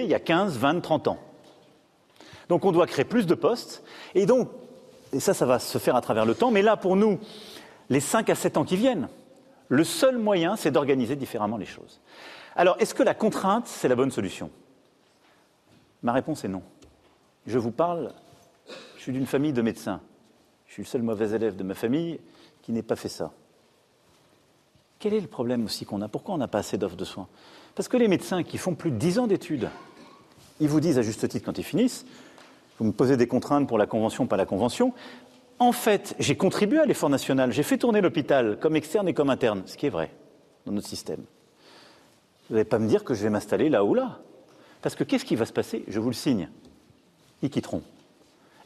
Il y a 15, 20, 30 ans. Donc on doit créer plus de postes. Et donc, et ça, ça va se faire à travers le temps. Mais là, pour nous, les 5 à 7 ans qui viennent, le seul moyen, c'est d'organiser différemment les choses. Alors, est-ce que la contrainte, c'est la bonne solution? Ma réponse est non. Je vous parle, je suis d'une famille de médecins. Je suis le seul mauvais élève de ma famille qui n'ait pas fait ça. Quel est le problème aussi qu'on a? Pourquoi on n'a pas assez d'offres de soins? Parce que les médecins qui font plus de 10 ans d'études, ils vous disent à juste titre quand ils finissent, vous me posez des contraintes pour la convention, pas la convention. En fait, j'ai contribué à l'effort national, j'ai fait tourner l'hôpital comme externe et comme interne, ce qui est vrai dans notre système. Vous n'allez pas me dire que je vais m'installer là ou là. Parce que qu'est-ce qui va se passer? Je vous le signe. Ils quitteront.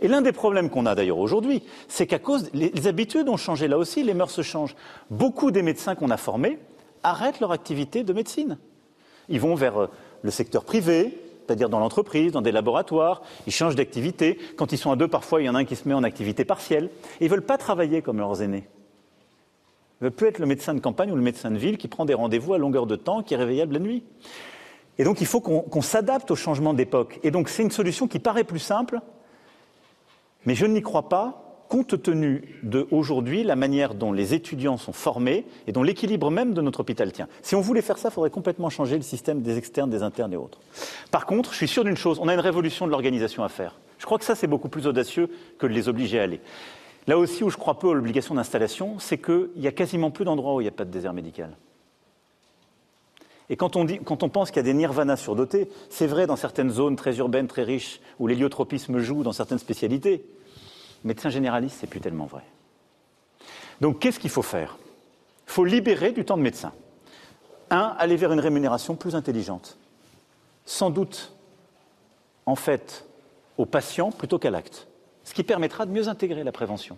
Et l'un des problèmes qu'on a d'ailleurs aujourd'hui, c'est qu'à cause les habitudes ont changé là aussi, les mœurs se changent. Beaucoup des médecins qu'on a formés arrêtent leur activité de médecine. Ils vont vers euh, le secteur privé, c'est-à-dire dans l'entreprise, dans des laboratoires, ils changent d'activité. Quand ils sont à deux, parfois, il y en a un qui se met en activité partielle. Et ils ne veulent pas travailler comme leurs aînés. Ils ne veulent plus être le médecin de campagne ou le médecin de ville qui prend des rendez-vous à longueur de temps, qui est réveillable la nuit. Et donc, il faut qu'on s'adapte au changement d'époque. Et donc, c'est une solution qui paraît plus simple, mais je n'y crois pas, compte tenu de aujourd'hui la manière dont les étudiants sont formés et dont l'équilibre même de notre hôpital tient. Si on voulait faire ça, il faudrait complètement changer le système des externes, des internes et autres. Par contre, je suis sûr d'une chose, on a une révolution de l'organisation à faire. Je crois que ça, c'est beaucoup plus audacieux que de les obliger à aller. Là aussi où je crois peu à l'obligation d'installation, c'est qu'il y a quasiment plus d'endroits où il n'y a pas de désert médical. Et quand on, dit, quand on pense qu'il y a des nirvanas surdotés, c'est vrai dans certaines zones très urbaines, très riches, où l'héliotropisme joue dans certaines spécialités. Médecin généraliste, c'est plus tellement vrai. Donc qu'est-ce qu'il faut faire? Il faut libérer du temps de médecin. Un, aller vers une rémunération plus intelligente. Sans doute, en fait, au patient plutôt qu'à l'acte ce qui permettra de mieux intégrer la prévention.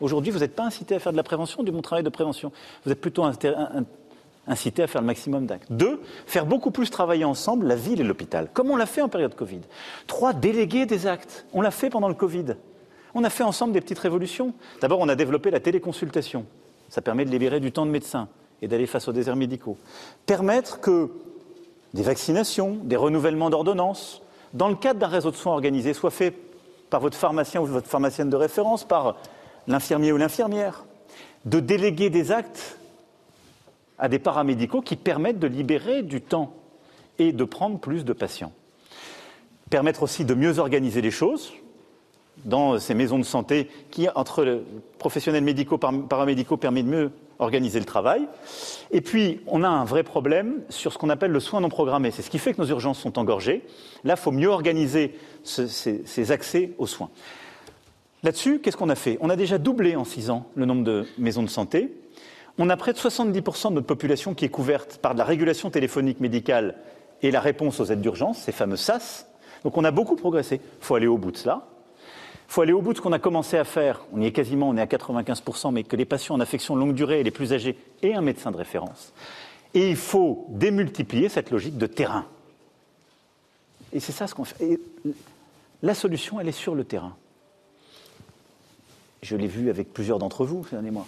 Aujourd'hui, vous n'êtes pas incité à faire de la prévention, du bon travail de prévention. Vous êtes plutôt incité à faire le maximum d'actes. Deux, faire beaucoup plus travailler ensemble la ville et l'hôpital, comme on l'a fait en période Covid. Trois, déléguer des actes. On l'a fait pendant le Covid. On a fait ensemble des petites révolutions. D'abord, on a développé la téléconsultation. Ça permet de libérer du temps de médecin et d'aller face aux déserts médicaux. Permettre que des vaccinations, des renouvellements d'ordonnances, dans le cadre d'un réseau de soins organisé, soient faits par votre pharmacien ou votre pharmacienne de référence, par l'infirmier ou l'infirmière, de déléguer des actes à des paramédicaux qui permettent de libérer du temps et de prendre plus de patients. Permettre aussi de mieux organiser les choses dans ces maisons de santé qui, entre professionnels médicaux, paramédicaux, permet de mieux organiser le travail. Et puis, on a un vrai problème sur ce qu'on appelle le soin non programmé. C'est ce qui fait que nos urgences sont engorgées. Là, il faut mieux organiser ces, accès aux soins. Là-dessus, qu'est-ce qu'on a fait? On a déjà doublé en six ans le nombre de maisons de santé. On a près de 70% de notre population qui est couverte par de la régulation téléphonique médicale et la réponse aux aides d'urgence, ces fameux SAS. Donc on a beaucoup progressé. Il faut aller au bout de cela. Il faut aller au bout de ce qu'on a commencé à faire. On y est quasiment, on est à 95%, mais que les patients en affection longue durée et les plus âgés aient un médecin de référence. Et il faut démultiplier cette logique de terrain. Et c'est ça ce qu'on fait. La solution, elle est sur le terrain. Je l'ai vu avec plusieurs d'entre vous ces derniers mois.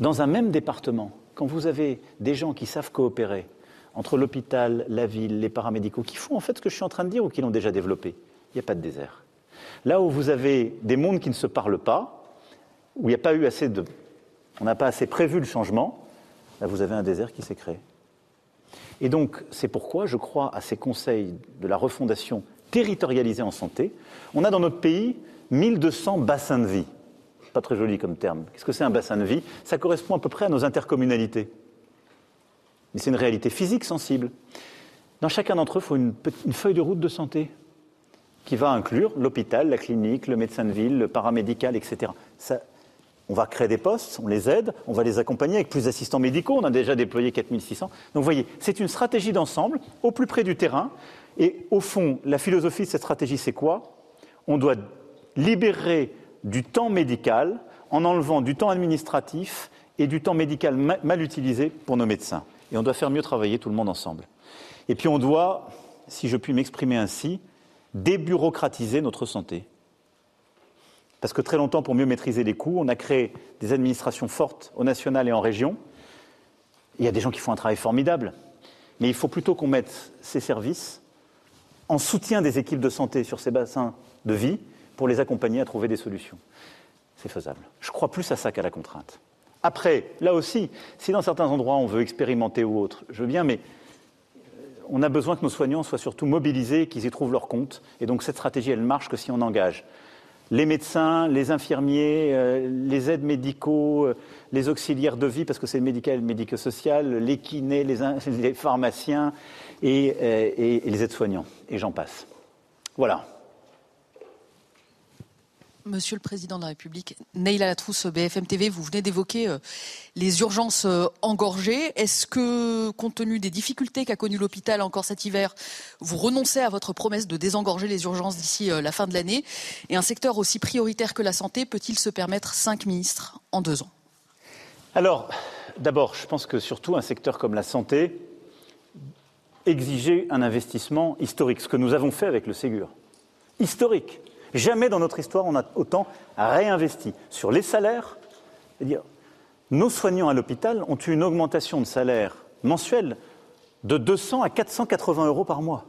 Dans un même département, quand vous avez des gens qui savent coopérer entre l'hôpital, la ville, les paramédicaux, qui font en fait ce que je suis en train de dire ou qui l'ont déjà développé, il n'y a pas de désert. Là où vous avez des mondes qui ne se parlent pas, où il n'y a pas eu assez de. On n'a pas assez prévu le changement, là vous avez un désert qui s'est créé. Et donc, c'est pourquoi je crois à ces conseils de la refondation territorialisée en santé. On a dans notre pays 1200 bassins de vie. Pas très joli comme terme. Qu'est-ce que c'est un bassin de vie? Ça correspond à peu près à nos intercommunalités. Mais c'est une réalité physique sensible. Dans chacun d'entre eux, il faut une, une feuille de route de santé qui va inclure l'hôpital, la clinique, le médecin de ville, le paramédical, etc. On va créer des postes, on les aide, on va les accompagner avec plus d'assistants médicaux. On a déjà déployé 4600. Donc vous voyez, c'est une stratégie d'ensemble au plus près du terrain. Et au fond, la philosophie de cette stratégie, c'est quoi? On doit libérer du temps médical en enlevant du temps administratif et du temps médical mal utilisé pour nos médecins. Et on doit faire mieux travailler tout le monde ensemble. Et puis on doit, si je puis m'exprimer ainsi, débureaucratiser notre santé. Parce que très longtemps, pour mieux maîtriser les coûts, on a créé des administrations fortes au national et en région. Il y a des gens qui font un travail formidable, mais il faut plutôt qu'on mette ces services en soutien des équipes de santé sur ces bassins de vie pour les accompagner à trouver des solutions. C'est faisable. Je crois plus à ça qu'à la contrainte. Après, là aussi, si dans certains endroits on veut expérimenter ou autre, je veux bien, mais on a besoin que nos soignants soient surtout mobilisés, qu'ils y trouvent leur compte. Et donc cette stratégie, elle marche que si on engage les médecins, les infirmiers, euh, les aides médicaux, euh, les auxiliaires de vie, parce que c'est le médical et le médico-social, les kinés, les, pharmaciens et, euh, et les aides-soignants. Et j'en passe. Voilà. Monsieur le Président de la République, Neila Latrousse, BFM TV, vous venez d'évoquer euh, les urgences euh, engorgées. Est-ce que, compte tenu des difficultés qu'a connues l'hôpital encore cet hiver, vous renoncez à votre promesse de désengorger les urgences d'ici euh, la fin de l'année? Et un secteur aussi prioritaire que la santé peut-il se permettre cinq ministres en deux ans? Alors, d'abord, je pense que surtout un secteur comme la santé exigeait un investissement historique, ce que nous avons fait avec le Ségur. Historique Jamais dans notre histoire on a autant réinvesti sur les salaires. nos soignants à l'hôpital ont eu une augmentation de salaire mensuel de 200 à 480 euros par mois.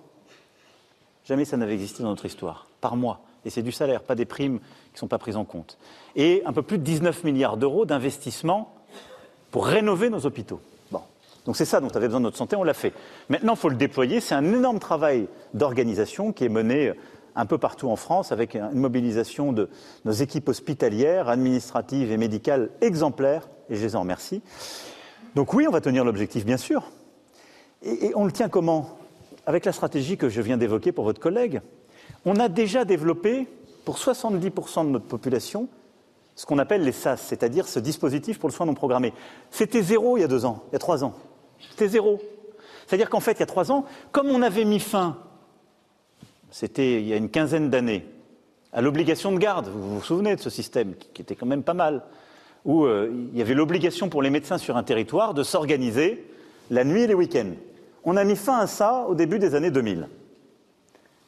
Jamais ça n'avait existé dans notre histoire, par mois. Et c'est du salaire, pas des primes qui ne sont pas prises en compte. Et un peu plus de 19 milliards d'euros d'investissement pour rénover nos hôpitaux. Bon. Donc c'est ça dont avait besoin de notre santé, on l'a fait. Maintenant, il faut le déployer. C'est un énorme travail d'organisation qui est mené un peu partout en France, avec une mobilisation de nos équipes hospitalières, administratives et médicales exemplaires, et je les en remercie. Donc oui, on va tenir l'objectif, bien sûr. Et, on le tient comment? Avec la stratégie que je viens d'évoquer pour votre collègue. On a déjà développé, pour 70% de notre population, ce qu'on appelle les SAS, c'est-à-dire ce dispositif pour le soin non programmé. C'était zéro il y a deux ans, il y a trois ans. C'était zéro. C'est-à-dire qu'en fait, il y a trois ans, comme on avait mis fin c'était il y a une quinzaine d'années, à l'obligation de garde. Vous vous souvenez de ce système qui était quand même pas mal, où euh, il y avait l'obligation pour les médecins sur un territoire de s'organiser la nuit et les week-ends. On a mis fin à ça au début des années 2000.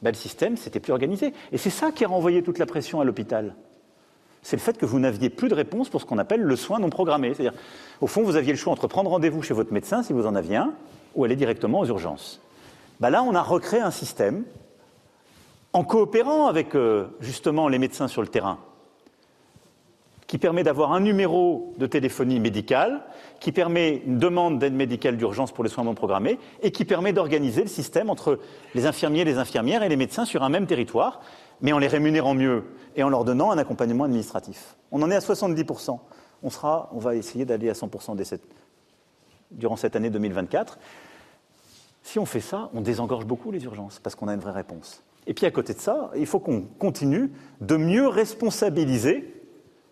Ben, le système s'était plus organisé. Et c'est ça qui a renvoyé toute la pression à l'hôpital. C'est le fait que vous n'aviez plus de réponse pour ce qu'on appelle le soin non programmé. C'est-à-dire, au fond, vous aviez le choix entre prendre rendez-vous chez votre médecin, si vous en aviez un, ou aller directement aux urgences. Ben là, on a recréé un système en coopérant avec euh, justement les médecins sur le terrain, qui permet d'avoir un numéro de téléphonie médicale, qui permet une demande d'aide médicale d'urgence pour les soins non programmés, et qui permet d'organiser le système entre les infirmiers, les infirmières et les médecins sur un même territoire, mais en les rémunérant mieux et en leur donnant un accompagnement administratif. On en est à 70%. On, va essayer d'aller à 100% durant cette année 2024. Si on fait ça, on désengorge beaucoup les urgences, parce qu'on a une vraie réponse. Et puis à côté de ça, il faut qu'on continue de mieux responsabiliser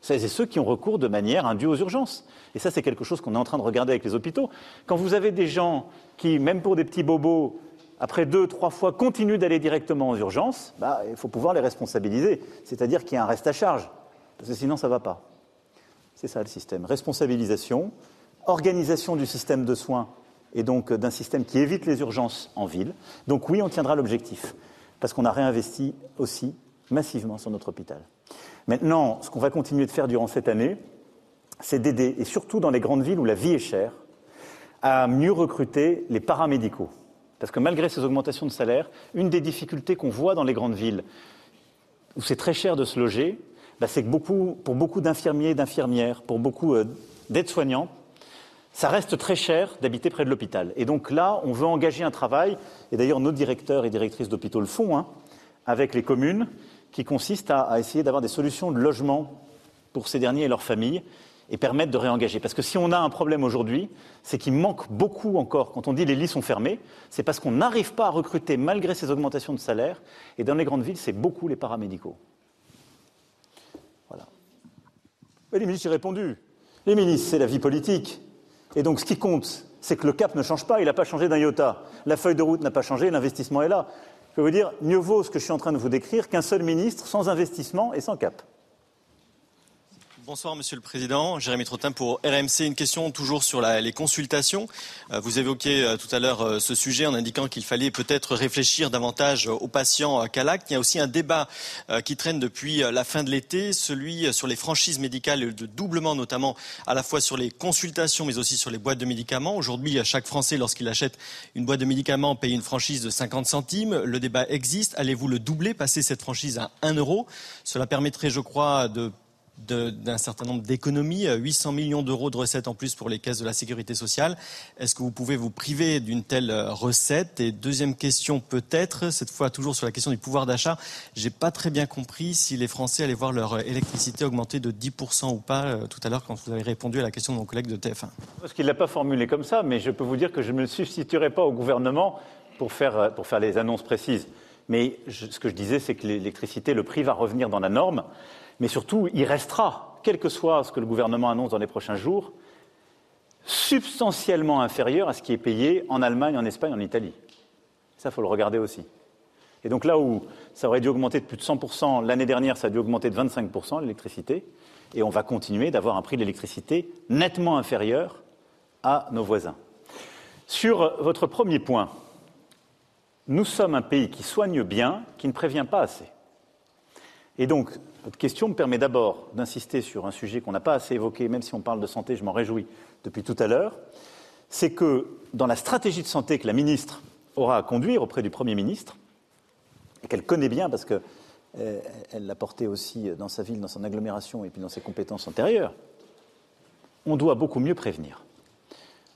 celles et ceux qui ont recours de manière indue aux urgences. Et ça, c'est quelque chose qu'on est en train de regarder avec les hôpitaux. Quand vous avez des gens qui, même pour des petits bobos, après deux, trois fois, continuent d'aller directement aux urgences, bah, il faut pouvoir les responsabiliser. C'est-à-dire qu'il y a un reste à charge. Parce que sinon, ça ne va pas. C'est ça le système. Responsabilisation, organisation du système de soins et donc d'un système qui évite les urgences en ville. Donc oui, on tiendra l'objectif parce qu'on a réinvesti aussi massivement sur notre hôpital. Maintenant, ce qu'on va continuer de faire durant cette année, c'est d'aider, et surtout dans les grandes villes où la vie est chère, à mieux recruter les paramédicaux. Parce que malgré ces augmentations de salaire, une des difficultés qu'on voit dans les grandes villes, où c'est très cher de se loger, bah, c'est que pour beaucoup d'infirmiers et d'infirmières, pour beaucoup euh, d'aides-soignants, ça reste très cher d'habiter près de l'hôpital. Et donc là, on veut engager un travail, et d'ailleurs nos directeurs et directrices d'hôpitaux le font, hein, avec les communes, qui consiste à, essayer d'avoir des solutions de logement pour ces derniers et leurs familles et permettre de réengager. Parce que si on a un problème aujourd'hui, c'est qu'il manque beaucoup encore. Quand on dit les lits sont fermés, c'est parce qu'on n'arrive pas à recruter malgré ces augmentations de salaire. Et dans les grandes villes, c'est beaucoup les paramédicaux. Les ministres, j'ai répondu. Les ministres, c'est la vie politique. Et donc, ce qui compte, c'est que le cap ne change pas. Il n'a pas changé d'un iota. La feuille de route n'a pas changé. L'investissement est là. Je veux vous dire, mieux vaut ce que je suis en train de vous décrire qu'un seul ministre sans investissement et sans cap. Bonsoir Monsieur le Président, Jérémy Trottin pour RMC. Une question toujours sur les consultations. Euh, vous évoquiez euh, tout à l'heure euh, ce sujet en indiquant qu'il fallait peut-être réfléchir davantage aux patients qu'à l'acte. Il y a aussi un débat qui traîne depuis la fin de l'été, celui sur les franchises médicales, le doublement notamment à la fois sur les consultations mais aussi sur les boîtes de médicaments. Aujourd'hui, chaque Français, lorsqu'il achète une boîte de médicaments, paye une franchise de 50 centimes. Le débat existe. Allez-vous le doubler, passer cette franchise à 1 euro? Cela permettrait, je crois, de d'un certain nombre d'économies, 800 millions d'euros de recettes en plus pour les caisses de la sécurité sociale. Est-ce que vous pouvez vous priver d'une telle euh, recette? Et deuxième question peut-être, cette fois toujours sur la question du pouvoir d'achat, j'ai pas très bien compris si les Français allaient voir leur électricité augmenter de 10% ou pas euh, tout à l'heure quand vous avez répondu à la question de mon collègue de TF1. Parce qu'il l'a pas formulé comme ça, mais je peux vous dire que je ne me substituerai pas au gouvernement pour faire, euh, pour faire les annonces précises. Mais ce que je disais, c'est que l'électricité, le prix va revenir dans la norme. Mais surtout, il restera, quel que soit ce que le gouvernement annonce dans les prochains jours, substantiellement inférieur à ce qui est payé en Allemagne, en Espagne, en Italie. Ça, il faut le regarder aussi. Et donc là où ça aurait dû augmenter de plus de 100%, l'année dernière, ça a dû augmenter de 25% l'électricité, et on va continuer d'avoir un prix de l'électricité nettement inférieur à nos voisins. Sur votre premier point, nous sommes un pays qui soigne bien, qui ne prévient pas assez. Et donc, votre question me permet d'abord d'insister sur un sujet qu'on n'a pas assez évoqué, même si on parle de santé, je m'en réjouis depuis tout à l'heure, c'est que dans la stratégie de santé que la ministre aura à conduire auprès du Premier ministre, et qu'elle connaît bien parce qu'elle euh, l'a porté aussi dans sa ville, dans son agglomération et puis dans ses compétences antérieures, on doit beaucoup mieux prévenir.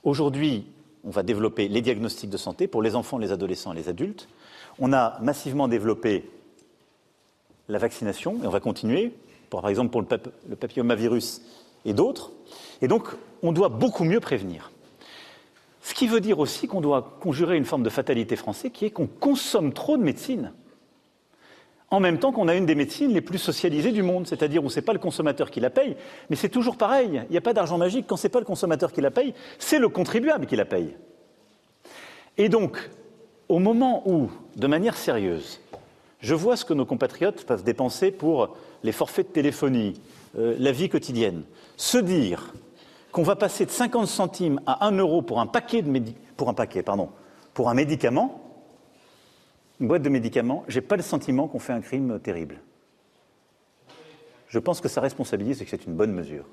Aujourd'hui, on va développer les diagnostics de santé pour les enfants, les adolescents et les adultes. On a massivement développé la vaccination, et on va continuer, par exemple pour le, papillomavirus et d'autres. Et donc, on doit beaucoup mieux prévenir. Ce qui veut dire aussi qu'on doit conjurer une forme de fatalité française qui est qu'on consomme trop de médecine. En même temps qu'on a une des médecines les plus socialisées du monde, c'est-à-dire où ce n'est pas le consommateur qui la paye, mais c'est toujours pareil. Il n'y a pas d'argent magique. Quand ce n'est pas le consommateur qui la paye, c'est le contribuable qui la paye. Et donc, au moment où, de manière sérieuse, je vois ce que nos compatriotes peuvent dépenser pour les forfaits de téléphonie, euh, la vie quotidienne. Se dire qu'on va passer de 50 centimes à 1 euro pour un paquet pour un pardon, pour un médicament, une boîte de médicaments, je n'ai pas le sentiment qu'on fait un crime terrible. Je pense que ça responsabilise et que c'est une bonne mesure.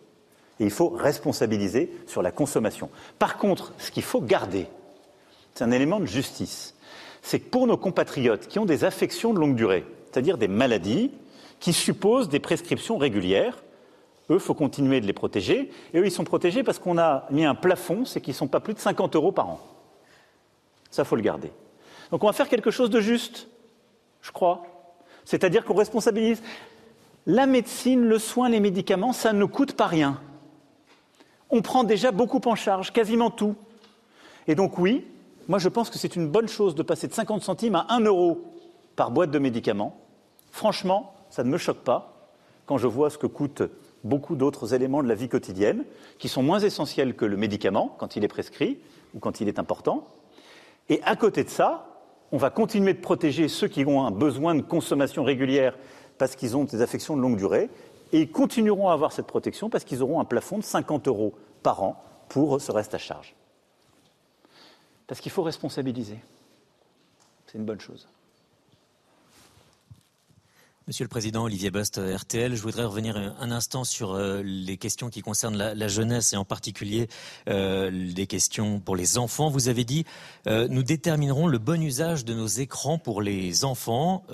Et il faut responsabiliser sur la consommation. Par contre, ce qu'il faut garder, c'est un élément de justice c'est que pour nos compatriotes qui ont des affections de longue durée, c'est-à-dire des maladies qui supposent des prescriptions régulières, eux, faut continuer de les protéger. Et eux, ils sont protégés parce qu'on a mis un plafond, c'est qu'ils ne sont pas plus de 50 euros par an. Ça, faut le garder. Donc on va faire quelque chose de juste, je crois. C'est-à-dire qu'on responsabilise. La médecine, le soin, les médicaments, ça ne coûte pas rien. On prend déjà beaucoup en charge, quasiment tout. Et donc oui, moi, je pense que c'est une bonne chose de passer de 50 centimes à 1 euro par boîte de médicaments. Franchement, ça ne me choque pas quand je vois ce que coûtent beaucoup d'autres éléments de la vie quotidienne, qui sont moins essentiels que le médicament quand il est prescrit ou quand il est important. Et à côté de ça, on va continuer de protéger ceux qui ont un besoin de consommation régulière parce qu'ils ont des affections de longue durée, et ils continueront à avoir cette protection parce qu'ils auront un plafond de 50 euros par an pour ce reste à charge. Parce qu'il faut responsabiliser. C'est une bonne chose. Monsieur le Président, Olivier Bast, RTL, je voudrais revenir un instant sur euh, les questions qui concernent la, jeunesse et en particulier euh, les questions pour les enfants. Vous avez dit, euh, nous déterminerons le bon usage de nos écrans pour les enfants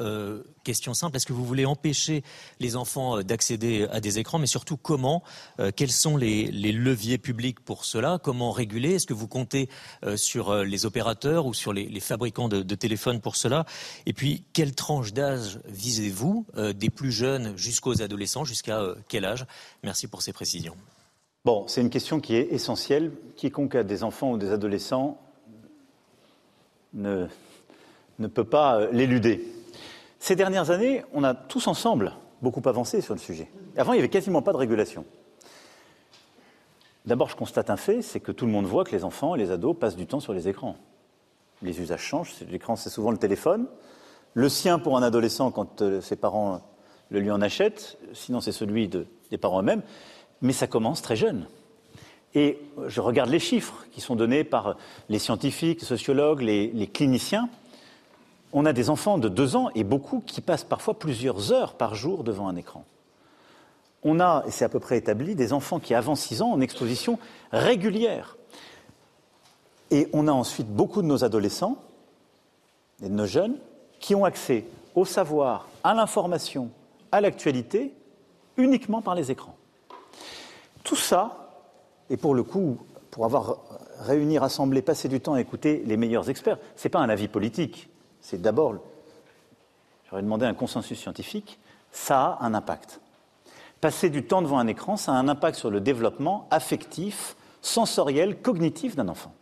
question simple. Est-ce que vous voulez empêcher les enfants euh, d'accéder à des écrans, mais surtout comment euh, Quels sont les, leviers publics pour cela? Comment réguler? Est-ce que vous comptez euh, sur les opérateurs ou sur les, fabricants de, téléphones pour cela? Et puis, quelle tranche d'âge visez-vous Des plus jeunes jusqu'aux adolescents? Jusqu'à quel âge? Merci pour ces précisions. Bon, c'est une question qui est essentielle. Quiconque a des enfants ou des adolescents ne, ne peut pas l'éluder. Ces dernières années, on a tous ensemble beaucoup avancé sur le sujet. Avant, il n'y avait quasiment pas de régulation. D'abord, je constate un fait, c'est que tout le monde voit que les enfants et les ados passent du temps sur les écrans. Les usages changent. L'écran, c'est souvent le téléphone. Le sien pour un adolescent quand euh, ses parents le lui en achètent, sinon c'est celui des parents eux-mêmes. Mais ça commence très jeune. Et je regarde les chiffres qui sont donnés par les scientifiques, les sociologues, les cliniciens. On a des enfants de deux ans et beaucoup qui passent parfois plusieurs heures par jour devant un écran. On a, et c'est à peu près établi, des enfants qui, avant six ans, en exposition régulière. Et on a ensuite beaucoup de nos adolescents et de nos jeunes qui ont accès au savoir, à l'information, à l'actualité, uniquement par les écrans. Tout ça, et pour le coup, pour avoir réuni, rassemblé, passé du temps à écouter les meilleurs experts, ce n'est pas un avis politique, c'est d'abord, j'aurais demandé un consensus scientifique, ça a un impact. Passer du temps devant un écran, ça a un impact sur le développement affectif, sensoriel, cognitif d'un enfant.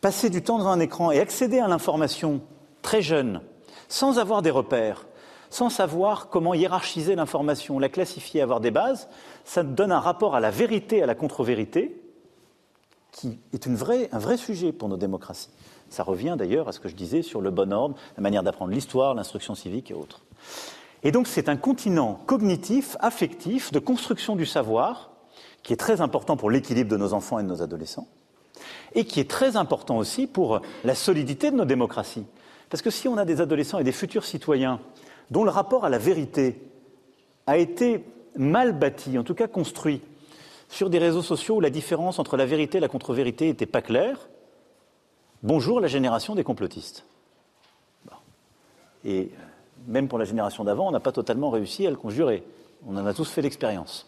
Passer du temps devant un écran et accéder à l'information très jeune, sans avoir des repères, sans savoir comment hiérarchiser l'information, la classifier, avoir des bases, ça donne un rapport à la vérité, à la contre-vérité, qui est un vrai sujet pour nos démocraties. Ça revient d'ailleurs à ce que je disais sur le bon ordre, la manière d'apprendre l'histoire, l'instruction civique et autres. Et donc c'est un continent cognitif, affectif, de construction du savoir, qui est très important pour l'équilibre de nos enfants et de nos adolescents, et qui est très important aussi pour la solidité de nos démocraties. Parce que si on a des adolescents et des futurs citoyens dont le rapport à la vérité a été mal bâti, en tout cas construit, sur des réseaux sociaux où la différence entre la vérité et la contre-vérité n'était pas claire, bonjour la génération des complotistes. Et même pour la génération d'avant, on n'a pas totalement réussi à le conjurer. On en a tous fait l'expérience.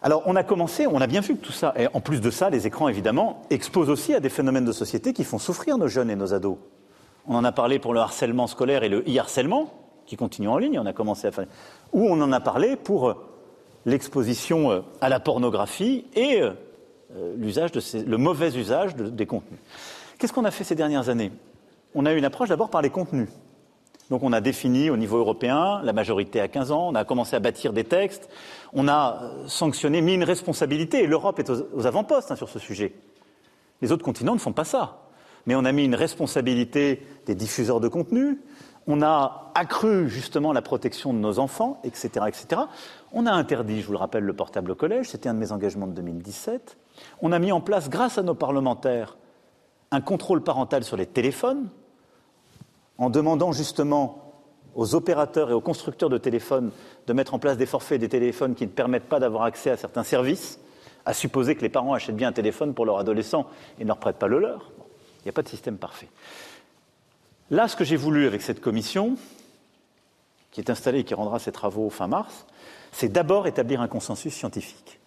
Alors, on a commencé, on a bien vu que tout ça, et en plus de ça, les écrans, évidemment, exposent aussi à des phénomènes de société qui font souffrir nos jeunes et nos ados. On en a parlé pour le harcèlement scolaire et le e-harcèlement, qui continue en ligne, on a commencé à faire. Ou on en a parlé pour l'exposition euh, à la pornographie et euh, l'usage le mauvais usage des contenus. Qu'est-ce qu'on a fait ces dernières années? On a eu une approche d'abord par les contenus. Donc on a défini au niveau européen la majorité à 15 ans, on a commencé à bâtir des textes, on a sanctionné, mis une responsabilité, et l'Europe est aux, avant-postes hein, sur ce sujet. Les autres continents ne font pas ça. Mais on a mis une responsabilité des diffuseurs de contenu, on a accru justement la protection de nos enfants, etc., etc. On a interdit, je vous le rappelle, le portable au collège, c'était un de mes engagements de 2017. On a mis en place, grâce à nos parlementaires, un contrôle parental sur les téléphones, en demandant justement aux opérateurs et aux constructeurs de téléphones de mettre en place des forfaits des téléphones qui ne permettent pas d'avoir accès à certains services, à supposer que les parents achètent bien un téléphone pour leur adolescent et ne leur prêtent pas le leur. Il n'y a pas de système parfait. Là, ce que j'ai voulu avec cette commission, qui est installée et qui rendra ses travaux fin mars, c'est d'abord établir un consensus scientifique.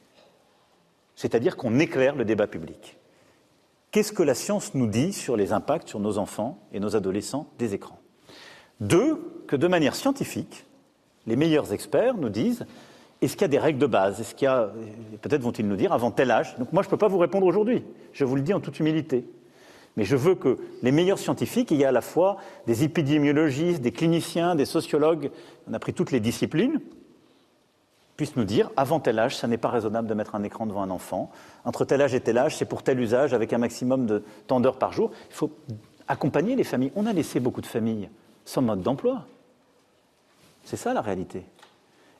C'est-à-dire qu'on éclaire le débat public. Qu'est-ce que la science nous dit sur les impacts sur nos enfants et nos adolescents des écrans? Deux, que de manière scientifique, les meilleurs experts nous disent est-ce qu'il y a des règles de base? Est-ce qu'il y a, peut-être vont-ils nous dire, avant tel âge? Donc moi, je ne peux pas vous répondre aujourd'hui. Je vous le dis en toute humilité. Mais je veux que les meilleurs scientifiques, il y a à la fois des épidémiologistes, des cliniciens, des sociologues, on a pris toutes les disciplines, puisse nous dire, avant tel âge, ça n'est pas raisonnable de mettre un écran devant un enfant. Entre tel âge et tel âge, c'est pour tel usage, avec un maximum de temps d'heures par jour. Il faut accompagner les familles. On a laissé beaucoup de familles sans mode d'emploi. C'est ça la réalité.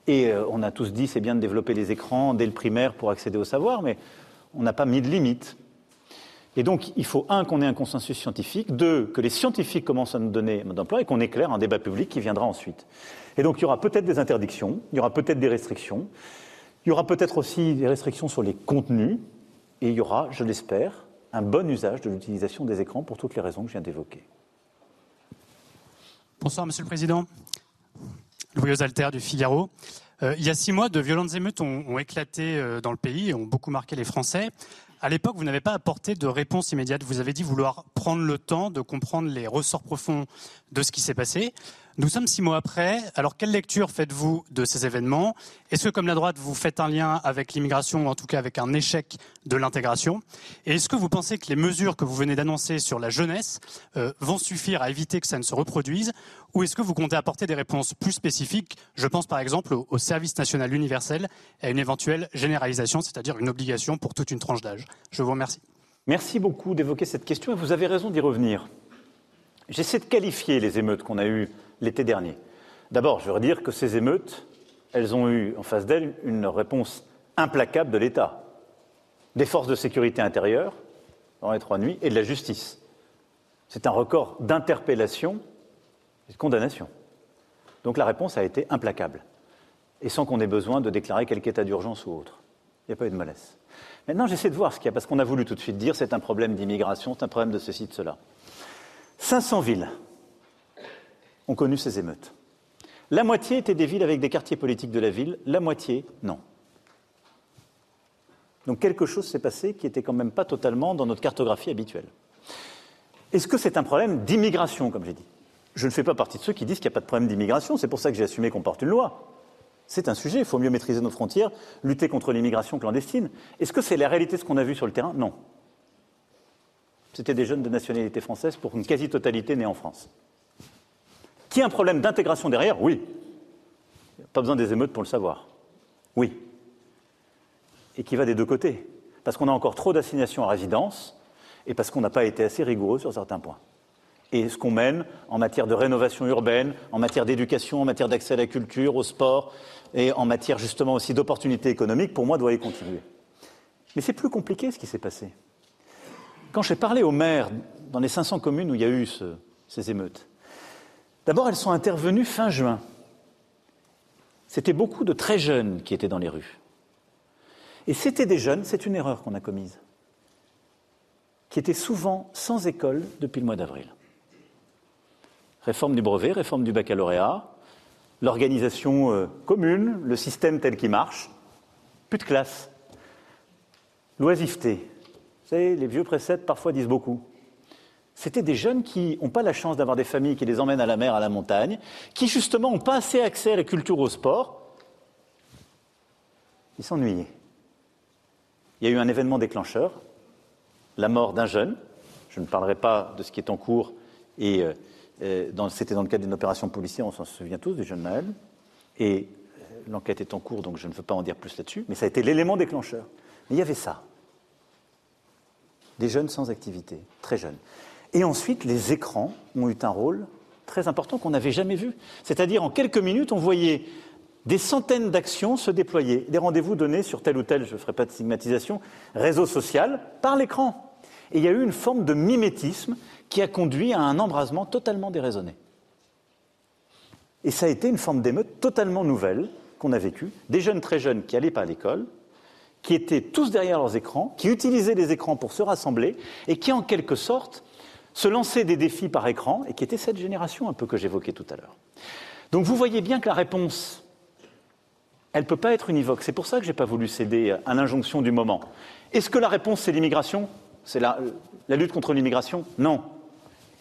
Et euh, on a tous dit, c'est bien de développer les écrans dès le primaire pour accéder au savoir, mais on n'a pas mis de limite. Et donc, il faut, un, qu'on ait un consensus scientifique, deux, que les scientifiques commencent à nous donner un mode d'emploi et qu'on éclaire un débat public qui viendra ensuite. Et donc il y aura peut-être des interdictions, il y aura peut-être des restrictions, il y aura peut-être aussi des restrictions sur les contenus, et il y aura, je l'espère, un bon usage de l'utilisation des écrans pour toutes les raisons que je viens d'évoquer. Bonsoir Monsieur le Président. Louis Alter du Figaro. Euh, il y a six mois, de violentes émeutes ont, éclaté euh, dans le pays et ont beaucoup marqué les Français. À l'époque, vous n'avez pas apporté de réponse immédiate. Vous avez dit vouloir prendre le temps de comprendre les ressorts profonds de ce qui s'est passé. Nous sommes six mois après. Alors, quelle lecture faites-vous de ces événements? Est-ce que, comme la droite, vous faites un lien avec l'immigration, ou en tout cas avec un échec de l'intégration? Et est-ce que vous pensez que les mesures que vous venez d'annoncer sur la jeunesse euh, vont suffire à éviter que ça ne se reproduise? Ou est-ce que vous comptez apporter des réponses plus spécifiques? Je pense par exemple au, service national universel et à une éventuelle généralisation, c'est-à-dire une obligation pour toute une tranche d'âge. Je vous remercie. Merci beaucoup d'évoquer cette question et vous avez raison d'y revenir. J'essaie de qualifier les émeutes qu'on a eues l'été dernier. D'abord, je veux dire que ces émeutes, elles ont eu en face d'elles une réponse implacable de l'État, des forces de sécurité intérieure dans les trois nuits et de la justice. C'est un record d'interpellation et de condamnation. Donc la réponse a été implacable et sans qu'on ait besoin de déclarer quelque état d'urgence ou autre. Il n'y a pas eu de malaise. Maintenant, j'essaie de voir ce qu'il y a, parce qu'on a voulu tout de suite dire c'est un problème d'immigration, c'est un problème de ceci, de cela. 500 villes ont connu ces émeutes. La moitié étaient des villes avec des quartiers politiques de la ville, la moitié, non. Donc quelque chose s'est passé qui n'était quand même pas totalement dans notre cartographie habituelle. Est-ce que c'est un problème d'immigration, comme j'ai dit? Je ne fais pas partie de ceux qui disent qu'il n'y a pas de problème d'immigration, c'est pour ça que j'ai assumé qu'on porte une loi. C'est un sujet, il faut mieux maîtriser nos frontières, lutter contre l'immigration clandestine. Est-ce que c'est la réalité de ce qu'on a vu sur le terrain? Non. C'était des jeunes de nationalité française pour une quasi-totalité nés en France. Qui a un problème d'intégration derrière Oui. Pas besoin des émeutes pour le savoir. Oui. Et qui va des deux côtés. Parce qu'on a encore trop d'assignations à résidence et parce qu'on n'a pas été assez rigoureux sur certains points. Et ce qu'on mène en matière de rénovation urbaine, en matière d'éducation, en matière d'accès à la culture, au sport et en matière justement aussi d'opportunités économiques, pour moi, doit y continuer. Mais c'est plus compliqué ce qui s'est passé. Quand j'ai parlé aux maires dans les 500 communes où il y a eu ces émeutes, D'abord, elles sont intervenues fin juin. C'était beaucoup de très jeunes qui étaient dans les rues. Et c'était des jeunes, c'est une erreur qu'on a commise, qui étaient souvent sans école depuis le mois d'avril. Réforme du brevet, réforme du baccalauréat, l'organisation euh, commune, le système tel qu'il marche, plus de classe. L'oisiveté. Vous savez, les vieux préceptes parfois disent beaucoup c'était des jeunes qui n'ont pas la chance d'avoir des familles qui les emmènent à la mer, à la montagne, qui justement n'ont pas assez accès à la culture, au sport. Ils s'ennuyaient. Il y a eu un événement déclencheur, la mort d'un jeune. Je ne parlerai pas de ce qui est en cours, et euh, euh, c'était dans le cadre d'une opération policière, on s'en souvient tous, du jeune Naël. Et euh, l'enquête est en cours, donc je ne veux pas en dire plus là-dessus, mais ça a été l'élément déclencheur. Mais il y avait ça. Des jeunes sans activité, très jeunes. Et ensuite, les écrans ont eu un rôle très important qu'on n'avait jamais vu. C'est-à-dire, en quelques minutes, on voyait des centaines d'actions se déployer, des rendez-vous donnés sur tel ou tel, je ne ferai pas de stigmatisation, réseau social, par l'écran. Et il y a eu une forme de mimétisme qui a conduit à un embrasement totalement déraisonné. Et ça a été une forme d'émeute totalement nouvelle qu'on a vécue, des jeunes très jeunes qui n'allaient pas à l'école, qui étaient tous derrière leurs écrans, qui utilisaient les écrans pour se rassembler, et qui, en quelque sorte, se lancer des défis par écran, et qui était cette génération un peu que j'évoquais tout à l'heure. Donc vous voyez bien que la réponse, elle ne peut pas être univoque. C'est pour ça que je n'ai pas voulu céder à l'injonction du moment. Est-ce que la réponse, c'est l'immigration? C'est la, lutte contre l'immigration? Non.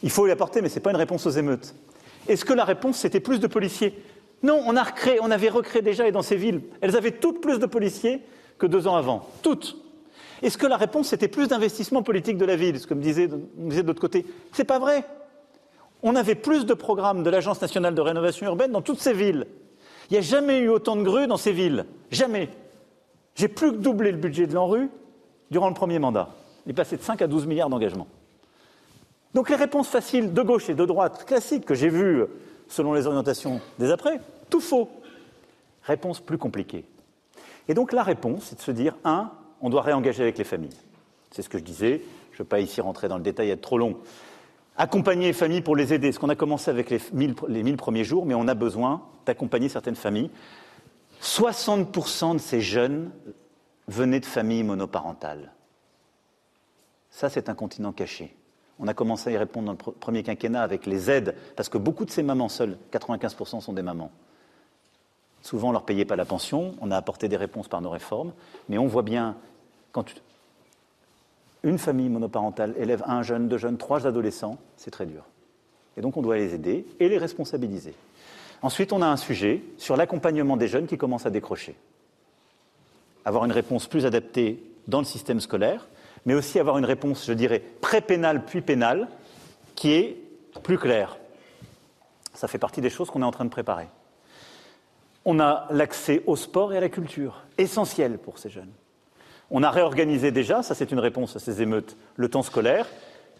Il faut y apporter, mais ce n'est pas une réponse aux émeutes. Est-ce que la réponse, c'était plus de policiers? Non, on, a recréé, on avait recréé déjà, et dans ces villes, elles avaient toutes plus de policiers que deux ans avant. Toutes. Est-ce que la réponse, c'était plus d'investissement politique de la ville, ce que me disait, me de l'autre côté? C'est pas vrai. On avait plus de programmes de l'Agence nationale de rénovation urbaine dans toutes ces villes. Il n'y a jamais eu autant de grues dans ces villes. Jamais. J'ai plus que doublé le budget de l'ANRU durant le premier mandat. Il est passé de 5 à 12 milliards d'engagements. Donc les réponses faciles de gauche et de droite, classiques, que j'ai vues selon les orientations des après, tout faux. Réponse plus compliquée. Et donc la réponse, c'est de se dire, un, on doit réengager avec les familles. C'est ce que je disais. Je ne veux pas ici rentrer dans le détail, être trop long. Accompagner les familles pour les aider. Ce qu'on a commencé avec les 1000, les premiers jours, mais on a besoin d'accompagner certaines familles. 60% de ces jeunes venaient de familles monoparentales. Ça, c'est un continent caché. On a commencé à y répondre dans le premier quinquennat avec les aides, parce que beaucoup de ces mamans seules, 95% sont des mamans. Souvent, on ne leur payait pas la pension, on a apporté des réponses par nos réformes, mais on voit bien quand une famille monoparentale élève un jeune, deux jeunes, trois adolescents, c'est très dur. Et donc on doit les aider et les responsabiliser. Ensuite, on a un sujet sur l'accompagnement des jeunes qui commencent à décrocher. Avoir une réponse plus adaptée dans le système scolaire, mais aussi avoir une réponse, je dirais, pré-pénale puis pénale, qui est plus claire. Ça fait partie des choses qu'on est en train de préparer. On a l'accès au sport et à la culture, essentiel pour ces jeunes. On a réorganisé déjà, ça c'est une réponse à ces émeutes, le temps scolaire.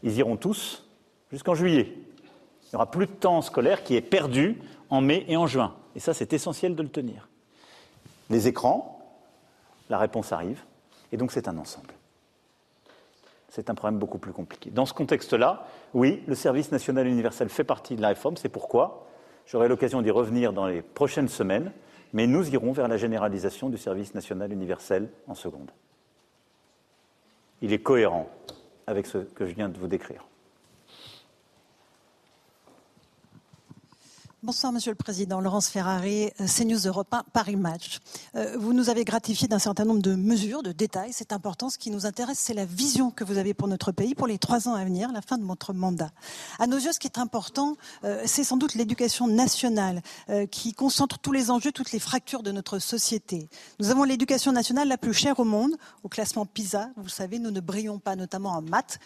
Ils iront tous jusqu'en juillet. Il n'y aura plus de temps scolaire qui est perdu en mai et en juin. Et ça, c'est essentiel de le tenir. Les écrans, la réponse arrive. Et donc, c'est un ensemble. C'est un problème beaucoup plus compliqué. Dans ce contexte-là, oui, le service national universel fait partie de la réforme. C'est pourquoi j'aurai l'occasion d'y revenir dans les prochaines semaines. Mais nous irons vers la généralisation du service national universel en seconde. Il est cohérent avec ce que je viens de vous décrire. Bonsoir, Monsieur le Président. Laurence Ferrari, euh, CNews Europe 1, Paris Match. Euh, vous nous avez gratifié d'un certain nombre de mesures, de détails. C'est important. Ce qui nous intéresse, c'est la vision que vous avez pour notre pays pour les trois ans à venir, la fin de votre mandat. À nos yeux, ce qui est important, euh, c'est sans doute l'éducation nationale qui concentre tous les enjeux, toutes les fractures de notre société. Nous avons l'éducation nationale la plus chère au monde. Au classement PISA, vous le savez, nous ne brillons pas, notamment en maths.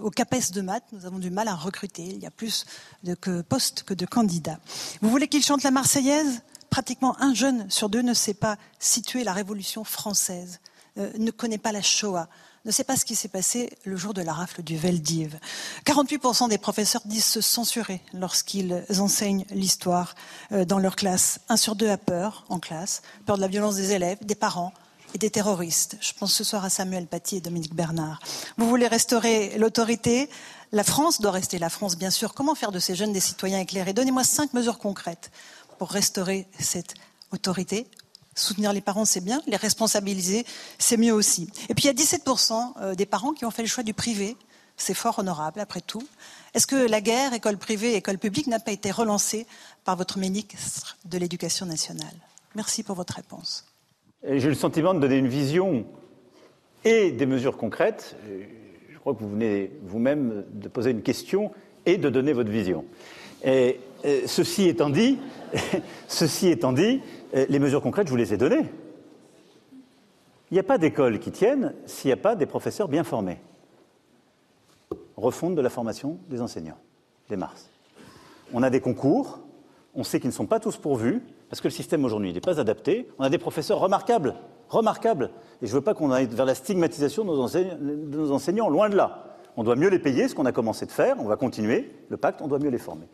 Au CAPES de maths, nous avons du mal à recruter. Il y a plus de postes que de candidats. Vous voulez qu'il chante la Marseillaise? Pratiquement un jeune sur deux ne sait pas situer la Révolution française, euh, ne connaît pas la Shoah, ne sait pas ce qui s'est passé le jour de la rafle du Veldiv. 48% des professeurs disent se censurer lorsqu'ils enseignent l'histoire euh, dans leur classe. Un sur deux a peur en classe, peur de la violence des élèves, des parents, des terroristes. Je pense ce soir à Samuel Paty et Dominique Bernard. Vous voulez restaurer l'autorité? La France doit rester la France, bien sûr. Comment faire de ces jeunes des citoyens éclairés? Donnez-moi cinq mesures concrètes pour restaurer cette autorité. Soutenir les parents, c'est bien. Les responsabiliser, c'est mieux aussi. Et puis, il y a 17% euh, des parents qui ont fait le choix du privé. C'est fort honorable, après tout. Est-ce que la guerre, école privée, école publique, n'a pas été relancée par votre ministre de l'Éducation nationale? Merci pour votre réponse. J'ai le sentiment de donner une vision et des mesures concrètes crois que vous venez vous-même de poser une question et de donner votre vision. Et, ceci étant dit, ceci étant dit, les mesures concrètes, je vous les ai données. Il n'y a pas d'école qui tienne s'il n'y a pas des professeurs bien formés. Refonte de la formation des enseignants, des Mars. On a des concours, on sait qu'ils ne sont pas tous pourvus, parce que le système aujourd'hui n'est pas adapté. On a des professeurs remarquables, remarquables. Et je ne veux pas qu'on aille vers la stigmatisation de nos, enseignants, loin de là. On doit mieux les payer, ce qu'on a commencé de faire, on va continuer le pacte, on doit mieux les former.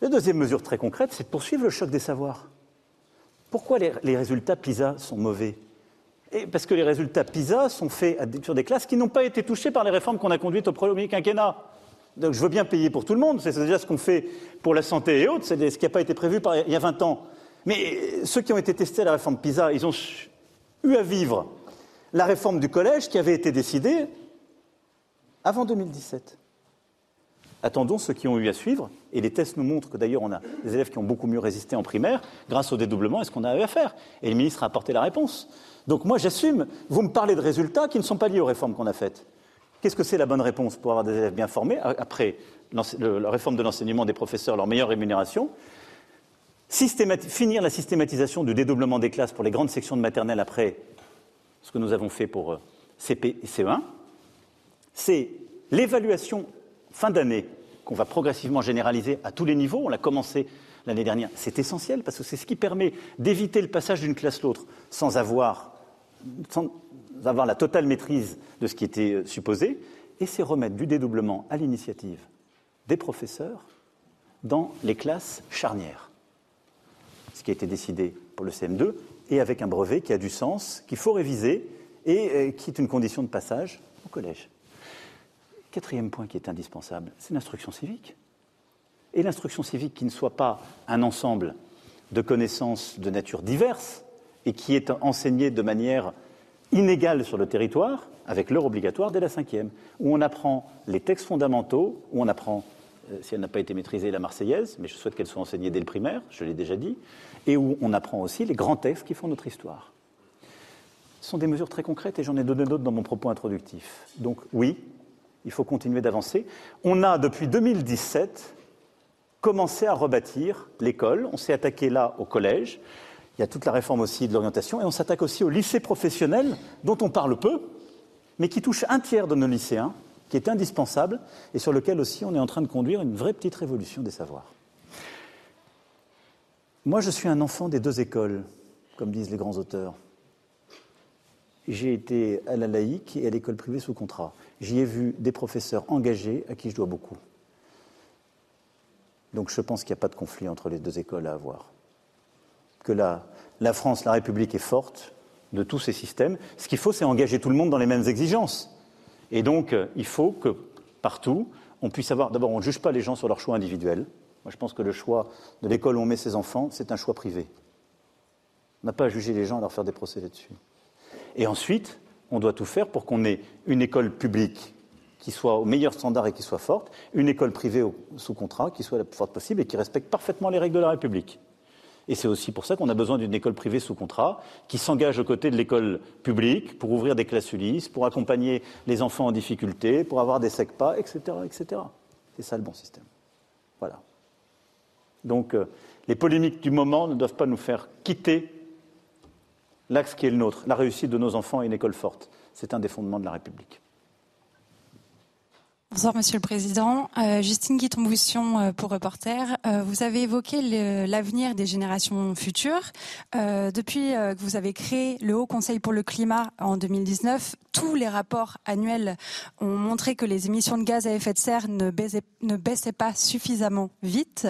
La deuxième mesure très concrète, c'est de poursuivre le choc des savoirs. Pourquoi les, résultats PISA sont mauvais? Parce que les résultats PISA sont faits sur des classes qui n'ont pas été touchées par les réformes qu'on a conduites au premier quinquennat. Donc je veux bien payer pour tout le monde, c'est déjà ce qu'on fait pour la santé et autres, c'est ce qui n'a pas été prévu il y a 20 ans. Mais ceux qui ont été testés à la réforme PISA, ils ont eu à vivre la réforme du collège qui avait été décidée avant 2017. Attendons ceux qui ont eu à suivre, et les tests nous montrent que d'ailleurs on a des élèves qui ont beaucoup mieux résisté en primaire grâce au dédoublement et ce qu'on a eu à faire. Et le ministre a apporté la réponse. Donc moi j'assume, vous me parlez de résultats qui ne sont pas liés aux réformes qu'on a faites. Qu'est-ce que c'est la bonne réponse pour avoir des élèves bien formés après la réforme de l'enseignement des professeurs, leur meilleure rémunération? Finir la systématisation du dédoublement des classes pour les grandes sections de maternelle après ce que nous avons fait pour euh, CP et CE1, c'est l'évaluation fin d'année qu'on va progressivement généraliser à tous les niveaux. On l'a commencé l'année dernière. C'est essentiel parce que c'est ce qui permet d'éviter le passage d'une classe à l'autre sans avoir, avoir la totale maîtrise de ce qui était euh, supposé. Et c'est remettre du dédoublement à l'initiative des professeurs dans les classes charnières ce qui a été décidé pour le CM2, et avec un brevet qui a du sens, qu'il faut réviser et euh, qui est une condition de passage au collège. Quatrième point qui est indispensable, c'est l'instruction civique. Et l'instruction civique qui ne soit pas un ensemble de connaissances de nature diverse et qui est enseignée de manière inégale sur le territoire, avec l'heure obligatoire dès la cinquième, où on apprend les textes fondamentaux, où on apprend euh, si elle n'a pas été maîtrisée, la Marseillaise, mais je souhaite qu'elle soit enseignée dès le primaire, je l'ai déjà dit, et où on apprend aussi les grands textes qui font notre histoire. Ce sont des mesures très concrètes et j'en ai donné d'autres dans mon propos introductif. Donc oui, il faut continuer d'avancer. On a depuis 2017 commencé à rebâtir l'école. On s'est attaqué là au collège. Il y a toute la réforme aussi de l'orientation. Et on s'attaque aussi au lycée professionnel, dont on parle peu, mais qui touche un tiers de nos lycéens, qui est indispensable et sur lequel aussi on est en train de conduire une vraie petite révolution des savoirs. Moi, je suis un enfant des deux écoles, comme disent les grands auteurs. J'ai été à la laïque et à l'école privée sous contrat. J'y ai vu des professeurs engagés à qui je dois beaucoup. Donc je pense qu'il n'y a pas de conflit entre les deux écoles à avoir. Que la, France, la République est forte de tous ces systèmes. Ce qu'il faut, c'est engager tout le monde dans les mêmes exigences. Et donc, euh, il faut que partout, on puisse avoir. D'abord, on ne juge pas les gens sur leur choix individuel. Moi, je pense que le choix de l'école où on met ses enfants, c'est un choix privé. On n'a pas à juger les gens et leur faire des procès là-dessus. Et ensuite, on doit tout faire pour qu'on ait une école publique qui soit au meilleur standard et qui soit forte, une école privée sous contrat qui soit la plus forte possible et qui respecte parfaitement les règles de la République. Et c'est aussi pour ça qu'on a besoin d'une école privée sous contrat qui s'engage aux côtés de l'école publique pour ouvrir des classes Ulysse, pour accompagner les enfants en difficulté, pour avoir des SECPA, etc. etc. C'est ça le bon système. Voilà. Donc euh, les polémiques du moment ne doivent pas nous faire quitter l'axe qui est le nôtre. La réussite de nos enfants et une école forte. C'est un des fondements de la République. Bonsoir Monsieur le Président. Euh, Justine Guiton-Boussion euh, pour Reporter. Euh, vous avez évoqué l'avenir des générations futures. depuis que vous avez créé le Haut Conseil pour le climat en 2019, tous les rapports annuels ont montré que les émissions de gaz à effet de serre ne baissaient, ne baissaient pas suffisamment vite.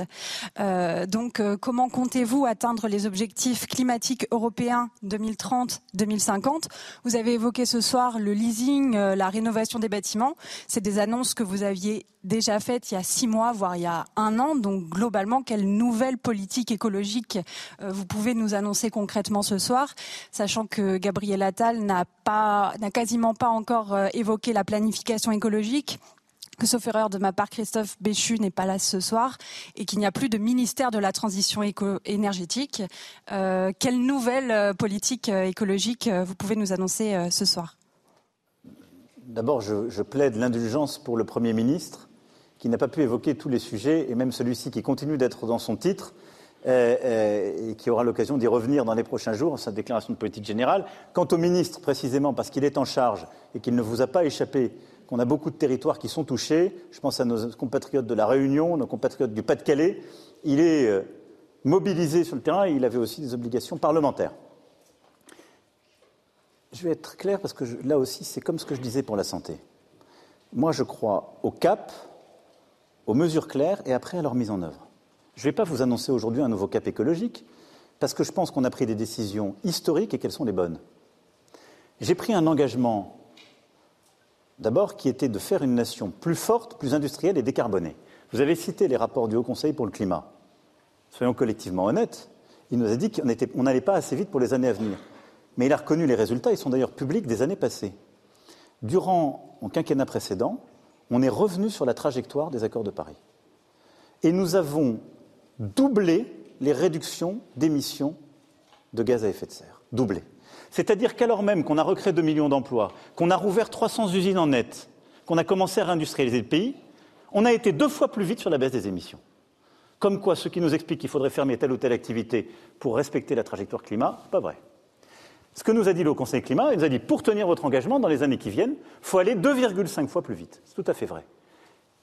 donc comment comptez-vous atteindre les objectifs climatiques européens 2030-2050 Vous avez évoqué ce soir le leasing, la rénovation des bâtiments. C'est des annonces que vous aviez déjà faite il y a six mois, voire il y a un an. Donc globalement, quelle nouvelle politique écologique euh, vous pouvez nous annoncer concrètement ce soir, sachant que Gabriel Attal n'a quasiment pas encore euh, évoqué la planification écologique que sauf erreur de ma part, Christophe Béchu n'est pas là ce soir et qu'il n'y a plus de ministère de la transition énergétique. Euh, quelle nouvelle politique écologique vous pouvez nous annoncer ce soir? D'abord, je, plaide l'indulgence pour le Premier ministre, qui n'a pas pu évoquer tous les sujets, et même celui-ci qui continue d'être dans son titre, euh, euh, et qui aura l'occasion d'y revenir dans les prochains jours, sa déclaration de politique générale. Quant au ministre, précisément parce qu'il est en charge et qu'il ne vous a pas échappé qu'on a beaucoup de territoires qui sont touchés, je pense à nos compatriotes de la Réunion, nos compatriotes du Pas-de-Calais, il est euh, mobilisé sur le terrain et il avait aussi des obligations parlementaires. Je vais être clair parce que là aussi, c'est comme ce que je disais pour la santé. Moi, je crois au cap, aux mesures claires et après à leur mise en œuvre. Je ne vais pas vous annoncer aujourd'hui un nouveau cap écologique parce que je pense qu'on a pris des décisions historiques et qu'elles sont les bonnes. J'ai pris un engagement, d'abord, qui était de faire une nation plus forte, plus industrielle et décarbonée. Vous avez cité les rapports du Haut Conseil pour le climat. Soyons collectivement honnêtes, il nous a dit qu'on n'allait pas assez vite pour les années à venir. Mais il a reconnu les résultats, ils sont d'ailleurs publics des années passées. Durant mon quinquennat précédent, on est revenu sur la trajectoire des accords de Paris. Et nous avons doublé les réductions d'émissions de gaz à effet de serre. Doublé. C'est-à-dire qu'alors même qu'on a recréé 2 millions d'emplois, qu'on a rouvert 300 usines en net, qu'on a commencé à réindustrialiser le pays, on a été deux fois plus vite sur la baisse des émissions. Comme quoi, ceux qui nous expliquent qu'il faudrait fermer telle ou telle activité pour respecter la trajectoire climat, pas vrai. Ce que nous a dit le Conseil climat, il nous a dit pour tenir votre engagement dans les années qui viennent, il faut aller 2,5 fois plus vite. C'est tout à fait vrai.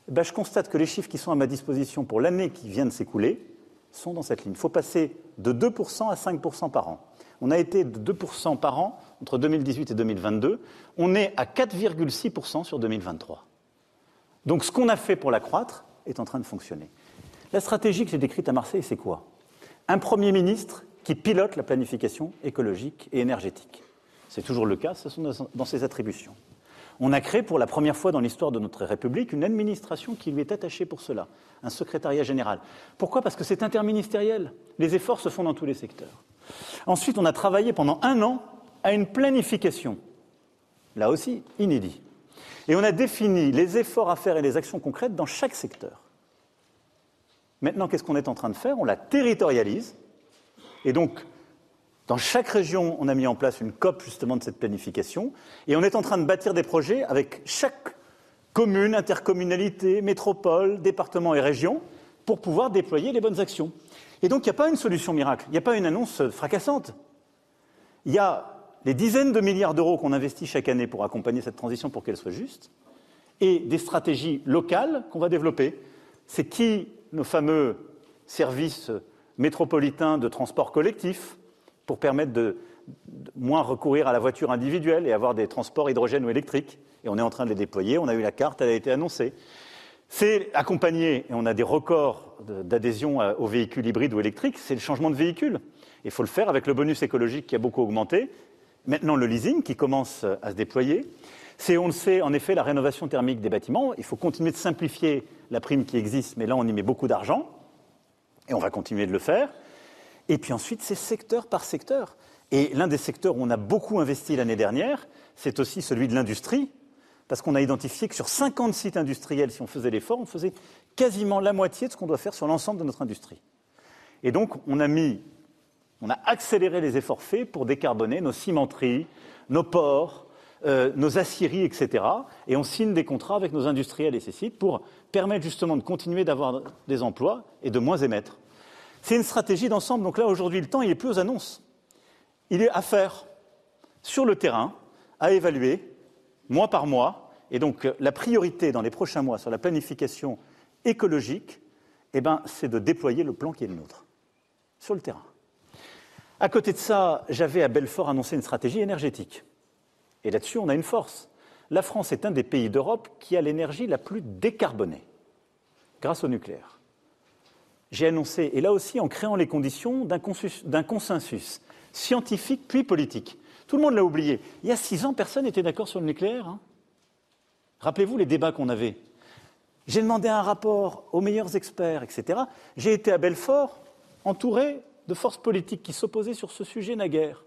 Eh ben, je constate que les chiffres qui sont à ma disposition pour l'année qui vient de s'écouler sont dans cette ligne. Il faut passer de 2% à 5% par an. On a été de 2% par an entre 2018 et 2022. On est à 4,6% sur 2023. Donc ce qu'on a fait pour l'accroître est en train de fonctionner. La stratégie que j'ai décrite à Marseille, c'est quoi? Un Premier ministre qui pilote la planification écologique et énergétique. C'est toujours le cas, ce sont dans ses attributions. On a créé pour la première fois dans l'histoire de notre République une administration qui lui est attachée pour cela, un secrétariat général. Pourquoi? Parce que c'est interministériel. Les efforts se font dans tous les secteurs. Ensuite, on a travaillé pendant un an à une planification, là aussi inédit. Et on a défini les efforts à faire et les actions concrètes dans chaque secteur. Maintenant, qu'est-ce qu'on est en train de faire? On la territorialise et donc, dans chaque région, on a mis en place une COP justement de cette planification. Et on est en train de bâtir des projets avec chaque commune, intercommunalité, métropole, département et région pour pouvoir déployer les bonnes actions. Et donc, il n'y a pas une solution miracle, il n'y a pas une annonce fracassante. Il y a les dizaines de milliards d'euros qu'on investit chaque année pour accompagner cette transition pour qu'elle soit juste, et des stratégies locales qu'on va développer. C'est qui nos fameux services métropolitains de transport collectif pour permettre de, moins recourir à la voiture individuelle et avoir des transports hydrogène ou électriques. Et on est en train de les déployer. On a eu la carte, elle a été annoncée. C'est accompagné, et on a des records d'adhésion aux véhicules hybrides ou électriques, c'est le changement de véhicule. Il faut le faire avec le bonus écologique qui a beaucoup augmenté. Maintenant, le leasing qui commence à se déployer. C'est, on le sait, en effet, la rénovation thermique des bâtiments. Il faut continuer de simplifier la prime qui existe, mais là, on y met beaucoup d'argent. Et on va continuer de le faire. Et puis ensuite, c'est secteur par secteur. Et l'un des secteurs où on a beaucoup investi l'année dernière, c'est aussi celui de l'industrie, parce qu'on a identifié que sur 50 sites industriels, si on faisait l'effort, on faisait quasiment la moitié de ce qu'on doit faire sur l'ensemble de notre industrie. Et donc, on a mis, on a accéléré les efforts faits pour décarboner nos cimenteries, nos ports, euh, nos aciéries, etc. Et on signe des contrats avec nos industriels et ces sites pour permettre justement de continuer d'avoir des emplois et de moins émettre. C'est une stratégie d'ensemble. Donc là, aujourd'hui, le temps, il n'est plus aux annonces. Il est à faire sur le terrain, à évaluer, mois par mois. Et donc, la priorité dans les prochains mois sur la planification écologique, eh ben, c'est de déployer le plan qui est le nôtre, sur le terrain. À côté de ça, j'avais à Belfort annoncé une stratégie énergétique. Et là-dessus, on a une force. La France est un des pays d'Europe qui a l'énergie la plus décarbonée, grâce au nucléaire. J'ai annoncé, et là aussi en créant les conditions d'un consensus, scientifique puis politique. Tout le monde l'a oublié. Il y a six ans, personne n'était d'accord sur le nucléaire. Hein. Rappelez-vous les débats qu'on avait. J'ai demandé un rapport aux meilleurs experts, etc. J'ai été à Belfort, entouré de forces politiques qui s'opposaient sur ce sujet naguère.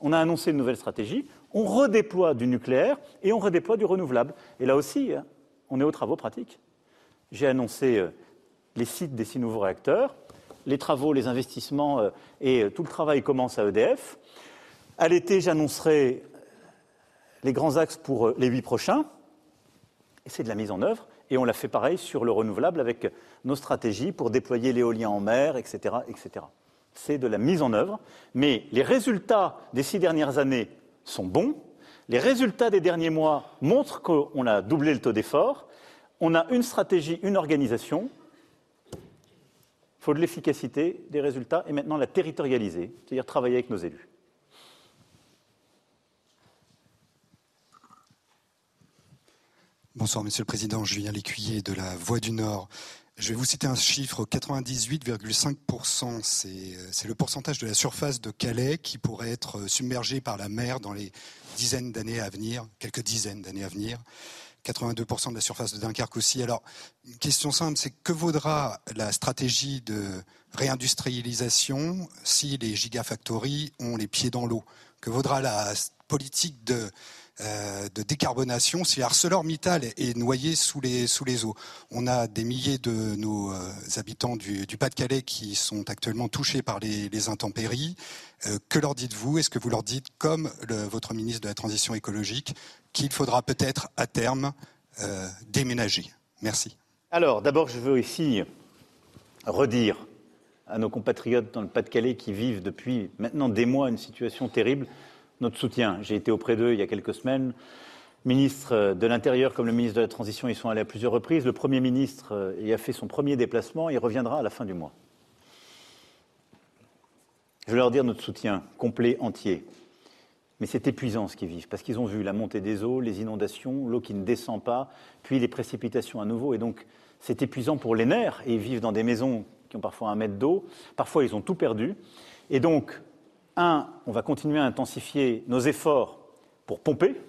On a annoncé une nouvelle stratégie on redéploie du nucléaire et on redéploie du renouvelable. Et là aussi, hein, on est aux travaux pratiques. J'ai annoncé euh, les sites des six nouveaux réacteurs, les travaux, les investissements euh, et euh, tout le travail commence à EDF. À l'été, j'annoncerai les grands axes pour les huit prochains. Et c'est de la mise en œuvre. Et on l'a fait pareil sur le renouvelable avec nos stratégies pour déployer l'éolien en mer, etc. etc. C'est de la mise en œuvre. Mais les résultats des six dernières années sont bons. Les résultats des derniers mois montrent qu'on a doublé le taux d'effort. On a une stratégie, une organisation. Il faut de l'efficacité, des résultats, et maintenant la territorialiser, c'est-à-dire travailler avec nos élus. Bonsoir, Monsieur le Président. Julien Lécuyer de la Voix du Nord. Je vais vous citer un chiffre, 98,5%, c'est le pourcentage de la surface de Calais qui pourrait être submergée par la mer dans les dizaines d'années à venir, quelques dizaines d'années à venir. 82% de la surface de Dunkerque aussi. Alors, une question simple, c'est que vaudra la stratégie de réindustrialisation si les gigafactories ont les pieds dans l'eau? Que vaudra la politique de euh, de décarbonation si ArcelorMittal est noyé sous les, sous les eaux. On a des milliers de nos euh, habitants du, Pas-de-Calais qui sont actuellement touchés par les, intempéries. Euh, que leur dites-vous? Est-ce que vous leur dites, comme votre ministre de la Transition écologique, qu'il faudra peut-être à terme déménager? Merci. Alors, d'abord, je veux ici redire à nos compatriotes dans le Pas-de-Calais qui vivent depuis maintenant des mois une situation terrible notre soutien. J'ai été auprès d'eux il y a quelques semaines. Ministre de l'Intérieur comme le ministre de la Transition y sont allés à plusieurs reprises. Le Premier ministre euh, y a fait son premier déplacement. Il reviendra à la fin du mois. Je veux leur dire notre soutien complet, entier. Mais c'est épuisant ce qu'ils vivent, parce qu'ils ont vu la montée des eaux, les inondations, l'eau qui ne descend pas, puis les précipitations à nouveau. Et donc, c'est épuisant pour les nerfs, et ils vivent dans des maisons qui ont parfois un mètre d'eau. Parfois, ils ont tout perdu. Et donc, un, on va continuer à intensifier nos efforts pour pomper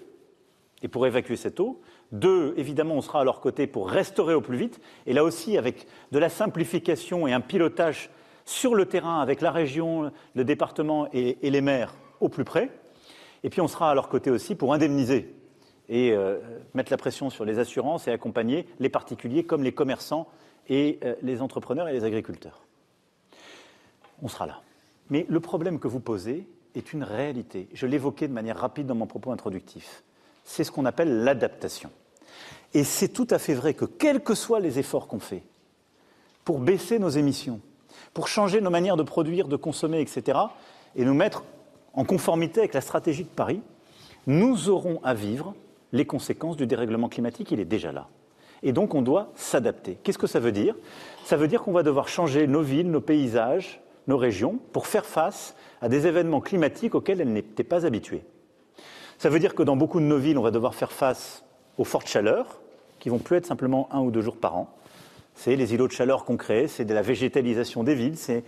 et pour évacuer cette eau. Deux, évidemment, on sera à leur côté pour restaurer au plus vite. Et là aussi, avec de la simplification et un pilotage sur le terrain avec la région, le département et, les maires au plus près. Et puis on sera à leur côté aussi pour indemniser et euh, mettre la pression sur les assurances et accompagner les particuliers comme les commerçants et euh, les entrepreneurs et les agriculteurs. On sera là. Mais le problème que vous posez est une réalité. Je l'évoquais de manière rapide dans mon propos introductif. C'est ce qu'on appelle l'adaptation. Et c'est tout à fait vrai que, quels que soient les efforts qu'on fait, pour baisser nos émissions, pour changer nos manières de produire, de consommer, etc., et nous mettre en conformité avec la stratégie de Paris, nous aurons à vivre les conséquences du dérèglement climatique, il est déjà là. Et donc on doit s'adapter. Qu'est-ce que ça veut dire? Ça veut dire qu'on va devoir changer nos villes, nos paysages, nos régions pour faire face à des événements climatiques auxquels elles n'étaient pas habituées. Ça veut dire que dans beaucoup de nos villes, on va devoir faire face aux fortes chaleurs, qui vont plus être simplement un ou deux jours par an. C'est les îlots de chaleur qu'on crée, c'est de la végétalisation des villes, c'est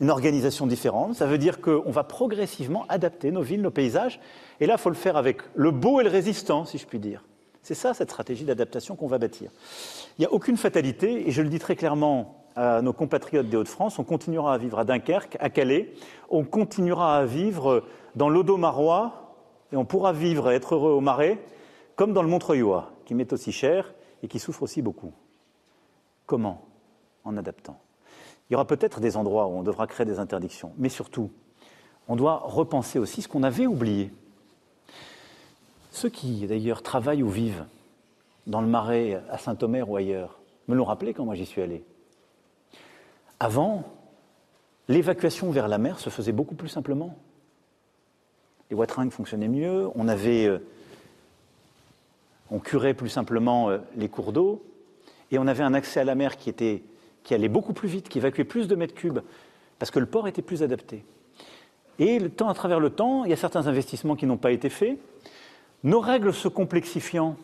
une organisation différente. Ça veut dire qu'on va progressivement adapter nos villes, nos paysages. Et là, il faut le faire avec le beau et le résistant, si je puis dire. C'est ça, cette stratégie d'adaptation qu'on va bâtir. Il n'y a aucune fatalité, et je le dis très clairement à nos compatriotes des Hauts-de-France, on continuera à vivre à Dunkerque, à Calais, on continuera à vivre dans l'Odo-Marois, et on pourra vivre et être heureux au Marais, comme dans le Montreuilois, qui m'est aussi cher et qui souffre aussi beaucoup. Comment En adaptant? Il y aura peut-être des endroits où on devra créer des interdictions, mais surtout, on doit repenser aussi ce qu'on avait oublié. Ceux qui, d'ailleurs, travaillent ou vivent dans le Marais, à Saint-Omer ou ailleurs, me l'ont rappelé quand moi j'y suis allé. Avant, l'évacuation vers la mer se faisait beaucoup plus simplement. Les wateringues fonctionnaient mieux, on. Euh, curait plus simplement euh, les cours d'eau, et on avait un accès à la mer qui était qui allait beaucoup plus vite, qui évacuait plus de mètres cubes, parce que le port était plus adapté. Et le temps, à travers le temps, il y a certains investissements qui n'ont pas été faits. Nos règles se complexifiant,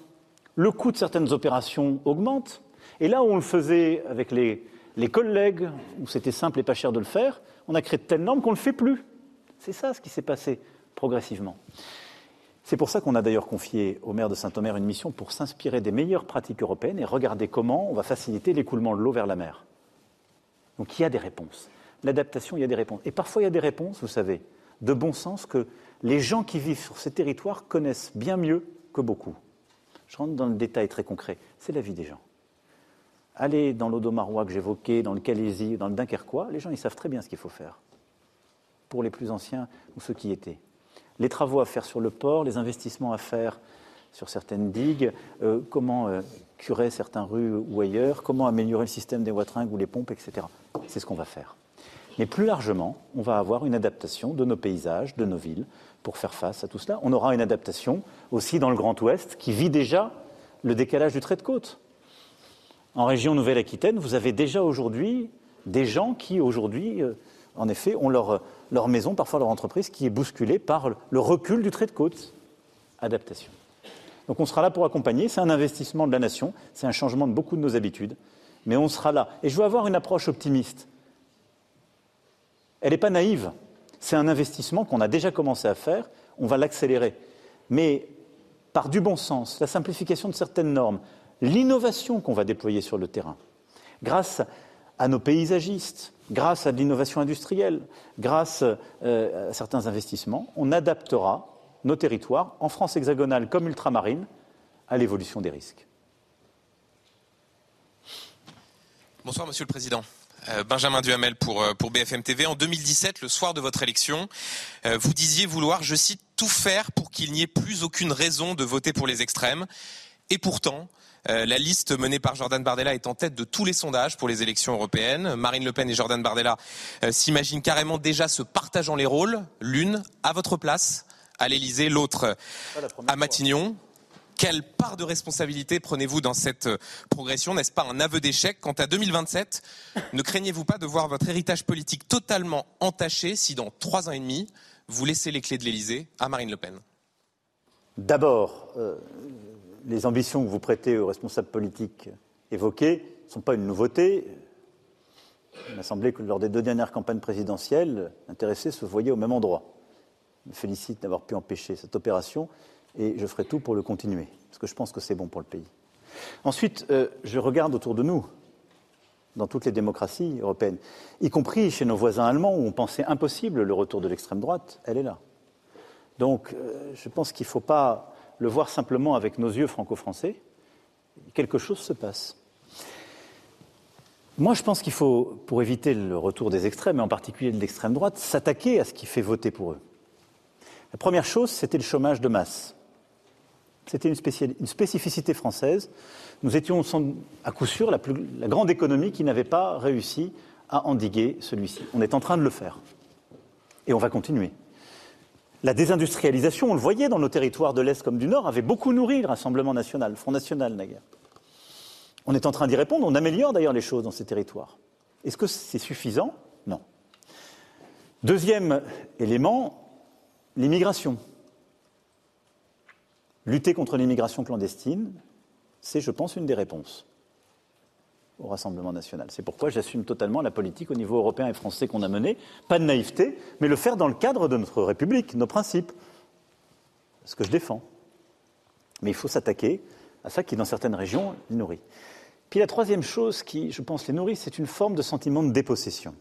le coût de certaines opérations augmente. Et là où on le faisait avec les, les collègues, où c'était simple et pas cher de le faire, on a créé de telles normes qu'on ne le fait plus. C'est ça ce qui s'est passé progressivement. C'est pour ça qu'on a d'ailleurs confié au maire de Saint-Omer une mission pour s'inspirer des meilleures pratiques européennes et regarder comment on va faciliter l'écoulement de l'eau vers la mer. Donc il y a des réponses. L'adaptation, il y a des réponses. Et parfois, il y a des réponses, vous savez, de bon sens que les gens qui vivent sur ces territoires connaissent bien mieux que beaucoup. Je rentre dans le détail très concret. C'est la vie des gens. Allez dans l'Odomarois que j'évoquais, dans le Calaisie, dans le Dunkerquois, les gens, ils savent très bien ce qu'il faut faire. Pour les plus anciens ou ceux qui étaient les travaux à faire sur le port, les investissements à faire sur certaines digues, euh, comment euh, curer certaines rues ou ailleurs, comment améliorer le système des wateringues ou les pompes, etc. C'est ce qu'on va faire. Mais plus largement, on va avoir une adaptation de nos paysages, de nos villes, pour faire face à tout cela. On aura une adaptation aussi dans le Grand Ouest, qui vit déjà le décalage du trait de côte. En région Nouvelle-Aquitaine, vous avez déjà aujourd'hui des gens qui, aujourd'hui, euh, en effet, ont leur, leur maison, parfois leur entreprise, qui est bousculée par le recul du trait de côte. Adaptation. Donc on sera là pour accompagner. C'est un investissement de la nation, c'est un changement de beaucoup de nos habitudes, mais on sera là. Et je veux avoir une approche optimiste. Elle n'est pas naïve. C'est un investissement qu'on a déjà commencé à faire, on va l'accélérer. Mais par du bon sens, la simplification de certaines normes, l'innovation qu'on va déployer sur le terrain, grâce à nos paysagistes, grâce à de l'innovation industrielle, grâce euh, à certains investissements, on adaptera nos territoires, en France hexagonale comme ultramarine, à l'évolution des risques. Bonsoir, Monsieur le Président. Euh, Benjamin Duhamel pour, euh, pour BFM TV. En 2017, le soir de votre élection, vous disiez vouloir, je cite, tout faire pour qu'il n'y ait plus aucune raison de voter pour les extrêmes. Et pourtant, euh, la liste menée par Jordan Bardella est en tête de tous les sondages pour les élections européennes. Marine Le Pen et Jordan Bardella euh, s'imaginent carrément déjà se partageant les rôles, l'une à votre place à l'Elysée, l'autre à Matignon. Quelle part de responsabilité prenez-vous dans cette euh, progression N'est-ce pas un aveu d'échec? Quant à 2027, ne craignez-vous pas de voir votre héritage politique totalement entaché si dans trois ans et demi, vous laissez les clés de l'Elysée à Marine Le Pen? D'abord, les ambitions que vous prêtez aux responsables politiques évoquées ne sont pas une nouveauté. Il m'a semblé que lors des deux dernières campagnes présidentielles, l'intéressé se voyait au même endroit. Je me félicite d'avoir pu empêcher cette opération et je ferai tout pour le continuer, parce que je pense que c'est bon pour le pays. Ensuite, euh, je regarde autour de nous, dans toutes les démocraties européennes, y compris chez nos voisins allemands où on pensait impossible le retour de l'extrême droite, elle est là. Donc, euh, je pense qu'il ne faut pas le voir simplement avec nos yeux franco-français, quelque chose se passe. Moi, je pense qu'il faut, pour éviter le retour des extrêmes, et en particulier de l'extrême droite, s'attaquer à ce qui fait voter pour eux. La première chose, c'était le chômage de masse. C'était une, spécificité française. Nous étions à coup sûr la, la grande économie qui n'avait pas réussi à endiguer celui-ci. On est en train de le faire. Et on va continuer. La désindustrialisation, on le voyait dans nos territoires de l'Est comme du Nord, avait beaucoup nourri le Rassemblement national, le Front national naguère. On est en train d'y répondre, on améliore d'ailleurs les choses dans ces territoires. Est-ce que c'est suffisant? Non. Deuxième élément, l'immigration. Lutter contre l'immigration clandestine, c'est, je pense, une des réponses au Rassemblement national. C'est pourquoi j'assume totalement la politique au niveau européen et français qu'on a menée. Pas de naïveté, mais le faire dans le cadre de notre République, nos principes. Ce que je défends. Mais il faut s'attaquer à ça qui, dans certaines régions, les nourrit. Puis la troisième chose qui, je pense, les nourrit, c'est une forme de sentiment de dépossession.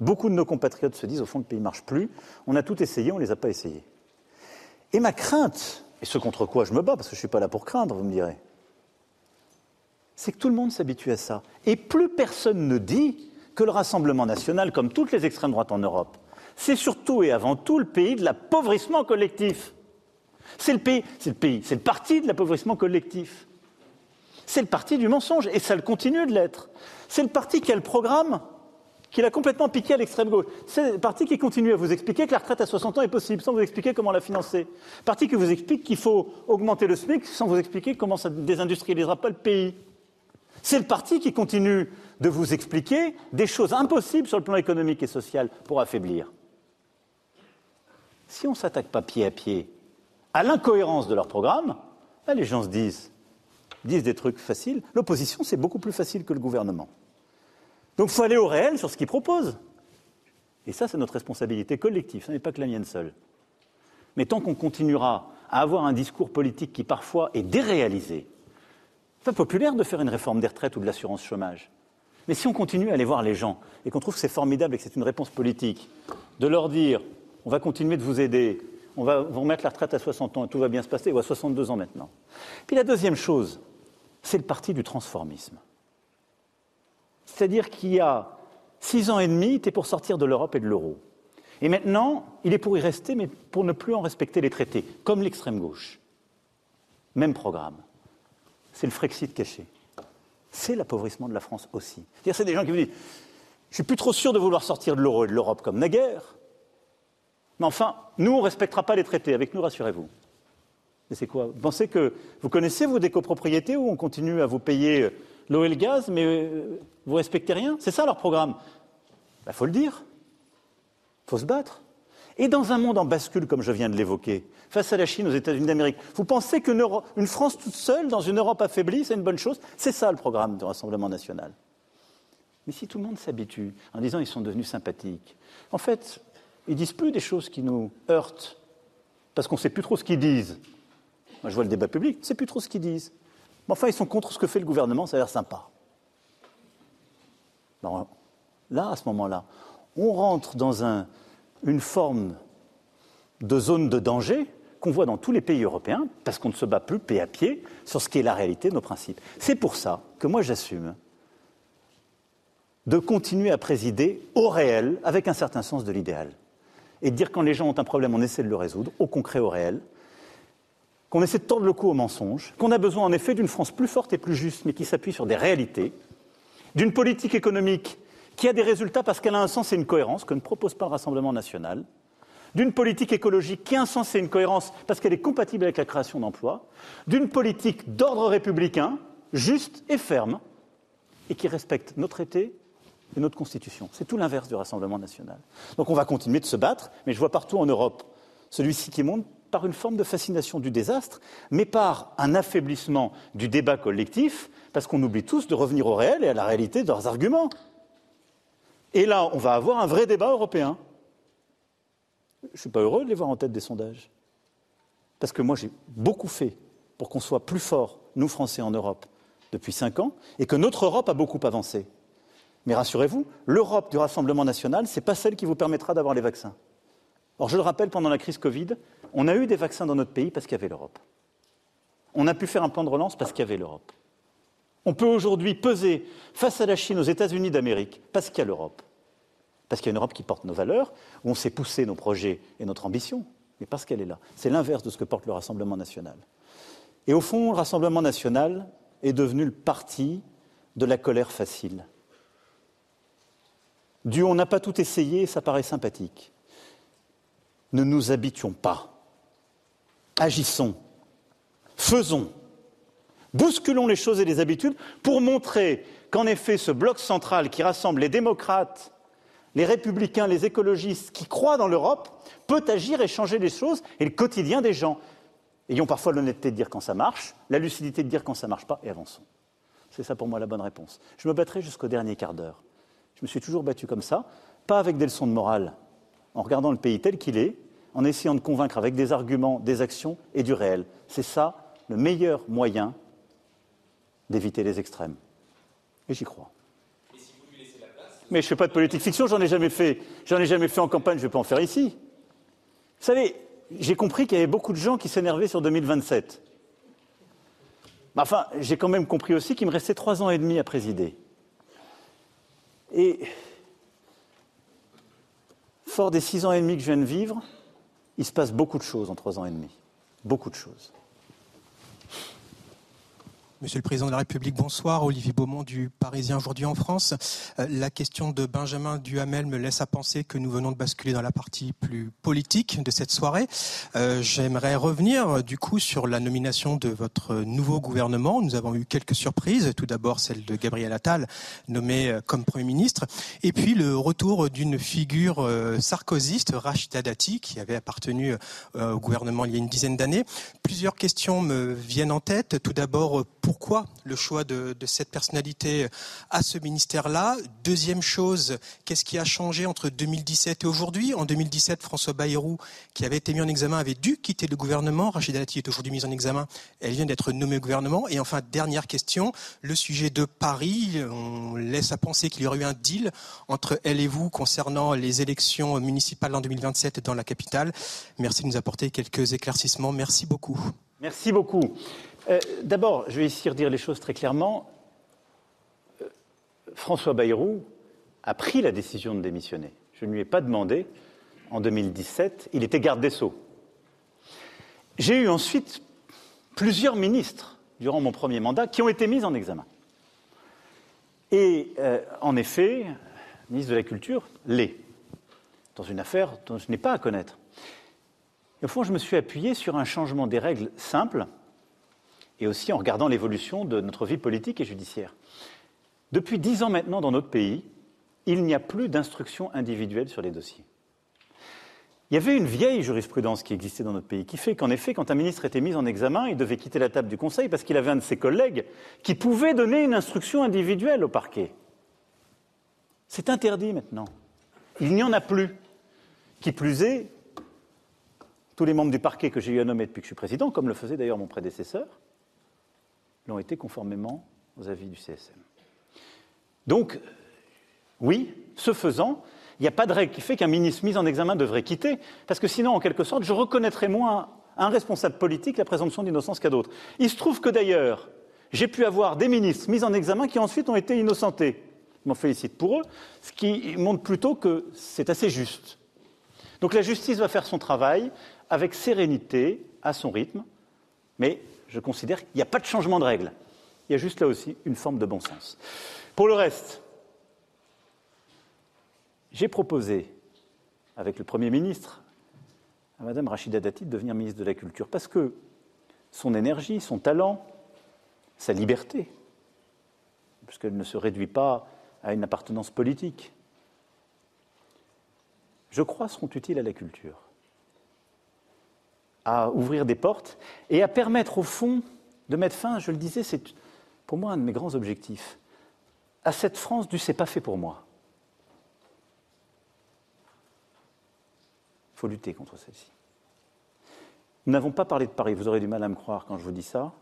Beaucoup de nos compatriotes se disent, au fond, le pays ne marche plus. On a tout essayé, on ne les a pas essayés. Et ma crainte, et ce contre quoi je me bats, parce que je ne suis pas là pour craindre, vous me direz, c'est que tout le monde s'habitue à ça. Et plus personne ne dit que le Rassemblement national, comme toutes les extrêmes droites en Europe, c'est surtout et avant tout le pays de l'appauvrissement collectif. C'est le pays, c'est le pays, c'est le parti de l'appauvrissement collectif. C'est le parti du mensonge, et ça le continue de l'être. C'est le parti qui a le programme qu'il a complètement piqué à l'extrême gauche. C'est le parti qui continue à vous expliquer que la retraite à 60 ans est possible, sans vous expliquer comment la financer. Parti qui vous explique qu'il faut augmenter le SMIC, sans vous expliquer comment ça désindustrialisera pas le pays. C'est le parti qui continue de vous expliquer des choses impossibles sur le plan économique et social pour affaiblir. Si on ne s'attaque pas pied à pied à l'incohérence de leur programme, ben, les gens se disent disent des trucs faciles. L'opposition, c'est beaucoup plus facile que le gouvernement. Donc il faut aller au réel sur ce qu'ils proposent. Et ça, c'est notre responsabilité collective, ce n'est pas que la mienne seule. Mais tant qu'on continuera à avoir un discours politique qui parfois est déréalisé, pas populaire de faire une réforme des retraites ou de l'assurance chômage. Mais si on continue à aller voir les gens et qu'on trouve que c'est formidable et que c'est une réponse politique, de leur dire on va continuer de vous aider, on va vous remettre la retraite à 60 ans et tout va bien se passer, ou à 62 ans maintenant. Puis la deuxième chose, c'est le parti du transformisme. C'est-à-dire qu'il y a six ans et demi, il était pour sortir de l'Europe et de l'euro. Et maintenant, il est pour y rester, mais pour ne plus en respecter les traités, comme l'extrême gauche. Même programme. C'est le Frexit caché. C'est l'appauvrissement de la France aussi. C'est des gens qui vous disent Je suis plus trop sûr de vouloir sortir de l'euro et de l'Europe comme naguère, mais enfin, nous, on ne respectera pas les traités. Avec nous, rassurez-vous. Mais c'est quoi? Vous pensez que vous connaissez, vous, des copropriétés où on continue à vous payer euh, l'eau et le gaz, mais euh, vous respectez rien? C'est ça leur programme. Il bah, faut le dire. Il faut se battre. Et dans un monde en bascule, comme je viens de l'évoquer, face à la Chine, aux États-Unis d'Amérique, vous pensez qu'une France toute seule, dans une Europe affaiblie, c'est une bonne chose? C'est ça le programme du Rassemblement national. Mais si tout le monde s'habitue en disant ils sont devenus sympathiques, en fait, ils disent plus des choses qui nous heurtent, parce qu'on ne sait plus trop ce qu'ils disent. Moi, je vois le débat public, on ne sait plus trop ce qu'ils disent. Mais enfin, ils sont contre ce que fait le gouvernement, ça a l'air sympa. là, à ce moment-là, on rentre dans une forme de zone de danger qu'on voit dans tous les pays européens, parce qu'on ne se bat plus pied à pied sur ce qui est la réalité de nos principes. C'est pour ça que moi j'assume de continuer à présider au réel avec un certain sens de l'idéal. Et de dire quand les gens ont un problème, on essaie de le résoudre, au concret, au réel, qu'on essaie de tordre le cou au mensonge, qu'on a besoin en effet d'une France plus forte et plus juste, mais qui s'appuie sur des réalités, d'une politique économique qui a des résultats parce qu'elle a un sens et une cohérence que ne propose pas le Rassemblement national, d'une politique écologique qui a un sens et une cohérence parce qu'elle est compatible avec la création d'emplois, d'une politique d'ordre républicain, juste et ferme, et qui respecte nos traités et notre Constitution. C'est tout l'inverse du Rassemblement national. Donc on va continuer de se battre, mais je vois partout en Europe celui-ci qui monte par une forme de fascination du désastre, mais par un affaiblissement du débat collectif, parce qu'on oublie tous de revenir au réel et à la réalité de leurs arguments. Et là, on va avoir un vrai débat européen. Je ne suis pas heureux de les voir en tête des sondages. Parce que moi, j'ai beaucoup fait pour qu'on soit plus forts, nous Français, en Europe, depuis cinq ans, et que notre Europe a beaucoup avancé. Mais rassurez-vous, l'Europe du Rassemblement national, ce n'est pas celle qui vous permettra d'avoir les vaccins. Or, je le rappelle, pendant la crise Covid, on a eu des vaccins dans notre pays parce qu'il y avait l'Europe. On a pu faire un plan de relance parce qu'il y avait l'Europe. On peut aujourd'hui peser face à la Chine, aux États-Unis d'Amérique, parce qu'il y a l'Europe. Parce qu'il y a une Europe qui porte nos valeurs, où on sait pousser nos projets et notre ambition, mais parce qu'elle est là. C'est l'inverse de ce que porte le Rassemblement national. Et au fond, le Rassemblement national est devenu le parti de la colère facile. Du on n'a pas tout essayé, ça paraît sympathique. Ne nous habituons pas. Agissons. Faisons. Bousculons les choses et les habitudes pour montrer qu'en effet, ce bloc central qui rassemble les démocrates, les républicains, les écologistes, qui croient dans l'Europe, peut agir et changer les choses et le quotidien des gens. Ayons parfois l'honnêteté de dire quand ça marche, la lucidité de dire quand ça ne marche pas et avançons. C'est ça pour moi la bonne réponse. Je me battrai jusqu'au dernier quart d'heure. Je me suis toujours battu comme ça, pas avec des leçons de morale, en regardant le pays tel qu'il est, en essayant de convaincre avec des arguments, des actions et du réel. C'est ça le meilleur moyen d'éviter les extrêmes. Et j'y crois. Mais je ne fais pas de politique fiction, j'en ai jamais fait. J'en ai jamais fait en campagne, je ne vais pas en faire ici. Vous savez, j'ai compris qu'il y avait beaucoup de gens qui s'énervaient sur 2027. Enfin, j'ai quand même compris aussi qu'il me restait trois ans et demi à présider. Et fort des six ans et demi que je viens de vivre, il se passe beaucoup de choses en trois ans et demi. Beaucoup de choses. Monsieur le Président de la République, bonsoir. Olivier Beaumont du Parisien aujourd'hui en France. Euh, la question de Benjamin Duhamel me laisse à penser que nous venons de basculer dans la partie plus politique de cette soirée. Euh, j'aimerais revenir du coup sur la nomination de votre nouveau gouvernement. Nous avons eu quelques surprises. Tout d'abord celle de Gabriel Attal, nommé euh, comme Premier ministre. Et puis le retour d'une figure sarkozyste, Rachida Dati, qui avait appartenu au gouvernement il y a une dizaine d'années. Plusieurs questions me viennent en tête. Tout d'abord, pour pourquoi le choix de, cette personnalité à ce ministère-là Deuxième chose, qu'est-ce qui a changé entre 2017 et aujourd'hui? En 2017, François Bayrou, qui avait été mis en examen, avait dû quitter le gouvernement. Rachida Dati est aujourd'hui mise en examen. Elle vient d'être nommée au gouvernement. Et enfin, dernière question, le sujet de Paris. On laisse à penser qu'il y aurait eu un deal entre elle et vous concernant les élections municipales en 2027 dans la capitale. Merci de nous apporter quelques éclaircissements. Merci beaucoup. Merci beaucoup. Euh, d'abord, je vais ici redire les choses très clairement. Euh, François Bayrou a pris la décision de démissionner. Je ne lui ai pas demandé en 2017. Il était garde des Sceaux. J'ai eu ensuite plusieurs ministres durant mon premier mandat qui ont été mis en examen. Et euh, en effet, ministre de la Culture l'est, dans une affaire dont je n'ai pas à connaître. au fond, je me suis appuyé sur un changement des règles simples et aussi en regardant l'évolution de notre vie politique et judiciaire. Depuis dix ans maintenant, dans notre pays, il n'y a plus d'instruction individuelle sur les dossiers. Il y avait une vieille jurisprudence qui existait dans notre pays, qui fait qu'en effet, quand un ministre était mis en examen, il devait quitter la table du Conseil parce qu'il avait un de ses collègues qui pouvait donner une instruction individuelle au parquet. C'est interdit maintenant. Il n'y en a plus. Qui plus est, tous les membres du parquet que j'ai eu à nommer depuis que je suis président, comme le faisait d'ailleurs mon prédécesseur, l'ont été conformément aux avis du CSM. Donc, oui, ce faisant, il n'y a pas de règle qui fait qu'un ministre mis en examen devrait quitter, parce que sinon, en quelque sorte, je reconnaîtrais moins à un responsable politique la présomption d'innocence qu'à d'autres. Il se trouve que d'ailleurs, j'ai pu avoir des ministres mis en examen qui ensuite ont été innocentés. Je m'en félicite pour eux, ce qui montre plutôt que c'est assez juste. Donc la justice va faire son travail avec sérénité, à son rythme, mais je considère qu'il n'y a pas de changement de règle. Il y a juste là aussi une forme de bon sens. Pour le reste, j'ai proposé, avec le Premier ministre, à Mme Rachida Dati de devenir ministre de la Culture, parce que son énergie, son talent, sa liberté, puisqu'elle ne se réduit pas à une appartenance politique, je crois, seront utiles à la culture à ouvrir des portes et à permettre au fond de mettre fin, je le disais, c'est pour moi un de mes grands objectifs, à cette France du c'est pas fait pour moi. Il faut lutter contre celle-ci. Nous n'avons pas parlé de Paris, vous aurez du mal à me croire quand je vous dis ça,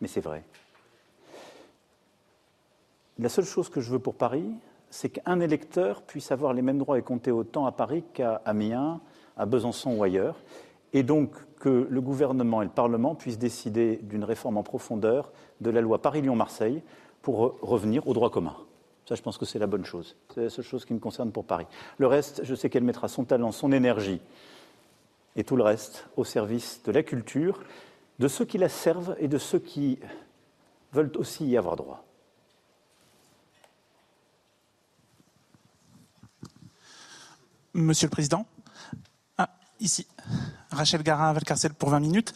mais c'est vrai. La seule chose que je veux pour Paris, c'est qu'un électeur puisse avoir les mêmes droits et compter autant à Paris qu'à Amiens, à Besançon ou ailleurs et donc que le gouvernement et le Parlement puissent décider d'une réforme en profondeur de la loi Paris-Lyon-Marseille pour revenir au droit commun. Ça, je pense que c'est la bonne chose. C'est la seule chose qui me concerne pour Paris. Le reste, je sais qu'elle mettra son talent, son énergie et tout le reste au service de la culture de ceux qui la servent et de ceux qui veulent aussi y avoir droit. Monsieur le Président, ah, ici, Rachel Garin, Valcarcel pour 20 minutes.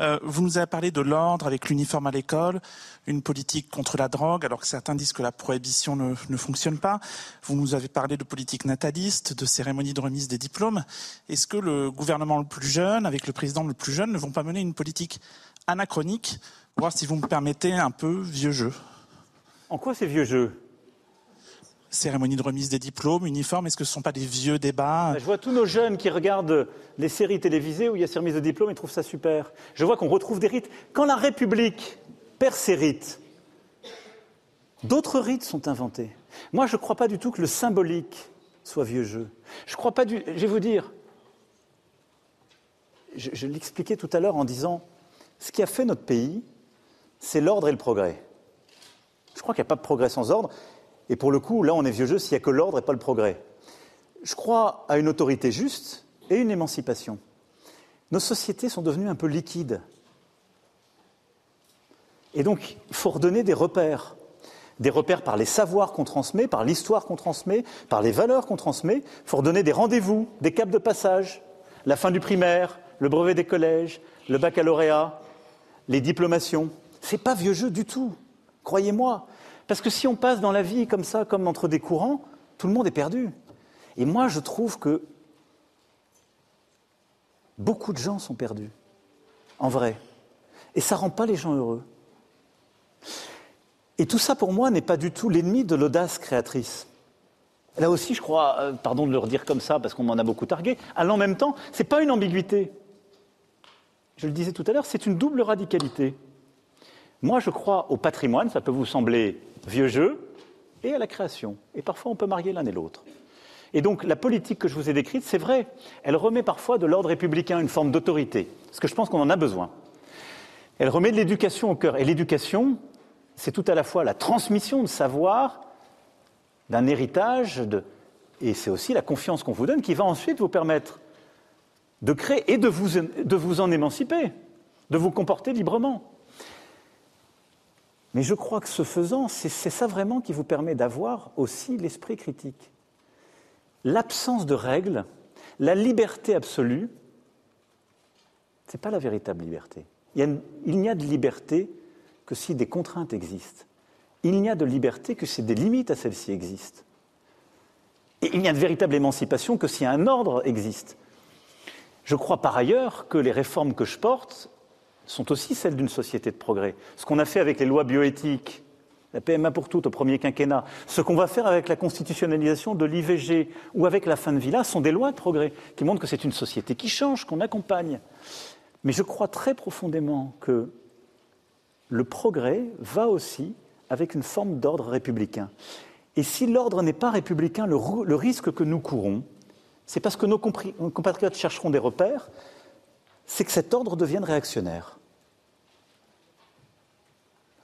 Euh, vous nous avez parlé de l'ordre avec l'uniforme à l'école, une politique contre la drogue, alors que certains disent que la prohibition ne, ne fonctionne pas. Vous nous avez parlé de politique nataliste, de cérémonie de remise des diplômes. Est-ce que le gouvernement le plus jeune, avec le président le plus jeune, ne vont pas mener une politique anachronique, voir si vous me permettez un peu vieux jeu En quoi c'est vieux jeu cérémonie de remise des diplômes, uniforme, est-ce que ce ne sont pas des vieux débats? Je vois tous nos jeunes qui regardent les séries télévisées où il y a ces remises de diplômes, ils trouvent ça super. Je vois qu'on retrouve des rites. Quand la République perd ses rites, d'autres rites sont inventés. Moi, je ne crois pas du tout que le symbolique soit vieux jeu. Je crois pas du. Je vais vous dire. Je l'expliquais tout à l'heure en disant ce qui a fait notre pays, c'est l'ordre et le progrès. Je crois qu'il n'y a pas de progrès sans ordre. Et pour le coup, là, on est vieux jeu s'il n'y a que l'ordre et pas le progrès. Je crois à une autorité juste et une émancipation. Nos sociétés sont devenues un peu liquides. Et donc, il faut redonner des repères. Des repères par les savoirs qu'on transmet, par l'histoire qu'on transmet, par les valeurs qu'on transmet. Il faut redonner des rendez-vous, des caps de passage. La fin du primaire, le brevet des collèges, le baccalauréat, les diplomations. Ce n'est pas vieux jeu du tout. Croyez-moi. Parce que si on passe dans la vie comme ça, comme entre des courants, tout le monde est perdu. Et moi, je trouve que beaucoup de gens sont perdus, en vrai. Et ça ne rend pas les gens heureux. Et tout ça, pour moi, n'est pas du tout l'ennemi de l'audace créatrice. Là aussi, je crois, euh, pardon de le redire comme ça, parce qu'on m'en a beaucoup targué, à en même temps, ce n'est pas une ambiguïté. Je le disais tout à l'heure, c'est une double radicalité. Moi, je crois au patrimoine, ça peut vous sembler vieux jeu, et à la création. Et parfois, on peut marier l'un et l'autre. Et donc, la politique que je vous ai décrite, c'est vrai, elle remet parfois de l'ordre républicain une forme d'autorité, parce que je pense qu'on en a besoin. Elle remet de l'éducation au cœur. Et l'éducation, c'est tout à la fois la transmission de savoir, d'un héritage, et c'est aussi la confiance qu'on vous donne qui va ensuite vous permettre de créer et de vous en émanciper, de vous comporter librement. Mais je crois que ce faisant, c'est ça vraiment qui vous permet d'avoir aussi l'esprit critique. L'absence de règles, la liberté absolue, ce n'est pas la véritable liberté. Il n'y a, de liberté que si des contraintes existent. Il n'y a de liberté que si des limites à celles-ci existent. Et il n'y a de véritable émancipation que si un ordre existe. Je crois par ailleurs que les réformes que je porte, sont aussi celles d'une société de progrès. Ce qu'on a fait avec les lois bioéthiques, la PMA pour toutes au premier quinquennat, ce qu'on va faire avec la constitutionnalisation de l'IVG ou avec la fin de vie là, sont des lois de progrès qui montrent que c'est une société qui change, qu'on accompagne. Mais je crois très profondément que le progrès va aussi avec une forme d'ordre républicain. Et si l'ordre n'est pas républicain, le, le, risque que nous courons, c'est parce que nos compatriotes chercheront des repères, c'est que cet ordre devienne réactionnaire.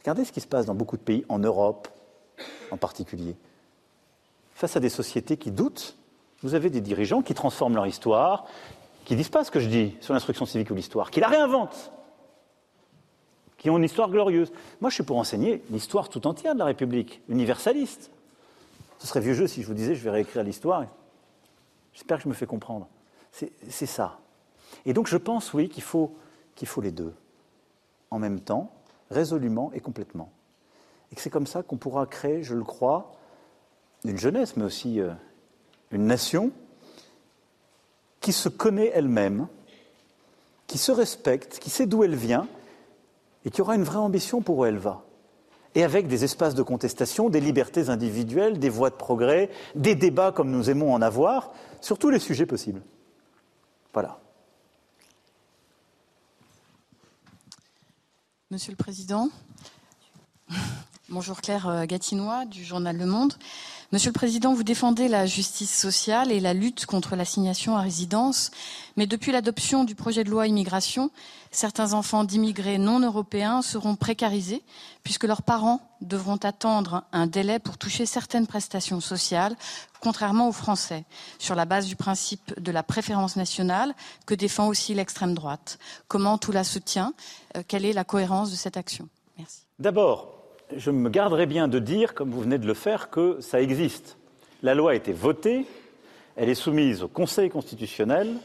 Regardez ce qui se passe dans beaucoup de pays, en Europe en particulier. Face à des sociétés qui doutent, vous avez des dirigeants qui transforment leur histoire, qui disent pas ce que je dis sur l'instruction civique ou l'histoire, qui la réinventent, qui ont une histoire glorieuse. Moi, je suis pour enseigner l'histoire tout entière de la République, universaliste. Ce serait vieux jeu si je vous disais je vais réécrire l'histoire. J'espère que je me fais comprendre. C'est ça. Et donc je pense, oui, qu'il faut, qu'il faut les deux, en même temps, résolument et complètement. Et que c'est comme ça qu'on pourra créer, je le crois, une jeunesse, mais aussi euh, une nation qui se connaît elle-même, qui se respecte, qui sait d'où elle vient, et qui aura une vraie ambition pour où elle va. Et avec des espaces de contestation, des libertés individuelles, des voies de progrès, des débats comme nous aimons en avoir, sur tous les sujets possibles. Voilà. Monsieur le Président, Bonjour Claire Gatinois du journal Le Monde. Monsieur le Président, vous défendez la justice sociale et la lutte contre l'assignation à résidence, mais depuis l'adoption du projet de loi immigration, certains enfants d'immigrés non européens seront précarisés puisque leurs parents devront attendre un délai pour toucher certaines prestations sociales, contrairement aux Français, sur la base du principe de la préférence nationale que défend aussi l'extrême droite. Comment tout la soutient euh, Quelle est la cohérence de cette action? Merci. D'abord, je me garderai bien de dire, comme vous venez de le faire, que ça existe. La loi a été votée, elle est soumise au Conseil constitutionnel,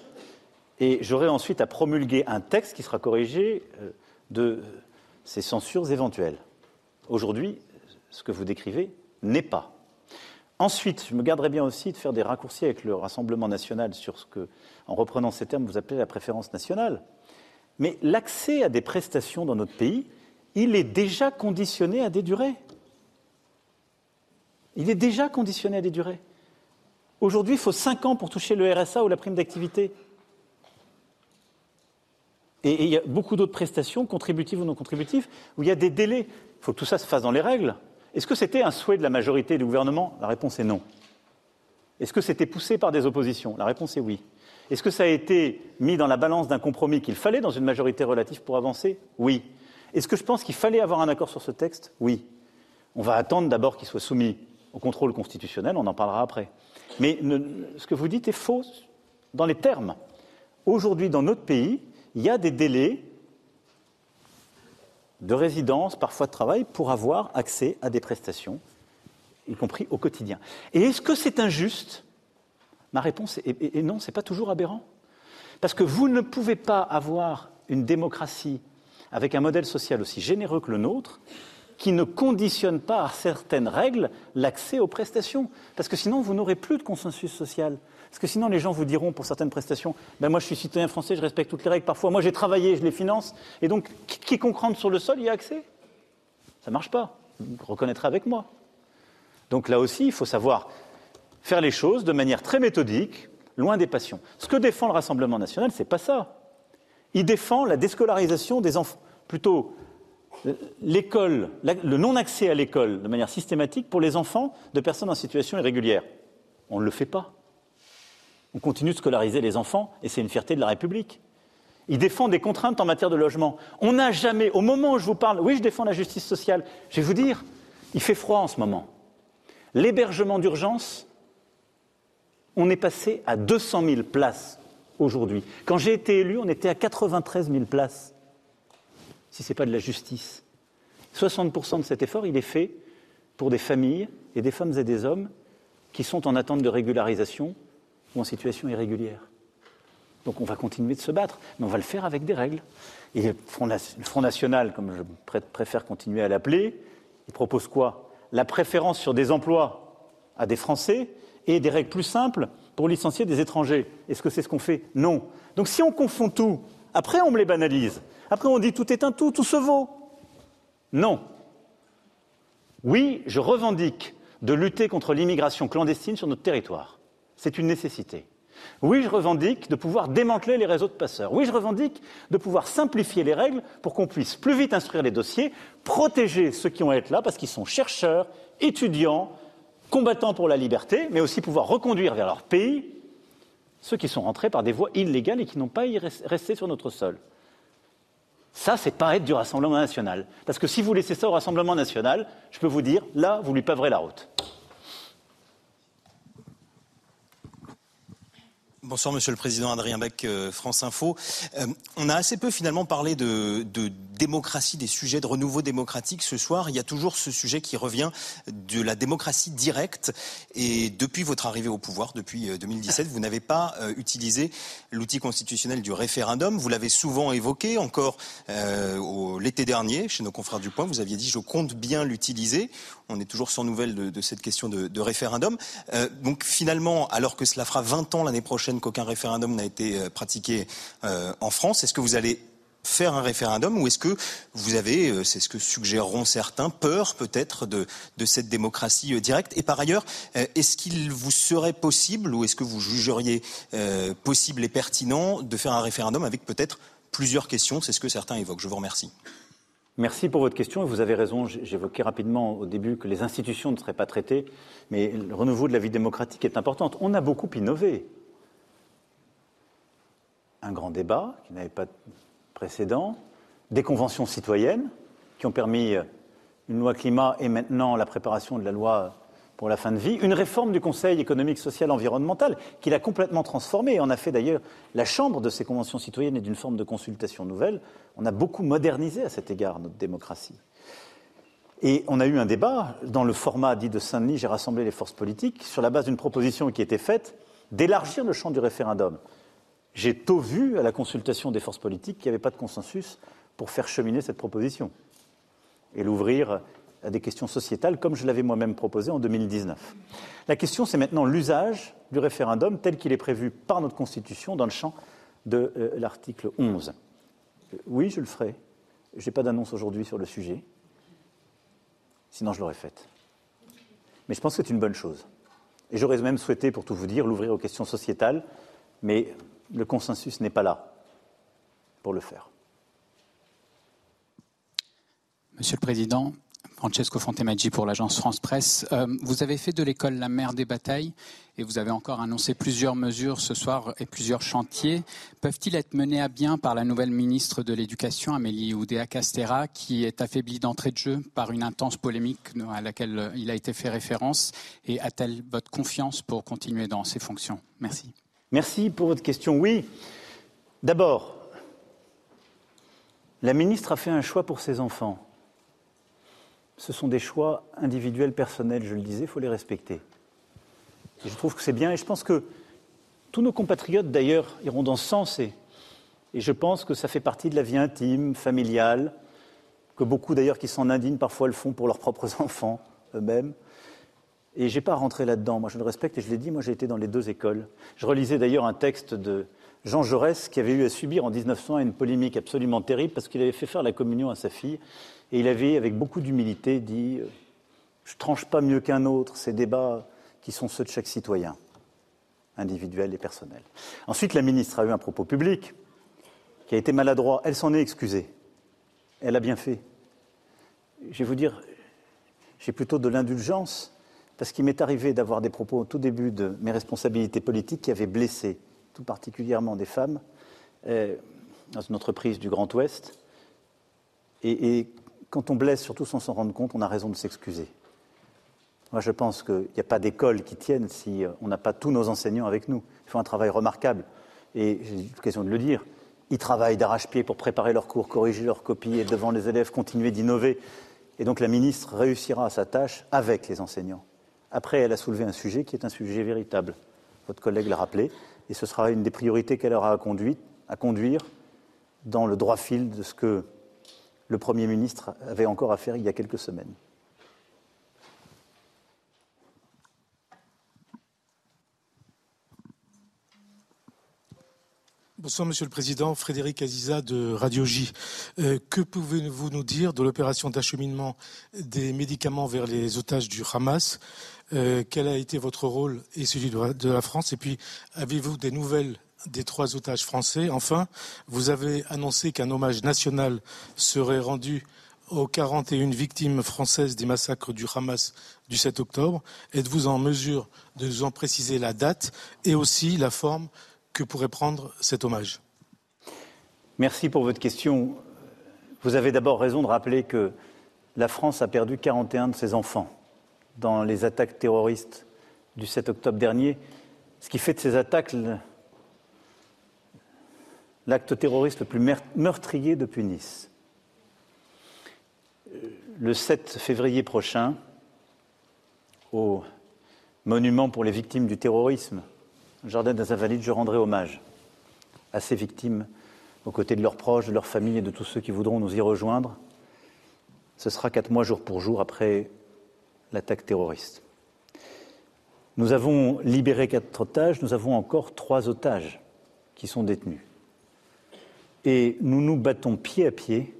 et j'aurai ensuite à promulguer un texte qui sera corrigé euh, de ces censures éventuelles. Aujourd'hui, ce que vous décrivez n'est pas. Ensuite, je me garderai bien aussi de faire des raccourcis avec le Rassemblement national sur ce que, en reprenant ces termes, vous appelez la préférence nationale. Mais l'accès à des prestations dans notre pays, il est déjà conditionné à des durées. Il est déjà conditionné à des durées. Aujourd'hui, il faut cinq ans pour toucher le RSA ou la prime d'activité. Et, il y a beaucoup d'autres prestations, contributives ou non contributives, où il y a des délais. Il faut que tout ça se fasse dans les règles. Est-ce que c'était un souhait de la majorité du gouvernement? La réponse est non. Est-ce que c'était poussé par des oppositions? La réponse est oui. Est-ce que ça a été mis dans la balance d'un compromis qu'il fallait dans une majorité relative pour avancer? Oui. Est-ce que je pense qu'il fallait avoir un accord sur ce texte? Oui. On va attendre d'abord qu'il soit soumis au contrôle constitutionnel, on en parlera après. Mais ce que vous dites est faux dans les termes. Aujourd'hui, dans notre pays, il y a des délais de résidence, parfois de travail, pour avoir accès à des prestations, y compris au quotidien. Et est-ce que c'est injuste? Ma réponse est, est non, ce n'est pas toujours aberrant. Parce que vous ne pouvez pas avoir une démocratie avec un modèle social aussi généreux que le nôtre, qui ne conditionne pas à certaines règles l'accès aux prestations. Parce que sinon, vous n'aurez plus de consensus social. Parce que sinon, les gens vous diront pour certaines prestations ben Moi, je suis citoyen français, je respecte toutes les règles. Parfois, moi, j'ai travaillé, je les finance. Et donc, quiconque rentre sur le sol y a accès. Ça ne marche pas. Vous reconnaîtrez avec moi. Donc là aussi, il faut savoir faire les choses de manière très méthodique, loin des passions. Ce que défend le Rassemblement national, ce n'est pas ça. Il défend la déscolarisation des enfants, plutôt l'école, le non-accès à l'école de manière systématique pour les enfants de personnes en situation irrégulière. On ne le fait pas. On continue de scolariser les enfants et c'est une fierté de la République. Il défend des contraintes en matière de logement. On n'a jamais, au moment où je vous parle, oui, je défends la justice sociale. Je vais vous dire, il fait froid en ce moment. L'hébergement d'urgence, on est passé à 200 000 places aujourd'hui. Quand j'ai été élu, on était à 93 000 places, si ce n'est pas de la justice. 60% de cet effort, il est fait pour des familles et des femmes et des hommes qui sont en attente de régularisation ou en situation irrégulière. Donc on va continuer de se battre, mais on va le faire avec des règles. Et le Front National, comme je préfère continuer à l'appeler, il propose quoi? La préférence sur des emplois à des Français et des règles plus simples pour licencier des étrangers. Est-ce que c'est ce qu'on fait? Non. Donc si on confond tout, après on me les banalise. Après on dit tout est un tout, tout se vaut. Non. Oui, je revendique de lutter contre l'immigration clandestine sur notre territoire. C'est une nécessité. Oui, je revendique de pouvoir démanteler les réseaux de passeurs. Oui, je revendique de pouvoir simplifier les règles pour qu'on puisse plus vite instruire les dossiers, protéger ceux qui ont à être là parce qu'ils sont chercheurs, étudiants, combattant pour la liberté, mais aussi pouvoir reconduire vers leur pays ceux qui sont rentrés par des voies illégales et qui n'ont pas resté sur notre sol. Ça, c'est pas être du Rassemblement national. Parce que si vous laissez ça au Rassemblement national, je peux vous dire, là, vous lui paverez la route. Bonsoir Monsieur le Président, Adrien Beck, euh, France Info. Euh, on a assez peu finalement parlé de, démocratie, des sujets de renouveau démocratique ce soir. Il y a toujours ce sujet qui revient de la démocratie directe. Et depuis votre arrivée au pouvoir, depuis 2017, euh, vous n'avez pas utilisé l'outil constitutionnel du référendum. Vous l'avez souvent évoqué encore l'été dernier chez nos confrères du Point. Vous aviez dit je compte bien l'utiliser. On est toujours sans nouvelles de, cette question de, de référendum. donc finalement, alors que cela fera 20 ans l'année prochaine qu'aucun référendum n'a été euh, pratiqué euh, en France. Est-ce que vous allez faire un référendum ou est-ce que vous avez, euh, c'est ce que suggéreront certains, peur peut-être de, cette démocratie directe? Et par ailleurs, est-ce qu'il vous serait possible ou est-ce que vous jugeriez possible et pertinent de faire un référendum avec peut-être plusieurs questions? C'est ce que certains évoquent. Je vous remercie. Merci pour votre question. Vous avez raison, j'évoquais rapidement au début que les institutions ne seraient pas traitées, mais le renouveau de la vie démocratique est important. On a beaucoup innové. Un grand débat qui n'avait pas de précédent, des conventions citoyennes qui ont permis une loi climat et maintenant la préparation de la loi pour la fin de vie, une réforme du Conseil économique, social, environnemental, qu'il a complètement transformé et on a fait d'ailleurs la chambre de ces conventions citoyennes et d'une forme de consultation nouvelle. On a beaucoup modernisé à cet égard notre démocratie. Et on a eu un débat dans le format dit de Saint-Denis, j'ai rassemblé les forces politiques, sur la base d'une proposition qui était faite d'élargir le champ du référendum. J'ai tôt vu à la consultation des forces politiques qu'il n'y avait pas de consensus pour faire cheminer cette proposition et l'ouvrir à des questions sociétales, comme je l'avais moi-même proposé en 2019. La question, c'est maintenant l'usage du référendum tel qu'il est prévu par notre Constitution dans le champ de euh, l'article 11. Oui, je le ferai. Je n'ai pas d'annonce aujourd'hui sur le sujet. Sinon, je l'aurais faite. Mais je pense que c'est une bonne chose. Et j'aurais même souhaité, pour tout vous dire, l'ouvrir aux questions sociétales, mais le consensus n'est pas là pour le faire. Monsieur le Président, Francesco Fontemaggi pour l'agence France Presse. Euh, vous avez fait de l'école la mère des batailles et vous avez encore annoncé plusieurs mesures ce soir et plusieurs chantiers. Peuvent-ils être menés à bien par la nouvelle ministre de l'Éducation, Amélie Oudéa-Castera, qui est affaiblie d'entrée de jeu par une intense polémique à laquelle il a été fait référence? Et a-t-elle votre confiance pour continuer dans ses fonctions? Merci. Merci pour votre question. Oui. D'abord, la ministre a fait un choix pour ses enfants ce sont des choix individuels, personnels, je le disais, il faut les respecter. je trouve que c'est bien, et je pense que tous nos compatriotes, d'ailleurs, iront dans ce sens, et, je pense que ça fait partie de la vie intime, familiale, que beaucoup, d'ailleurs, qui s'en indignent, parfois le font pour leurs propres enfants eux-mêmes. Et je n'ai pas à rentrer là-dedans. Moi, je le respecte et je l'ai dit, moi, j'ai été dans les deux écoles. Je relisais d'ailleurs un texte de Jean Jaurès qui avait eu à subir en 1900 une polémique absolument terrible parce qu'il avait fait faire la communion à sa fille et il avait, avec beaucoup d'humilité, dit euh, Je tranche pas mieux qu'un autre ces débats qui sont ceux de chaque citoyen, individuel et personnel. Ensuite, la ministre a eu un propos public qui a été maladroit. Elle s'en est excusée. Elle a bien fait. Je vais vous dire, j'ai plutôt de l'indulgence, parce qu'il m'est arrivé d'avoir des propos au tout début de mes responsabilités politiques qui avaient blessé, tout particulièrement des femmes, euh, dans une entreprise du Grand Ouest. Et, quand on blesse, surtout sans s'en rendre compte, on a raison de s'excuser. Moi, je pense qu'il n'y a pas d'école qui tienne si euh, on n'a pas tous nos enseignants avec nous. Ils font un travail remarquable. Et j'ai l'occasion de le dire. Ils travaillent d'arrache-pied pour préparer leurs cours, corriger leurs copies et devant les élèves continuer d'innover. Et donc la ministre réussira à sa tâche avec les enseignants. Après, elle a soulevé un sujet qui est un sujet véritable. Votre collègue l'a rappelé. Et ce sera une des priorités qu'elle aura à, à conduire dans le droit fil de ce que le Premier ministre avait encore à faire il y a quelques semaines. Bonsoir Monsieur le Président, Frédéric Aziza de Radio J. Euh, que pouvez-vous nous dire de l'opération d'acheminement des médicaments vers les otages du Hamas? Euh, Quel a été votre rôle et celui de la France? Et puis, avez-vous des nouvelles des trois otages français? Enfin, vous avez annoncé qu'un hommage national serait rendu aux 41 victimes françaises des massacres du Hamas du 7 octobre. Êtes-vous en mesure de nous en préciser la date et aussi la forme que pourrait prendre cet hommage? Merci pour votre question. Vous avez d'abord raison de rappeler que la France a perdu 41 de ses enfants dans les attaques terroristes du 7 octobre dernier, ce qui fait de ces attaques l'acte terroriste le plus meurtrier depuis Nice. Le 7 février prochain, au monument pour les victimes du terrorisme, Jardin des Invalides, je rendrai hommage à ces victimes aux côtés de leurs proches, de leurs familles et de tous ceux qui voudront nous y rejoindre. Ce sera quatre mois jour pour jour après l'attaque terroriste. Nous avons libéré quatre otages, nous avons encore trois otages qui sont détenus. Et nous nous battons pied à pied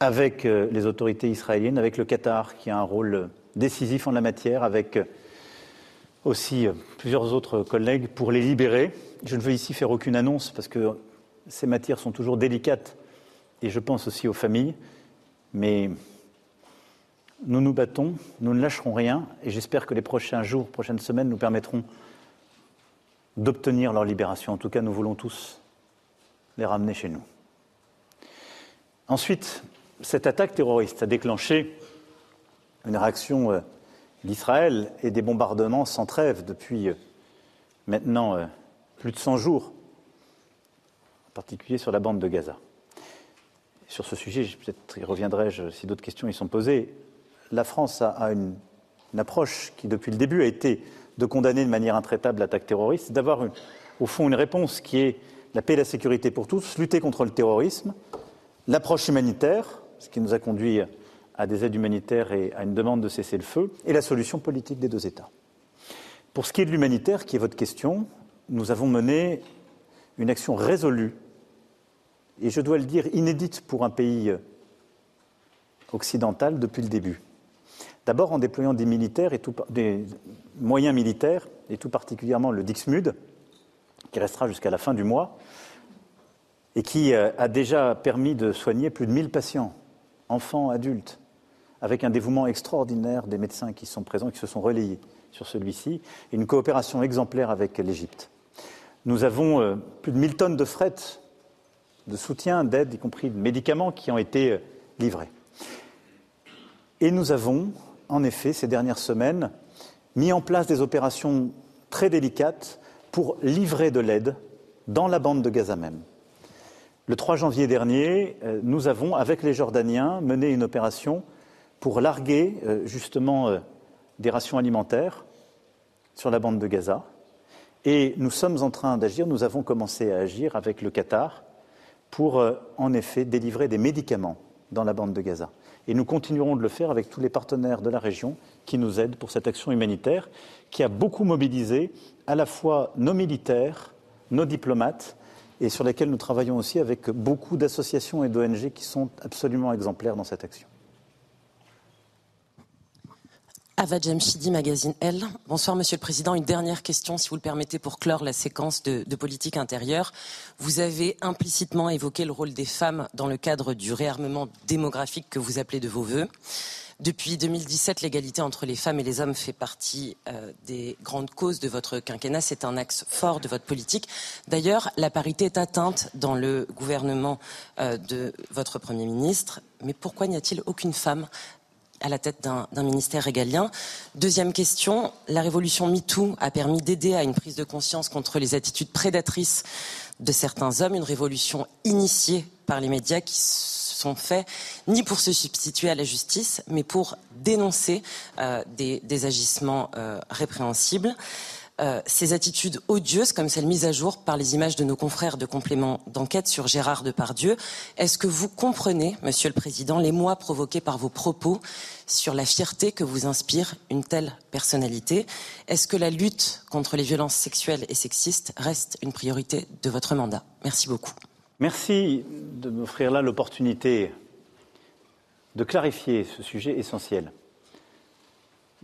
avec euh, les autorités israéliennes, avec le Qatar qui a un rôle décisif en la matière, avec euh, aussi euh, plusieurs autres collègues pour les libérer. Je ne veux ici faire aucune annonce parce que ces matières sont toujours délicates et je pense aussi aux familles, mais nous nous battons, nous ne lâcherons rien, et j'espère que les prochains jours, prochaines semaines nous permettront d'obtenir leur libération. En tout cas, nous voulons tous les ramener chez nous. Ensuite, cette attaque terroriste a déclenché une réaction euh, d'Israël et des bombardements sans trêve depuis euh, maintenant euh, plus de 100 jours, en particulier sur la bande de Gaza. Sur ce sujet, peut-être y reviendrai-je si d'autres questions y sont posées. La France a, une, approche qui, depuis le début, a été de condamner de manière intraitable l'attaque terroriste, d'avoir au fond une réponse qui est la paix et la sécurité pour tous, lutter contre le terrorisme, l'approche humanitaire, ce qui nous a conduit à des aides humanitaires et à une demande de cesser le feu, et la solution politique des deux États. Pour ce qui est de l'humanitaire, qui est votre question, nous avons mené une action résolue et je dois le dire inédite pour un pays occidental depuis le début. D'abord en déployant des, militaires et des moyens militaires, et tout particulièrement le Dixmude, qui restera jusqu'à la fin du mois, et qui euh, a déjà permis de soigner plus de 1000 patients, enfants, adultes, avec un dévouement extraordinaire des médecins qui sont présents, qui se sont relayés sur celui-ci, et une coopération exemplaire avec l'Égypte. Nous avons euh, plus de 1000 tonnes de fret, de soutien, d'aide, y compris de médicaments, qui ont été euh, livrés. Et nous avons, en effet, ces dernières semaines, mis en place des opérations très délicates pour livrer de l'aide dans la bande de Gaza même. Le 3 janvier dernier, euh, nous avons, avec les Jordaniens, mené une opération pour larguer euh, justement euh, des rations alimentaires sur la bande de Gaza. Et nous sommes en train d'agir, nous avons commencé à agir avec le Qatar pour, en effet, délivrer des médicaments dans la bande de Gaza. Et nous continuerons de le faire avec tous les partenaires de la région qui nous aident pour cette action humanitaire qui a beaucoup mobilisé à la fois nos militaires, nos diplomates, et sur lesquels nous travaillons aussi avec beaucoup d'associations et d'ONG qui sont absolument exemplaires dans cette action. Ava Jamshidi, magazine L. Bonsoir, Monsieur le Président. Une dernière question, si vous le permettez, pour clore la séquence de, de, politique intérieure. Vous avez implicitement évoqué le rôle des femmes dans le cadre du réarmement démographique que vous appelez de vos voeux. Depuis 2017, l'égalité entre les femmes et les hommes fait partie euh, des grandes causes de votre quinquennat. C'est un axe fort de votre politique. D'ailleurs, la parité est atteinte dans le gouvernement euh, de votre Premier ministre. Mais pourquoi n'y a-t-il aucune femme à la tête d'un ministère régalien. Deuxième question, la révolution MeToo a permis d'aider à une prise de conscience contre les attitudes prédatrices de certains hommes, une révolution initiée par les médias qui sont faits ni pour se substituer à la justice, mais pour dénoncer euh, des, agissements euh, répréhensibles. Euh, ces attitudes odieuses, comme celles mises à jour par les images de nos confrères de complément d'enquête sur Gérard Depardieu. Est-ce que vous comprenez, Monsieur le Président, les mois provoqués par vos propos sur la fierté que vous inspire une telle personnalité? Est-ce que la lutte contre les violences sexuelles et sexistes reste une priorité de votre mandat? Merci beaucoup. Merci de m'offrir là l'opportunité de clarifier ce sujet essentiel.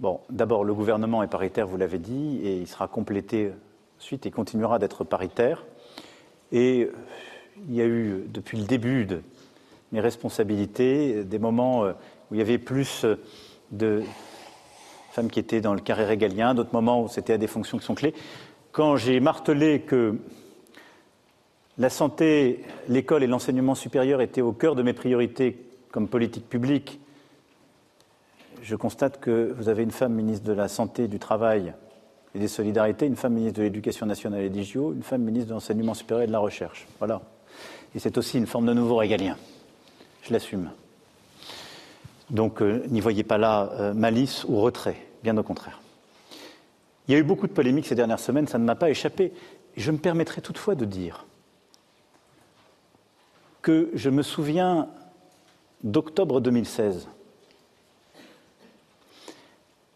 Bon, d'abord, le gouvernement est paritaire, vous l'avez dit, et il sera complété ensuite et continuera d'être paritaire. Et il y a eu, depuis le début de mes responsabilités, des moments où il y avait plus de femmes qui étaient dans le carré régalien, d'autres moments où c'était à des fonctions qui sont clés. Quand j'ai martelé que la santé, l'école et l'enseignement supérieur étaient au cœur de mes priorités comme politique publique, je constate que vous avez une femme ministre de la Santé, du Travail et des Solidarités, une femme ministre de l'Éducation nationale et des JO, une femme ministre de l'Enseignement supérieur et de la Recherche. Voilà. Et c'est aussi une forme de nouveau régalien. Je l'assume. Donc euh, n'y voyez pas là euh, malice ou retrait, bien au contraire. Il y a eu beaucoup de polémiques ces dernières semaines, ça ne m'a pas échappé. Je me permettrai toutefois de dire que je me souviens d'octobre 2016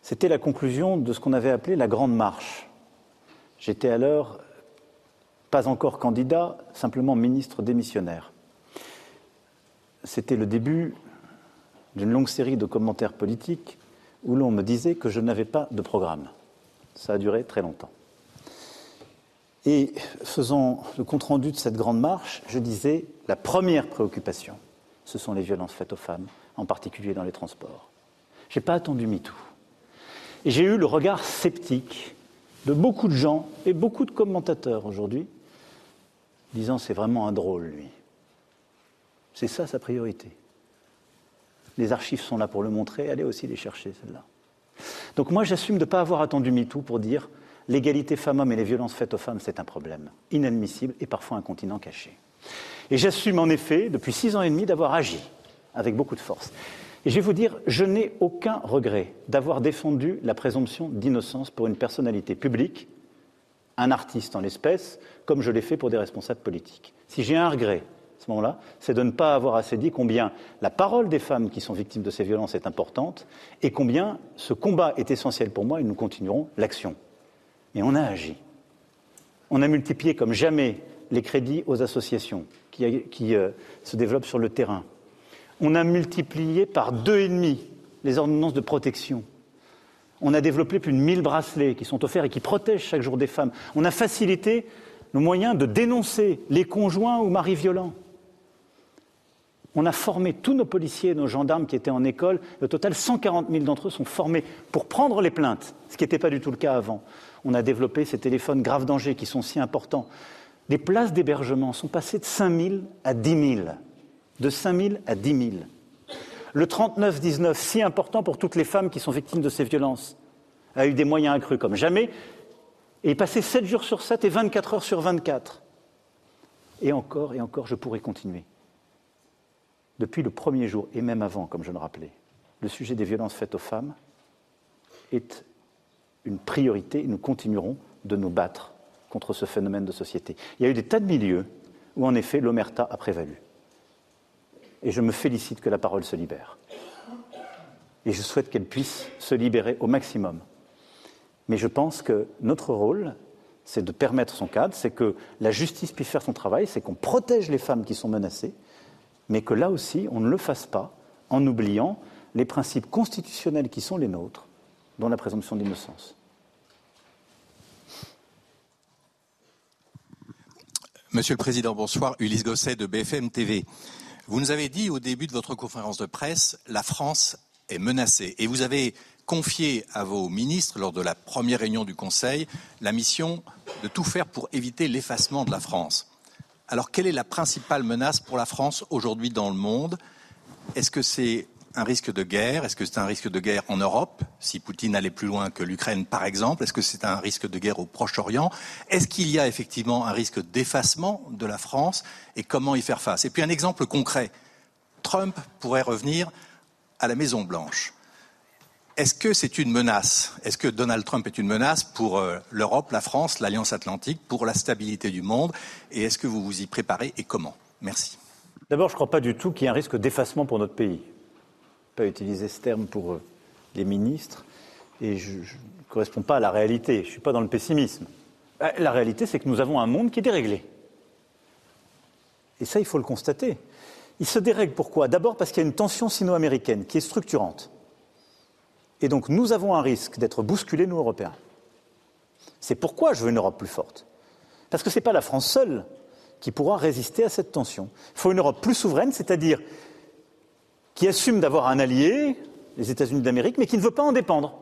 c'était la conclusion de ce qu'on avait appelé la Grande Marche. J'étais alors pas encore candidat, simplement ministre démissionnaire. C'était le début d'une longue série de commentaires politiques où l'on me disait que je n'avais pas de programme. Ça a duré très longtemps. Et faisant le compte-rendu de cette grande marche, je disais la première préoccupation, ce sont les violences faites aux femmes, en particulier dans les transports. Je n'ai pas attendu MeToo. Et j'ai eu le regard sceptique de beaucoup de gens et beaucoup de commentateurs aujourd'hui, disant c'est vraiment un drôle, lui. C'est ça sa priorité. Les archives sont là pour le montrer, allez aussi les chercher, celles-là. Donc moi, j'assume de ne pas avoir attendu MeToo pour dire l'égalité femmes-hommes et les violences faites aux femmes, c'est un problème inadmissible et parfois un continent caché. Et j'assume en effet, depuis six ans et demi, d'avoir agi avec beaucoup de force. Et je vais vous dire, je n'ai aucun regret d'avoir défendu la présomption d'innocence pour une personnalité publique, un artiste en l'espèce, comme je l'ai fait pour des responsables politiques. Si j'ai un regret à ce moment-là, c'est de ne pas avoir assez dit combien la parole des femmes qui sont victimes de ces violences est importante et combien ce combat est essentiel pour moi et nous continuerons l'action. Et on a agi. On a multiplié comme jamais les crédits aux associations qui, euh, se développent sur le terrain. On a multiplié par deux et demi les ordonnances de protection. On a développé plus de 1000 bracelets qui sont offerts et qui protègent chaque jour des femmes. On a facilité le moyen de dénoncer les conjoints ou maris violents. On a formé tous nos policiers et nos gendarmes qui étaient en école. Au total, 140 000 d'entre eux sont formés pour prendre les plaintes, ce qui n'était pas du tout le cas avant. On a développé ces téléphones grave danger qui sont si importants. Les places d'hébergement sont passées de 5 000 à 10 000. De 5 000 à 10 000. Le 39-19, si important pour toutes les femmes qui sont victimes de ces violences, a eu des moyens accrus comme jamais et est passé 7 jours sur 7 et 24 heures sur 24. Et encore et encore, je pourrais continuer. Depuis le premier jour, et même avant, comme je le rappelais, le sujet des violences faites aux femmes est une priorité et nous continuerons de nous battre contre ce phénomène de société. Il y a eu des tas de milieux où, en effet, l'omerta a prévalu. Et je me félicite que la parole se libère. Et je souhaite qu'elle puisse se libérer au maximum. Mais je pense que notre rôle, c'est de permettre son cadre, c'est que la justice puisse faire son travail, c'est qu'on protège les femmes qui sont menacées, mais que là aussi, on ne le fasse pas en oubliant les principes constitutionnels qui sont les nôtres, dont la présomption d'innocence. Monsieur le Président, bonsoir. Ulysse Gosset de BFM TV. Vous nous avez dit au début de votre conférence de presse, la France est menacée. Et vous avez confié à vos ministres, lors de la première réunion du Conseil, la mission de tout faire pour éviter l'effacement de la France. Alors, quelle est la principale menace pour la France aujourd'hui dans le monde? Est-ce que c'est un risque de guerre? Est-ce que c'est un risque de guerre en Europe, si Poutine allait plus loin que l'Ukraine, par exemple Est-ce que c'est un risque de guerre au Proche-Orient? Est-ce qu'il y a effectivement un risque d'effacement de la France? Et comment y faire face? Et puis un exemple concret. Trump pourrait revenir à la Maison-Blanche. Est-ce que c'est une menace? Est-ce que Donald Trump est une menace pour euh, l'Europe, la France, l'Alliance atlantique, pour la stabilité du monde? Et est-ce que vous vous y préparez et comment? Merci. D'abord, je ne crois pas du tout qu'il y ait un risque d'effacement pour notre pays pas utiliser ce terme pour euh, les ministres, et je ne correspond pas à la réalité. Je ne suis pas dans le pessimisme. Euh, la réalité, c'est que nous avons un monde qui est déréglé. Et ça, il faut le constater. Il se dérègle pourquoi? D'abord parce qu'il y a une tension sino-américaine qui est structurante. Et donc nous avons un risque d'être bousculés, nous, Européens. C'est pourquoi je veux une Europe plus forte. Parce que ce n'est pas la France seule qui pourra résister à cette tension. Il faut une Europe plus souveraine, c'est-à-dire qui assume d'avoir un allié, les États-Unis d'Amérique, mais qui ne veut pas en dépendre.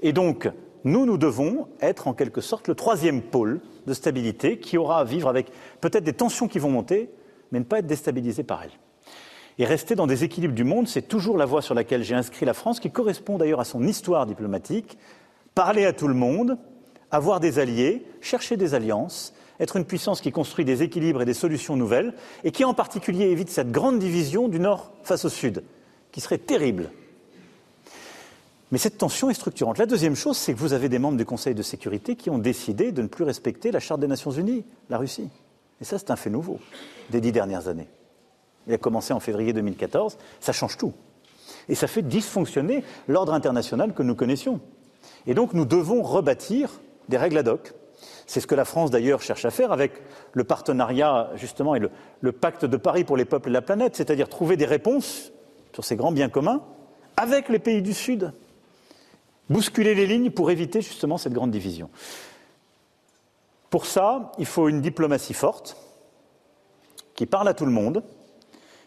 Et donc, nous, nous devons être en quelque sorte le troisième pôle de stabilité qui aura à vivre avec peut-être des tensions qui vont monter, mais ne pas être déstabilisé par elles. Et rester dans des équilibres du monde, c'est toujours la voie sur laquelle j'ai inscrit la France, qui correspond d'ailleurs à son histoire diplomatique. Parler à tout le monde, avoir des alliés, chercher des alliances, être une puissance qui construit des équilibres et des solutions nouvelles, et qui en particulier évite cette grande division du Nord face au Sud, qui serait terrible. Mais cette tension est structurante. La deuxième chose, c'est que vous avez des membres du Conseil de sécurité qui ont décidé de ne plus respecter la Charte des Nations Unies, la Russie. Et ça, c'est un fait nouveau des dix dernières années. Il a commencé en février 2014, ça change tout. Et ça fait dysfonctionner l'ordre international que nous connaissions. Et donc nous devons rebâtir des règles ad hoc c'est ce que la France d'ailleurs cherche à faire avec le partenariat justement et le, pacte de Paris pour les peuples et la planète, c'est-à-dire trouver des réponses sur ces grands biens communs avec les pays du Sud, bousculer les lignes pour éviter justement cette grande division. Pour ça, il faut une diplomatie forte qui parle à tout le monde,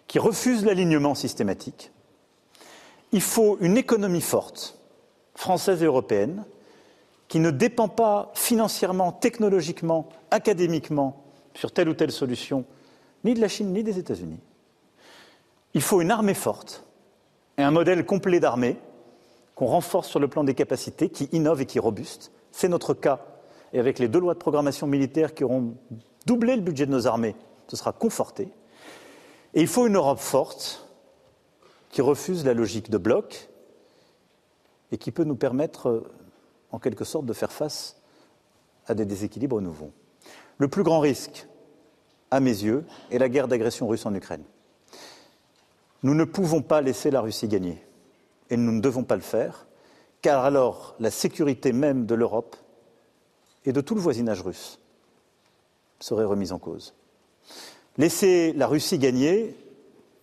qui refuse l'alignement systématique. Il faut une économie forte, française et européenne, qui ne dépend pas financièrement, technologiquement, académiquement sur telle ou telle solution, ni de la Chine ni des États-Unis. Il faut une armée forte et un modèle complet d'armée qu'on renforce sur le plan des capacités, qui innove et qui est robuste. C'est notre cas. Et avec les deux lois de programmation militaire qui auront doublé le budget de nos armées, ce sera conforté. Et il faut une Europe forte qui refuse la logique de bloc et qui peut nous permettre, en quelque sorte, de faire face à des déséquilibres nouveaux. Le plus grand risque, à mes yeux, est la guerre d'agression russe en Ukraine. Nous ne pouvons pas laisser la Russie gagner, et nous ne devons pas le faire, car alors la sécurité même de l'Europe et de tout le voisinage russe serait remise en cause. Laisser la Russie gagner,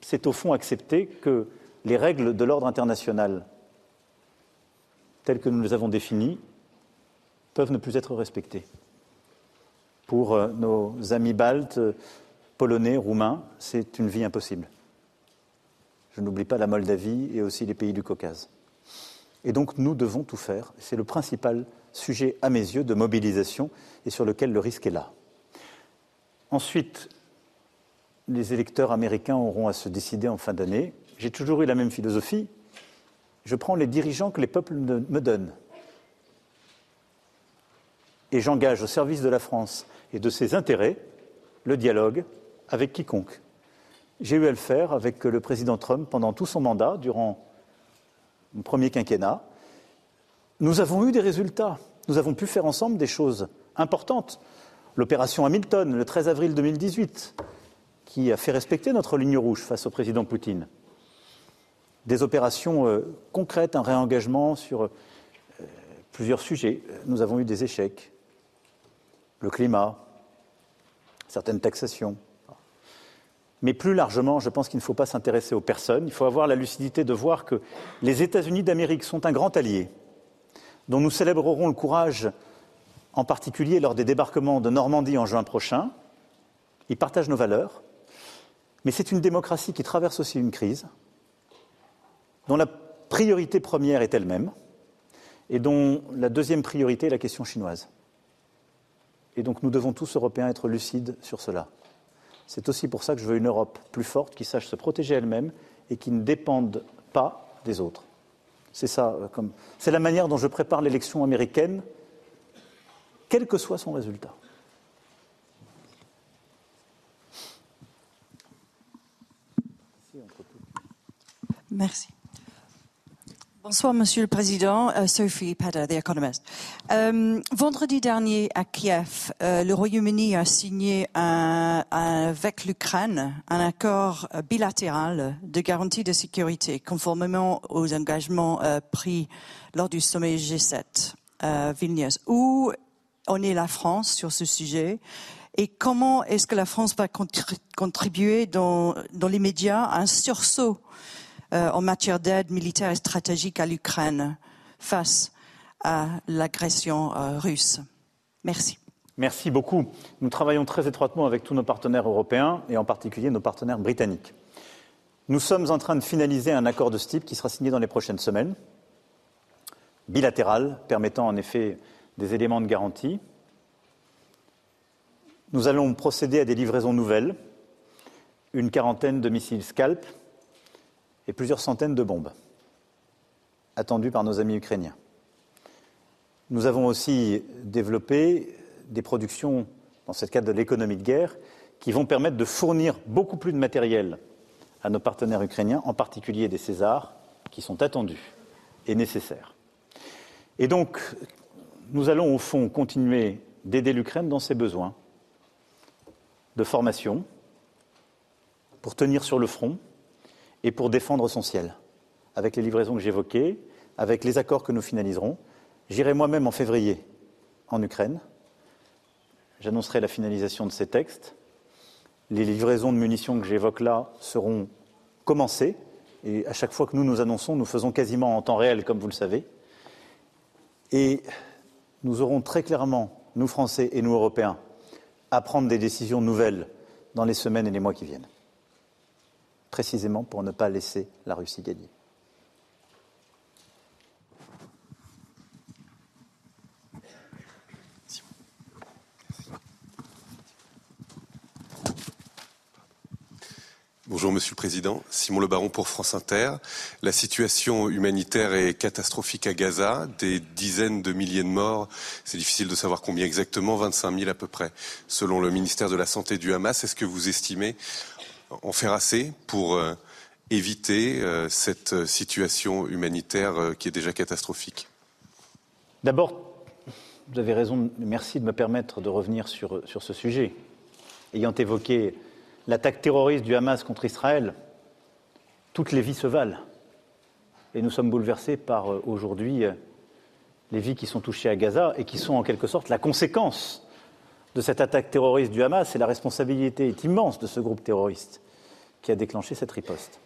c'est au fond accepter que les règles de l'ordre international telles que nous les avons définies peuvent ne plus être respectées. Pour euh, nos amis baltes, polonais, roumains, c'est une vie impossible. Je n'oublie pas la Moldavie et aussi les pays du Caucase. Et donc nous devons tout faire. C'est le principal sujet, à mes yeux, de mobilisation et sur lequel le risque est là. Ensuite, les électeurs américains auront à se décider en fin d'année. J'ai toujours eu la même philosophie. Je prends les dirigeants que les peuples me donnent. Et j'engage au service de la France et de ses intérêts le dialogue avec quiconque. J'ai eu à le faire avec le président Trump pendant tout son mandat, durant mon premier quinquennat. Nous avons eu des résultats. Nous avons pu faire ensemble des choses importantes. L'opération Hamilton, le 13 avril 2018, qui a fait respecter notre ligne rouge face au président Poutine. Des opérations euh, concrètes, un réengagement sur euh, plusieurs sujets. Nous avons eu des échecs. Le climat, certaines taxations. Mais plus largement, je pense qu'il ne faut pas s'intéresser aux personnes. Il faut avoir la lucidité de voir que les États-Unis d'Amérique sont un grand allié, dont nous célébrerons le courage, en particulier lors des débarquements de Normandie en juin prochain. Ils partagent nos valeurs. Mais c'est une démocratie qui traverse aussi une crise, dont la priorité première est elle-même, et dont la deuxième priorité est la question chinoise. Et donc nous devons tous, Européens, être lucides sur cela. C'est aussi pour ça que je veux une Europe plus forte, qui sache se protéger elle-même et qui ne dépende pas des autres. C'est ça, euh, comme... c'est la manière dont je prépare l'élection américaine, quel que soit son résultat. Merci. Bonsoir, Monsieur le Président. Euh, Sophie Pada, The Economist. Euh, vendredi dernier, à Kiev, euh, le Royaume-Uni a signé un, avec l'Ukraine un accord bilatéral de garantie de sécurité, conformément aux engagements pris lors du sommet G7 Vilnius. Où en est la France sur ce sujet et comment est-ce que la France va contribuer dans, dans les médias à un sursaut euh, en matière d'aide militaire et stratégique à l'Ukraine face à l'agression euh, russe. Merci. Merci beaucoup. Nous travaillons très étroitement avec tous nos partenaires européens et en particulier nos partenaires britanniques. Nous sommes en train de finaliser un accord de ce type qui sera signé dans les prochaines semaines, bilatéral, permettant en effet des éléments de garantie. Nous allons procéder à des livraisons nouvelles, une quarantaine de missiles Scalp, et plusieurs centaines de bombes attendues par nos amis ukrainiens. Nous avons aussi développé des productions dans ce cadre de l'économie de guerre qui vont permettre de fournir beaucoup plus de matériel à nos partenaires ukrainiens, en particulier des Césars, qui sont attendus et nécessaires. Et donc, nous allons au fond continuer d'aider l'Ukraine dans ses besoins de formation pour tenir sur le front, et pour défendre son ciel, avec les livraisons que j'évoquais, avec les accords que nous finaliserons. J'irai moi-même en février en Ukraine. J'annoncerai la finalisation de ces textes. Les livraisons de munitions que j'évoque là seront commencées. Et à chaque fois que nous nous annonçons, nous faisons quasiment en temps réel, comme vous le savez. Et nous aurons très clairement, nous Français et nous Européens, à prendre des décisions nouvelles dans les semaines et les mois qui viennent précisément pour ne pas laisser la Russie gagner. Bonjour Monsieur le Président, Simon Le Baron pour France Inter. La situation humanitaire est catastrophique à Gaza, des dizaines de milliers de morts, c'est difficile de savoir combien exactement, 25 000 à peu près, selon le ministère de la Santé du Hamas. Est-ce que vous estimez en faire assez pour euh, éviter euh, cette situation humanitaire euh, qui est déjà catastrophique D'abord, vous avez raison, merci de me permettre de revenir sur, sur ce sujet. Ayant évoqué l'attaque terroriste du Hamas contre Israël, toutes les vies se valent. Et nous sommes bouleversés par euh, aujourd'hui euh, les vies qui sont touchées à Gaza et qui sont en quelque sorte la conséquence de cette attaque terroriste du Hamas. Et la responsabilité est immense de ce groupe terroriste qui a déclenché cette riposte.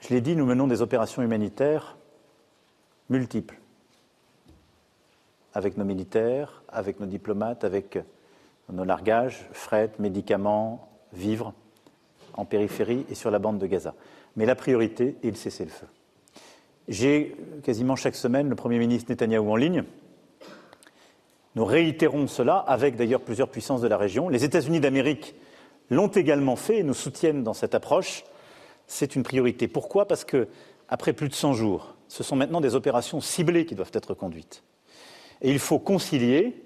Je l'ai dit, nous menons des opérations humanitaires multiples avec nos militaires, avec nos diplomates, avec nos largages, fret, médicaments, vivres, en périphérie et sur la bande de Gaza. Mais la priorité est le cessez-le-feu. J'ai quasiment chaque semaine le Premier ministre Netanyahou en ligne. Nous réitérons cela avec d'ailleurs plusieurs puissances de la région. Les États-Unis d'Amérique l'ont également fait et nous soutiennent dans cette approche. C'est une priorité. Pourquoi? Parce que, après plus de 100 jours, ce sont maintenant des opérations ciblées qui doivent être conduites. Et il faut concilier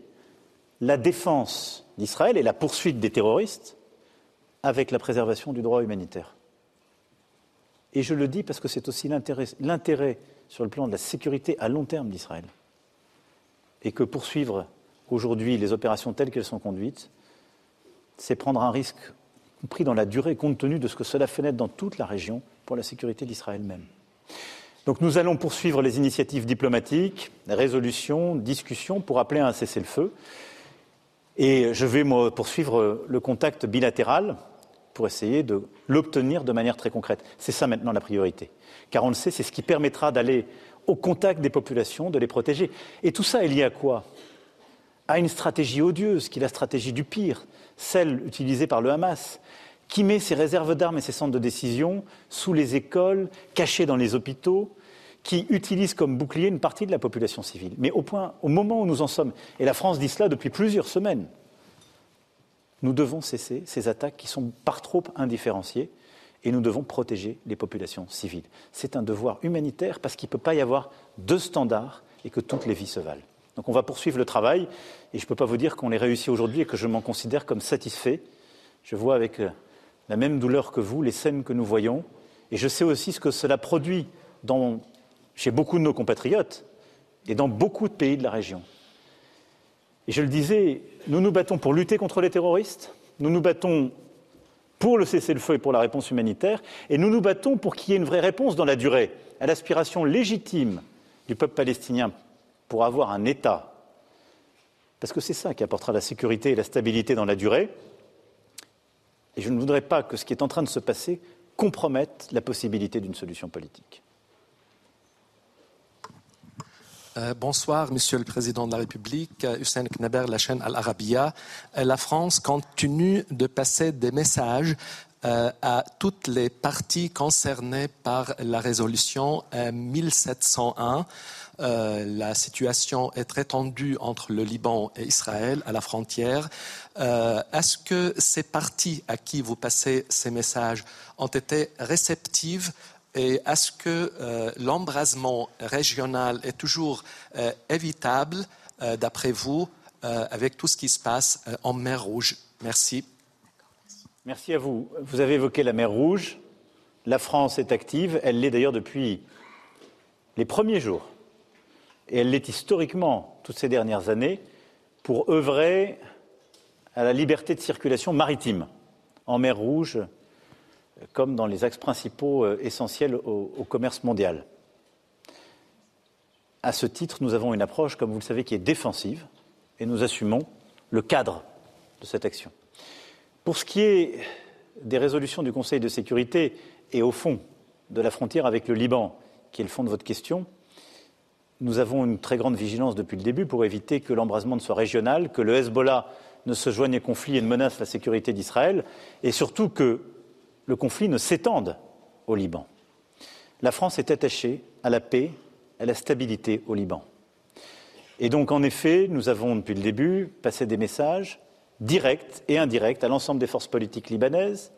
la défense d'Israël et la poursuite des terroristes avec la préservation du droit humanitaire. Et je le dis parce que c'est aussi l'intérêt sur le plan de la sécurité à long terme d'Israël. Et que poursuivre aujourd'hui les opérations telles qu'elles sont conduites, c'est prendre un risque pris dans la durée compte tenu de ce que cela fait naître dans toute la région pour la sécurité d'Israël même. Donc nous allons poursuivre les initiatives diplomatiques, résolutions, discussions pour appeler à un cessez-le-feu. Et je vais poursuivre le contact bilatéral pour essayer de l'obtenir de manière très concrète. C'est ça maintenant la priorité. Car on le sait, c'est ce qui permettra d'aller au contact des populations, de les protéger. Et tout ça est lié à quoi? À une stratégie odieuse, qui est la stratégie du pire, celle utilisée par le Hamas, qui met ses réserves d'armes et ses centres de décision sous les écoles, cachés dans les hôpitaux, qui utilise comme bouclier une partie de la population civile. Mais au, point, au moment où nous en sommes, et la France dit cela depuis plusieurs semaines, nous devons cesser ces attaques qui sont par trop indifférenciées et nous devons protéger les populations civiles. C'est un devoir humanitaire parce qu'il ne peut pas y avoir deux standards et que toutes les vies se valent. Donc on va poursuivre le travail et je ne peux pas vous dire qu'on l'ait réussi aujourd'hui et que je m'en considère comme satisfait. Je vois avec euh, la même douleur que vous les scènes que nous voyons et je sais aussi ce que cela produit chez beaucoup de nos compatriotes et dans beaucoup de pays de la région. Et je le disais, nous nous battons pour lutter contre les terroristes, nous nous battons pour le cessez-le-feu et pour la réponse humanitaire, et nous nous battons pour qu'il y ait une vraie réponse dans la durée à l'aspiration légitime du peuple palestinien pour avoir un État. Parce que c'est ça qui apportera la sécurité et la stabilité dans la durée. Et je ne voudrais pas que ce qui est en train de se passer compromette la possibilité d'une solution politique. Euh, bonsoir, Monsieur le Président de la République. Euh, Hussein Knaber, la chaîne Al Arabiya. Euh, la France continue de passer des messages à toutes les parties concernées par la résolution 1701. la situation est très tendue entre le Liban et Israël à la frontière. Est-ce que ces parties à qui vous passez ces messages ont été réceptives et est-ce que euh, l'embrasement régional est toujours euh, évitable, euh, d'après vous, avec tout ce qui se passe en mer Rouge Merci. Merci à vous. Vous avez évoqué la mer Rouge. La France est active. Elle l'est d'ailleurs depuis les premiers jours. Et elle l'est historiquement toutes ces dernières années pour œuvrer à la liberté de circulation maritime en mer Rouge, comme dans les axes principaux euh, essentiels au, commerce mondial. À ce titre, nous avons une approche, comme vous le savez, qui est défensive et nous assumons le cadre de cette action. Pour ce qui est des résolutions du Conseil de sécurité et au fond de la frontière avec le Liban, qui est le fond de votre question, nous avons une très grande vigilance depuis le début pour éviter que l'embrasement ne soit régional, que le Hezbollah ne se joigne au conflit et ne menace la sécurité d'Israël, et surtout que le conflit ne s'étende au Liban. La France est attachée à la paix, à la stabilité au Liban. Et donc, en effet, nous avons, depuis le début, passé des messages directs et indirects à l'ensemble des forces politiques libanaises,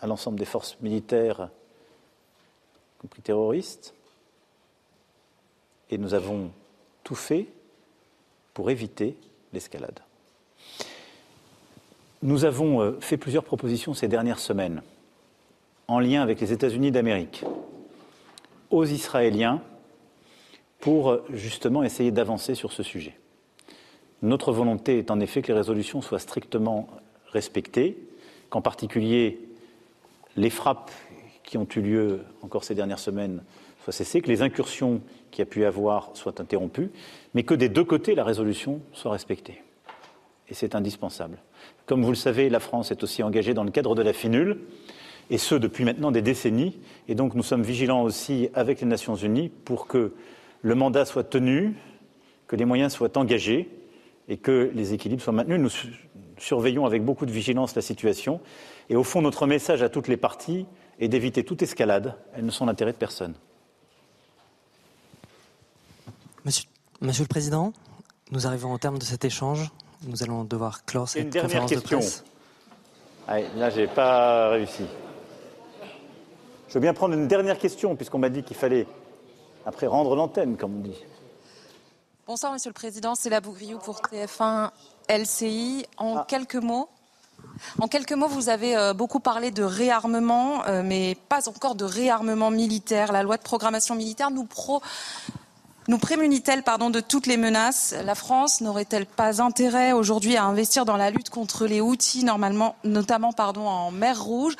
à l'ensemble des forces militaires, y compris terroristes, et nous avons tout fait pour éviter l'escalade. Nous avons euh, fait plusieurs propositions ces dernières semaines en lien avec les États-Unis d'Amérique aux Israéliens pour euh, justement essayer d'avancer sur ce sujet. Notre volonté est en effet que les résolutions soient strictement respectées, qu'en particulier les frappes qui ont eu lieu encore ces dernières semaines soient cessées, que les incursions qu'il y a pu y avoir soient interrompues, mais que des deux côtés la résolution soit respectée. Et c'est indispensable. Comme vous le savez, la France est aussi engagée dans le cadre de la FINUL, et ce depuis maintenant des décennies. Et donc nous sommes vigilants aussi avec les Nations Unies pour que le mandat soit tenu, que les moyens soient engagés et que les équilibres soient maintenus. Nous surveillons avec beaucoup de vigilance la situation. Et au fond, notre message à toutes les parties est d'éviter toute escalade. Elles ne sont l'intérêt de personne. Monsieur, Monsieur, le Président, nous arrivons au terme de cet échange. Nous allons devoir clore cette une dernière conférence question. de presse. Allez, là, j'ai pas réussi. Je veux bien prendre une dernière question, puisqu'on m'a dit qu'il fallait, après, rendre l'antenne, comme on dit. Bonsoir, Monsieur le Président. C'est la Bougriou pour TF1 LCI. En quelques mots, en quelques mots, vous avez euh, beaucoup parlé de réarmement, euh, mais pas encore de réarmement militaire. La loi de programmation militaire nous, pro... nous prémunit-elle pardon, de toutes les menaces? La France n'aurait-elle pas intérêt aujourd'hui à investir dans la lutte contre les outils, normalement, notamment pardon, en mer Rouge?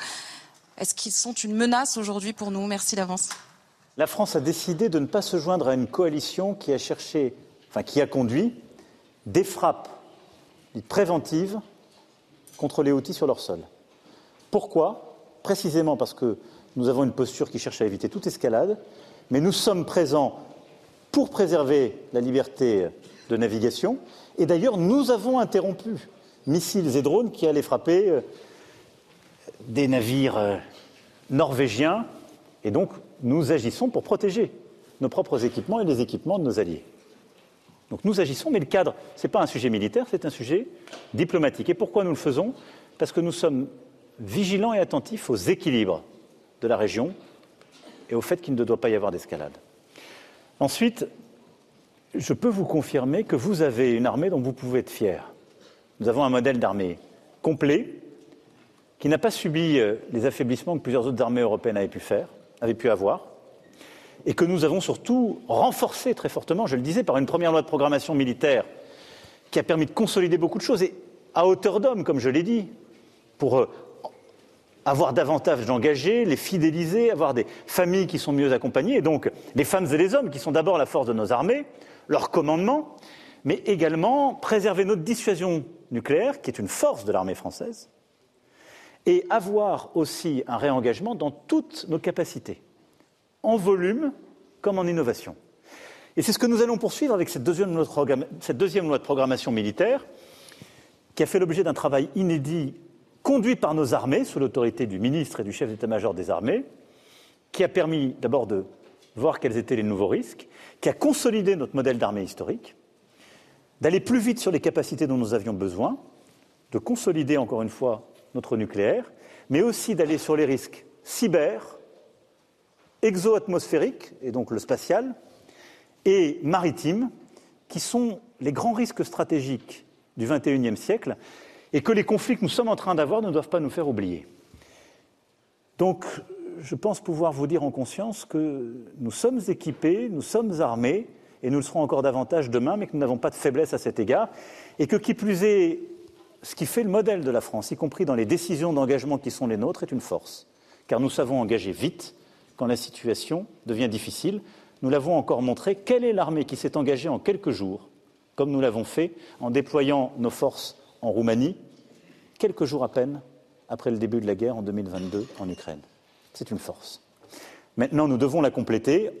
Est-ce qu'ils sont une menace aujourd'hui pour nous? Merci d'avance. La France a décidé de ne pas se joindre à une coalition qui a cherché, enfin qui a conduit des frappes préventives contre les outils sur leur sol. Pourquoi? Précisément parce que nous avons une posture qui cherche à éviter toute escalade, mais nous sommes présents pour préserver la liberté de navigation. Et d'ailleurs, nous avons interrompu missiles et drones qui allaient frapper euh, des navires euh, norvégiens. Et donc, nous agissons pour protéger nos propres équipements et les équipements de nos alliés. Donc nous agissons, mais le cadre, ce n'est pas un sujet militaire, c'est un sujet diplomatique. Et pourquoi nous le faisons? Parce que nous sommes vigilants et attentifs aux équilibres de la région et au fait qu'il ne doit pas y avoir d'escalade. Ensuite, je peux vous confirmer que vous avez une armée dont vous pouvez être fier. Nous avons un modèle d'armée complet qui n'a pas subi euh, les affaiblissements que plusieurs autres armées européennes avaient pu faire, avaient pu avoir, et que nous avons surtout renforcé très fortement, je le disais, par une première loi de programmation militaire qui a permis de consolider beaucoup de choses, et à hauteur d'homme, comme je l'ai dit, pour euh, avoir davantage d'engagés, les fidéliser, avoir des familles qui sont mieux accompagnées, et donc les femmes et les hommes qui sont d'abord la force de nos armées, leur commandement, mais également préserver notre dissuasion nucléaire, qui est une force de l'armée française, et avoir aussi un réengagement dans toutes nos capacités, en volume comme en innovation. Et c'est ce que nous allons poursuivre avec cette deuxième loi de, programmation militaire, qui a fait l'objet d'un travail inédit conduit par nos armées, sous l'autorité du ministre et du chef d'état-major des armées, qui a permis d'abord de voir quels étaient les nouveaux risques, qui a consolidé notre modèle d'armée historique, d'aller plus vite sur les capacités dont nous avions besoin, de consolider encore une fois notre nucléaire, mais aussi d'aller sur les risques cyber, exo-atmosphériques, et donc le spatial, et maritime, qui sont les grands risques stratégiques du XXIe siècle et que les conflits que nous sommes en train d'avoir ne doivent pas nous faire oublier. Donc, je pense pouvoir vous dire en conscience que nous sommes équipés, nous sommes armés, et nous le serons encore davantage demain, mais que nous n'avons pas de faiblesse à cet égard, et que qui plus est, ce qui fait le modèle de la France, y compris dans les décisions d'engagement qui sont les nôtres, est une force, car nous savons engager vite quand la situation devient difficile. Nous l'avons encore montré. Quelle est l'armée qui s'est engagée en quelques jours, comme nous l'avons fait en déployant nos forces en Roumanie, quelques jours à peine après le début de la guerre en 2022 en Ukraine C'est une force. Maintenant, nous devons la compléter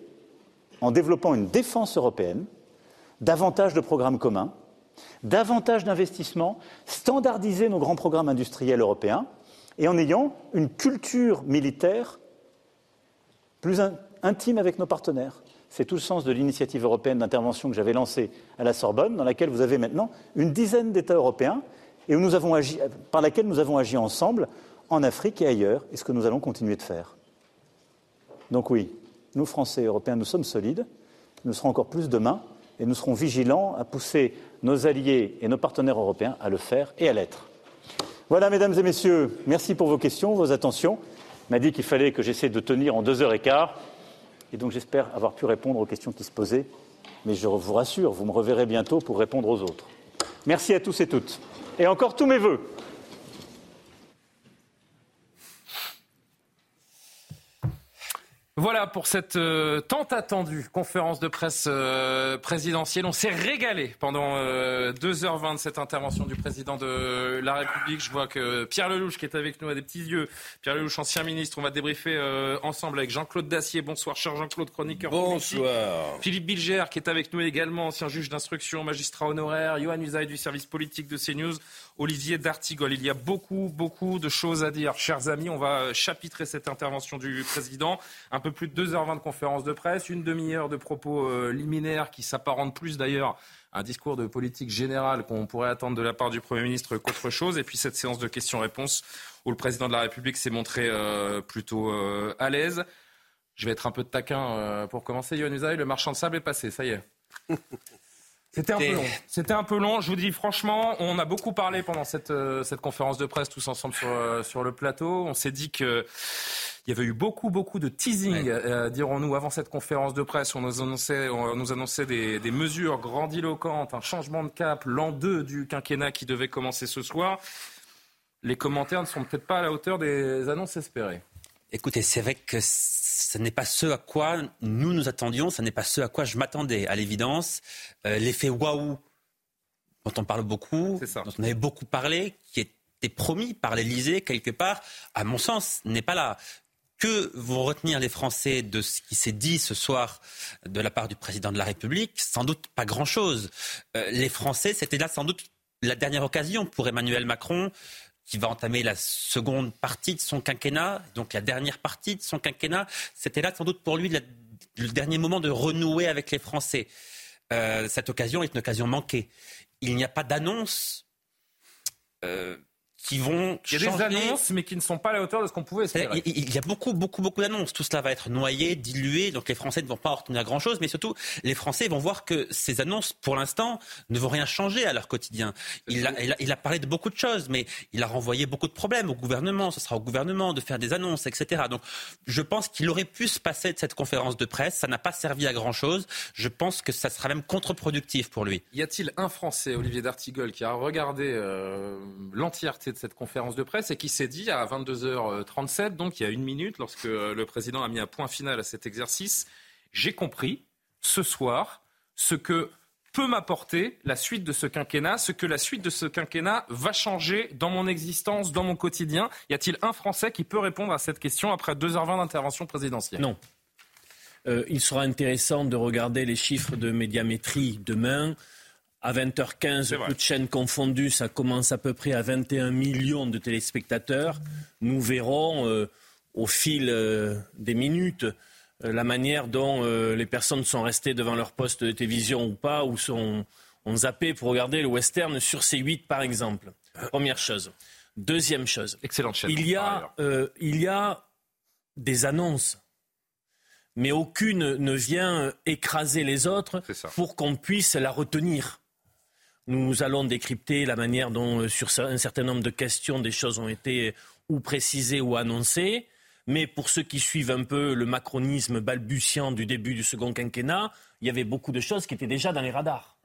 en développant une défense européenne, davantage de programmes communs, davantage d'investissements, standardiser nos grands programmes industriels européens, et en ayant une culture militaire plus intime avec nos partenaires. C'est tout le sens de l'initiative européenne d'intervention que j'avais lancée à la Sorbonne, dans laquelle vous avez maintenant une dizaine d'États européens et par laquelle nous avons agi ensemble en Afrique et ailleurs, et ce que nous allons continuer de faire. Donc oui, nous, Français et Européens, nous sommes solides, nous serons encore plus demain, et nous serons vigilants à pousser nos alliés et nos partenaires européens à le faire et à l'être. Voilà, mesdames et messieurs, merci pour vos questions, vos attentions. M'a dit qu'il fallait que j'essaie de tenir en deux heures et quart, et donc j'espère avoir pu répondre aux questions qui se posaient. Mais je vous rassure, vous me reverrez bientôt pour répondre aux autres. Merci à tous et toutes. Et encore tous mes vœux. Voilà pour cette euh, tant attendue conférence de presse euh, présidentielle. On s'est régalé pendant 2h20 euh, de cette intervention du président de la République. Je vois que Pierre Lelouch, qui est avec nous, a des petits yeux. Pierre Lelouch, ancien ministre. On va débriefer ensemble avec Jean-Claude Dacier. Bonsoir, cher Jean-Claude, chroniqueur. Bonsoir. Philippe Bilger, qui est avec nous également, ancien juge d'instruction, magistrat honoraire. Johan Usaï du service politique de CNews. Olivier D'Artigol. Il y a beaucoup, beaucoup de choses à dire. Chers amis, on va chapitrer cette intervention du président. Un peu plus de 2h20 de conférence de presse, une demi-heure de propos euh, liminaires qui s'apparentent plus d'ailleurs à un discours de politique générale qu'on pourrait attendre de la part du Premier ministre qu'autre chose. Et puis cette séance de questions-réponses où le président de la République s'est montré euh, plutôt euh, à l'aise. Je vais être un peu de taquin pour commencer. Yohann le marchand de sable est passé, ça y est. C'était un peu long. C'était un peu long. Je vous dis franchement, on a beaucoup parlé pendant cette, euh, cette conférence de presse tous ensemble sur, euh, sur le plateau. On s'est dit que il y avait eu beaucoup, beaucoup de teasing, euh, dirons-nous, avant cette conférence de presse. On nous annonçait, on nous annonçait des, des mesures grandiloquentes, un changement de cap, l'an 2 du quinquennat qui devait commencer ce soir. Les commentaires ne sont peut-être pas à la hauteur des annonces espérées. Écoutez, c'est vrai que ce n'est pas ce à quoi nous nous attendions, ce n'est pas ce à quoi je m'attendais. À l'évidence, euh, l'effet waouh, dont on parle beaucoup, dont on avait beaucoup parlé, qui était promis par l'Élysée quelque part, à mon sens, n'est pas là. Que vont retenir les Français de ce qui s'est dit ce soir de la part du président de la République? Sans doute pas grand-chose. Euh, les Français, c'était là sans doute la dernière occasion pour Emmanuel Macron qui va entamer la seconde partie de son quinquennat, donc la dernière partie de son quinquennat. C'était là sans doute pour lui le dernier moment de renouer avec les Français. Euh, cette occasion est une occasion manquée. Il n'y a pas d'annonce euh, qui vont Il y a des annonces, mais qui ne sont pas à la hauteur de ce qu'on pouvait espérer. Il y a beaucoup, beaucoup, beaucoup d'annonces. Tout cela va être noyé, dilué, donc les Français ne vont pas retenir grand-chose, mais surtout, les Français vont voir que ces annonces, pour l'instant, ne vont rien changer à leur quotidien. Il a, il, a, parlé de beaucoup de choses, mais il a renvoyé beaucoup de problèmes au gouvernement. Ce sera au gouvernement de faire des annonces, etc. Donc, je pense qu'il aurait pu se passer de cette conférence de presse. Ça n'a pas servi à grand-chose. Je pense que ça sera même contre-productif pour lui. Y a-t-il un Français, Olivier D'Artigol, qui a regardé euh, l'entièreté cette conférence de presse et qui s'est dit à 22h37, donc il y a une minute, lorsque le président a mis un point final à cet exercice, j'ai compris ce soir ce que peut m'apporter la suite de ce quinquennat, ce que la suite de ce quinquennat va changer dans mon existence, dans mon quotidien. Y a-t-il un Français qui peut répondre à cette question après 2h20 d'intervention présidentielle? Non. Euh, il sera intéressant de regarder les chiffres de médiamétrie demain. À 20h15, toutes chaînes confondues, ça commence à peu près à 21 millions de téléspectateurs. Nous verrons euh, au fil euh, des minutes euh, la manière dont les personnes sont restées devant leur poste de télévision ou pas, ou sont ont zappé pour regarder le western sur C8 par exemple. Première chose. Deuxième chose. Excellente chaîne. Il y a, il y a des annonces mais aucune ne vient écraser les autres pour qu'on puisse la retenir. Nous allons décrypter la manière dont, euh, sur un certain nombre de questions, des choses ont été ou précisées ou annoncées. Mais pour ceux qui suivent un peu le macronisme balbutiant du début du second quinquennat, il y avait beaucoup de choses qui étaient déjà dans les radars.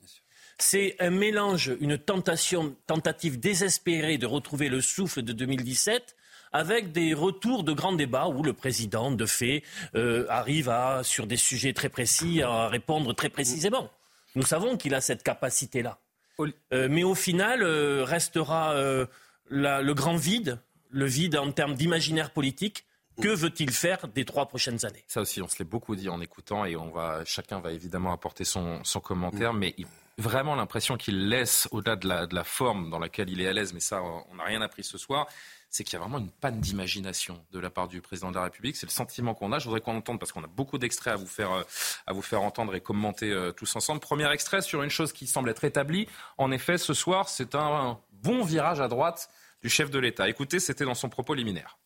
C'est un mélange, une tentation, tentative désespérée de retrouver le souffle de 2017 avec des retours de grands débats où le président, de fait, euh, arrive à, sur des sujets très précis, à répondre très précisément. Nous savons qu'il a cette capacité-là. Euh, mais au final, euh, restera euh, le grand vide, le vide en termes d'imaginaire politique. Que veut-il faire des trois prochaines années? Ça aussi, on se l'est beaucoup dit en écoutant et on va, chacun va évidemment apporter son, commentaire, mais vraiment l'impression qu'il laisse, au-delà de la, forme dans laquelle il est à l'aise, mais ça, on n'a rien appris ce soir, c'est qu'il y a vraiment une panne d'imagination de la part du président de la République. C'est le sentiment qu'on a. Je voudrais qu'on entende, parce qu'on a beaucoup d'extraits à vous faire, euh, à vous faire entendre et commenter euh, tous ensemble. Premier extrait sur une chose qui semble être établie. En effet, ce soir, c'est un bon virage à droite du chef de l'État. Écoutez, c'était dans son propos liminaire.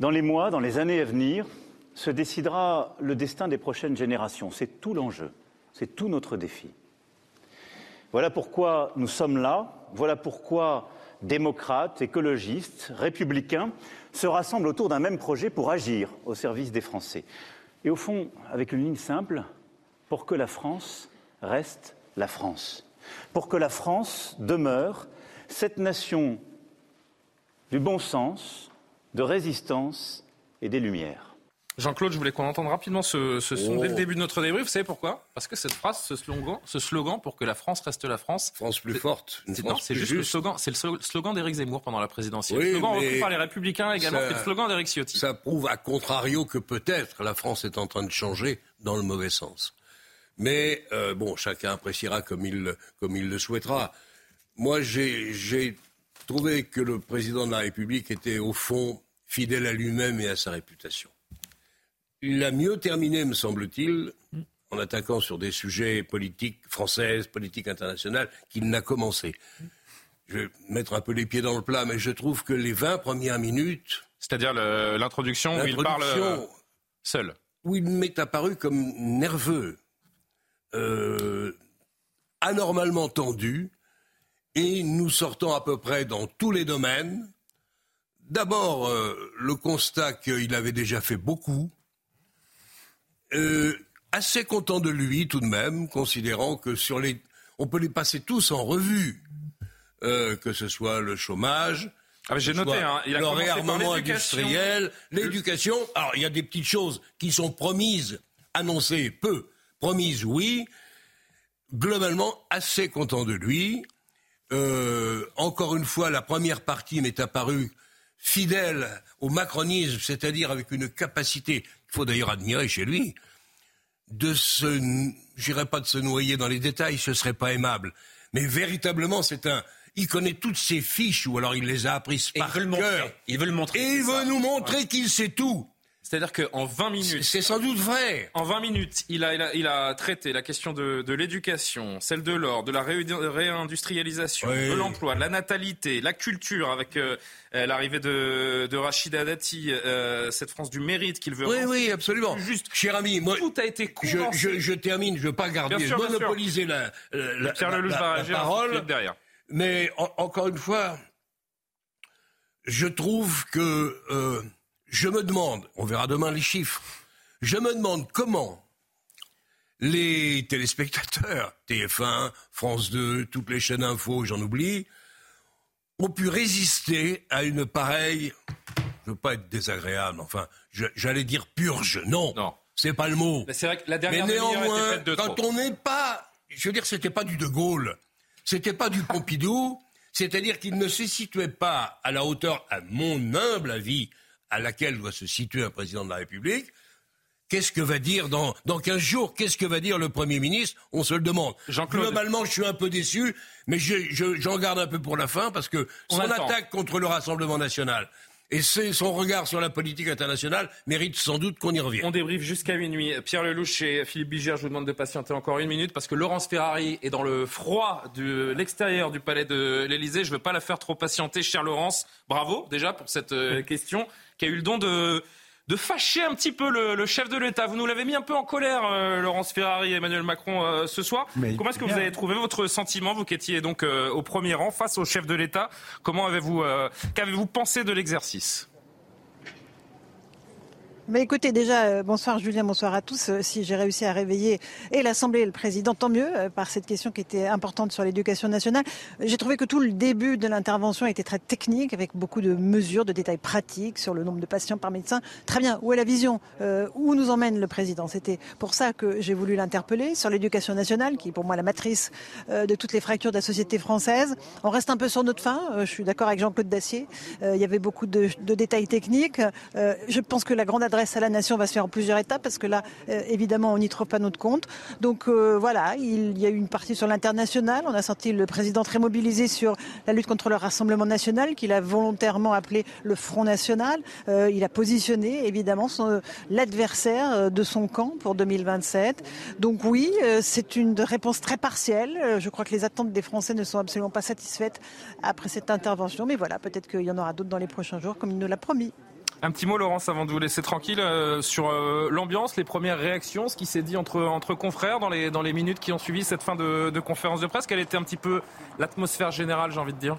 Dans les mois, dans les années à venir, se décidera le destin des prochaines générations. C'est tout l'enjeu, c'est tout notre défi. Voilà pourquoi nous sommes là, voilà pourquoi démocrates, écologistes, républicains se rassemblent autour d'un même projet pour agir au service des Français. Et au fond, avec une ligne simple, pour que la France reste la France, pour que la France demeure cette nation du bon sens, de résistance et des Lumières. Jean-Claude, je voulais qu'on entende rapidement ce, son dès le oh. début de notre débrief. Vous savez pourquoi? Parce que cette phrase, ce slogan, ce slogan pour que la France reste la France. France plus forte. C'est juste, le slogan. C'est le slogan d'Éric Zemmour pendant la présidentielle. le slogan repris par les Républicains également. C'est le slogan d'Éric Ciotti. Ça prouve à contrario que peut-être la France est en train de changer dans le mauvais sens. Mais euh, bon, chacun appréciera comme il, comme il le souhaitera. Moi, j'ai trouvé que le président de la République était au fond fidèle à lui-même et à sa réputation. Il a mieux terminé, me semble-t-il, en attaquant sur des sujets politiques françaises, politiques internationales, qu'il n'a commencé. Je vais mettre un peu les pieds dans le plat, mais je trouve que les 20 premières minutes. C'est-à-dire l'introduction où il parle euh, seul. Où il m'est apparu comme nerveux, euh, anormalement tendu, et nous sortons à peu près dans tous les domaines. D'abord, euh, le constat qu'il avait déjà fait beaucoup, euh, assez content de lui tout de même, considérant que sur les, on peut les passer tous en revue, euh, que ce soit le chômage. Ah, j'ai noté, hein, il a le réarmement industriel, l'éducation. Alors, il y a des petites choses qui sont promises, annoncées peu, promises, oui. Globalement, assez content de lui. Euh, encore une fois, la première partie m'est apparue fidèle au macronisme, c'est-à-dire avec une capacité il faut d'ailleurs admirer chez lui, de se, j'irai pas de se noyer dans les détails, ce serait pas aimable. Mais véritablement, c'est un, il connaît toutes ses fiches, ou alors il les a apprises par cœur. Il veut le montrer. Et il veut nous montrer qu'il sait tout. C'est-à-dire qu'en 20 minutes. C'est sans doute vrai. En 20 minutes, il a, il a, traité la question de, de l'éducation, celle de l'or, de la réindustrialisation, de l'emploi, de la natalité, la culture, avec euh, l'arrivée de, de Rachida Dati, euh, cette France du mérite qu'il veut. Oui, oui, absolument. Juste, cher ami, moi, tout a été je, je, je, termine, je ne veux pas garder, monopoliser la, la, la, la, parole. Derrière. Mais encore une fois, je trouve que. Euh, je me demande, on verra demain les chiffres, je me demande comment les téléspectateurs, TF1, France 2, toutes les chaînes info, j'en oublie, ont pu résister à une pareille, je veux pas être désagréable, enfin, j'allais dire purge, non, non. c'est pas le mot. Mais vrai que la dernière Mais néanmoins, quand on n'est pas, je veux dire, c'était pas du De Gaulle, c'était pas du Pompidou, c'est-à-dire qu'il ne se situait pas à la hauteur, à mon humble avis, à laquelle doit se situer un président de la République, Qu'est-ce que va dire dans, dans 15 jours Qu'est-ce que va dire le Premier ministre? On se le demande. Globalement, je suis un peu déçu, mais j'en garde un peu pour la fin parce que son attaque contre le Rassemblement national, et son regard sur la politique internationale mérite sans doute qu'on y revienne. On débriefe jusqu'à minuit. Pierre Lelouch et Philippe Bigère, je vous demande de patienter encore une minute parce que Laurence Ferrari est dans le froid de l'extérieur du palais de l'Elysée. Je ne veux pas la faire trop patienter, chère Laurence. Bravo déjà pour cette euh, question qui a eu le don de de fâcher un petit peu le, chef de l'État. Vous nous l'avez mis un peu en colère, euh, Laurence Ferrari et Emmanuel Macron, euh, ce soir. Comment est-ce que vous avez trouvé votre sentiment, vous qui étiez donc euh, au premier rang face au chef de l'État? Comment avez-vous, qu'avez-vous pensé de l'exercice? Mais écoutez, déjà, euh, bonsoir Julien, bonsoir à tous. Euh, si j'ai réussi à réveiller et l'Assemblée et le Président, tant mieux, euh, par cette question qui était importante sur l'éducation nationale. J'ai trouvé que tout le début de l'intervention était très technique, avec beaucoup de mesures, de détails pratiques sur le nombre de patients par médecin. Très bien, où est la vision Où nous emmène le Président? C'était pour ça que j'ai voulu l'interpeller sur l'éducation nationale, qui est pour moi la matrice de toutes les fractures de la société française. On reste un peu sur notre fin. Je suis d'accord avec Jean-Claude Dacier. Il y avait beaucoup de, de détails techniques. Je pense que la grande adresse l'adresse à la nation va se faire en plusieurs étapes parce que là, euh, évidemment, on n'y trouve pas notre compte. Donc euh, voilà, il y a eu une partie sur l'international. On a senti le président très mobilisé sur la lutte contre le Rassemblement national qu'il a volontairement appelé le Front national. Euh, il a positionné évidemment l'adversaire de son camp pour 2027. Donc oui, c'est une réponse très partielle. Je crois que les attentes des Français ne sont absolument pas satisfaites après cette intervention. Mais voilà, peut-être qu'il y en aura d'autres dans les prochains jours, comme il nous l'a promis. Un petit mot, Laurence, avant de vous laisser tranquille, euh, sur euh, l'ambiance, les premières réactions, ce qui s'est dit entre, confrères dans les, dans les minutes qui ont suivi cette fin de, de conférence de presse. Quelle était un petit peu l'atmosphère générale, j'ai envie de dire?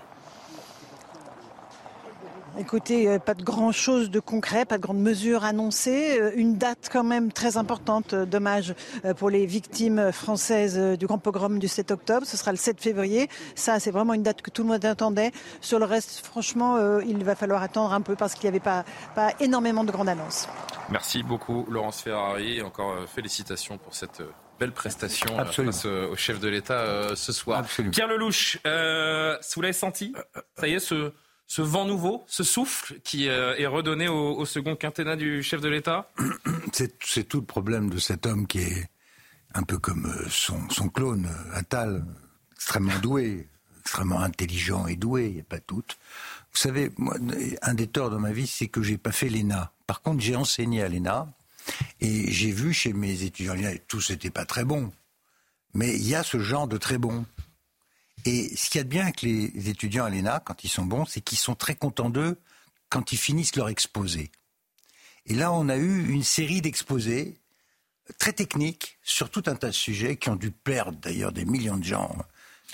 Écoutez, euh, pas de grand chose de concret, pas de grandes mesures annoncées. Euh, une date quand même très importante, euh, dommage pour les victimes françaises du grand pogrom du 7 octobre. Ce sera le 7 février. Ça, c'est vraiment une date que tout le monde attendait. Sur le reste, franchement, il va falloir attendre un peu parce qu'il n'y avait pas, pas énormément de grandes annonces. Merci beaucoup, Laurence Ferrari. Encore félicitations pour cette belle prestation face au chef de l'État ce soir. Pierre Lelouch, vous l'avez senti? Ça y est, ce ce vent nouveau, ce souffle qui euh, est redonné au, second quinquennat du chef de l'État C'est tout le problème de cet homme qui est un peu comme euh, son, son clone, euh, Attal, extrêmement doué, extrêmement intelligent et doué, il n'y a pas doute. Vous savez, moi, un des torts de ma vie, c'est que j'ai pas fait l'ENA. Par contre, j'ai enseigné à l'ENA et j'ai vu chez mes étudiants, tous n'était pas très bon. Mais il y a ce genre de très bon. Et ce qu'il y a de bien avec les étudiants à l'ENA, quand ils sont bons, c'est qu'ils sont très contents d'eux quand ils finissent leur exposé. Et là, on a eu une série d'exposés très techniques sur tout un tas de sujets qui ont dû perdre d'ailleurs des millions de gens.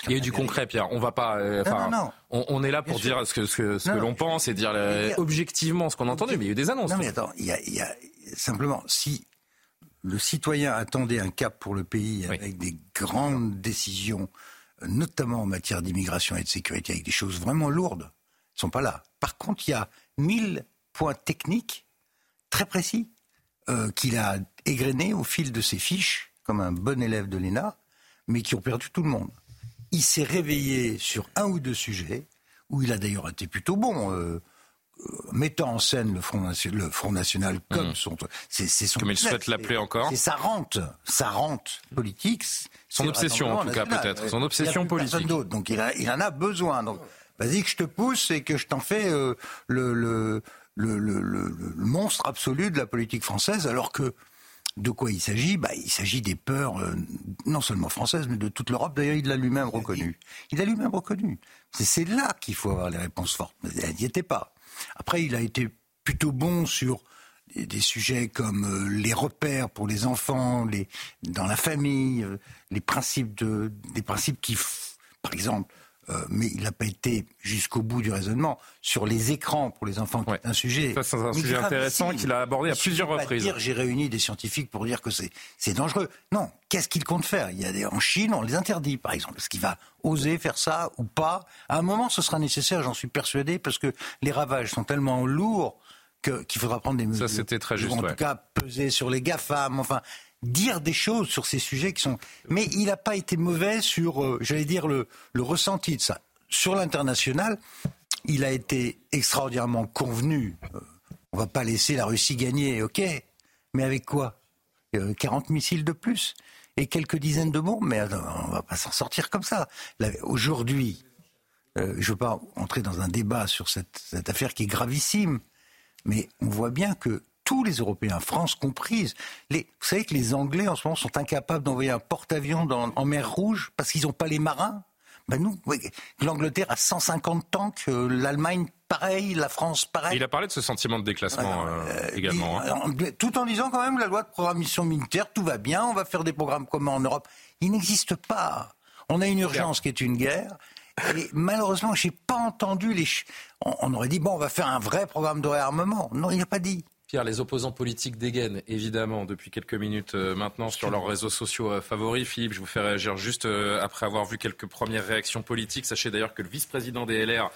Il y a eu du concret, Pierre. On va pas. Euh, non, non, On, est là pour dire ce que, ce que, ce que l'on pense et dire objectivement ce qu'on a entendu, mais il y a eu des annonces. Non, mais attends, il y a, il y a simplement si le citoyen attendait un cap pour le pays avec des grandes décisions notamment en matière d'immigration et de sécurité, avec des choses vraiment lourdes, ne sont pas là. Par contre, il y a mille points techniques très précis euh, qu'il a égrenés au fil de ses fiches, comme un bon élève de l'ENA, mais qui ont perdu tout le monde. Il s'est réveillé sur un ou deux sujets, où il a d'ailleurs été plutôt bon. Euh, mettant en scène le Front, le Front National comme mmh. son, c'est, son comme il souhaite l'appeler encore. C'est sa rente, sa rente politique. Son obsession en tout cas peut-être, son obsession politique. Donc il, il, en a besoin. Donc vas-y que je te pousse et que je t'en fais euh, le, le, le, le, monstre absolu de la politique française, alors que de quoi il s'agit? Bah, Il s'agit des peurs, euh, non seulement françaises, mais de toute l'Europe. D'ailleurs, il l'a lui-même reconnu. Il l'a lui-même reconnu. C'est là qu'il faut avoir les réponses fortes. Mais elle n'y était pas. Après, il a été plutôt bon sur des, sujets comme euh, les repères pour les enfants, dans la famille, euh, les principes de, des principes qui, par exemple, euh, mais il n'a pas été jusqu'au bout du raisonnement sur les écrans pour les enfants, qui un sujet. c'est un sujet intéressant qu'il a abordé à plusieurs reprises. J'ai réuni des scientifiques pour dire que c'est dangereux. Non, qu'est-ce qu'il compte faire? Il y a des, en Chine, on les interdit, par exemple. Est-ce qu'il va oser faire ça ou pas? À un moment, ce sera nécessaire, j'en suis persuadé, parce que les ravages sont tellement lourds qu'il faudra prendre des mesures. Ça, c'était très juste. En tout cas, peser sur les GAFAM. Enfin, dire des choses sur ces sujets qui sont. Mais il n'a pas été mauvais sur, euh, j'allais dire, le, le ressenti de ça. Sur l'international, il a été extraordinairement convenu. Euh, on va pas laisser la Russie gagner, ok. Mais avec quoi 40 missiles de plus et quelques dizaines de bombes. Mais on va pas s'en sortir comme ça. Aujourd'hui, euh, je ne veux pas entrer dans un débat sur cette, cette affaire qui est gravissime, mais on voit bien que tous les Européens, France comprise. Les, vous savez que les Anglais en ce moment sont incapables d'envoyer un porte-avions en mer Rouge parce qu'ils n'ont pas les marins? Ben nous, l'Angleterre a 150 tanks, euh, l'Allemagne pareil, la France pareil. Il a parlé de ce sentiment de déclassement euh, euh, également. Hein. Tout en disant quand même la loi de programmation militaire, tout va bien, on va faire des programmes communs en Europe. Il n'existe pas. On a une urgence qui est une guerre. Et malheureusement, j'ai pas entendu les. On aurait dit bon, on va faire un vrai programme de réarmement. Non, il n'a pas dit les opposants politiques dégainent évidemment depuis quelques minutes euh, maintenant sur leurs réseaux sociaux euh, favoris. Philippe, je vous fais réagir juste euh, après avoir vu quelques premières réactions politiques. Sachez d'ailleurs que le vice-président des LR,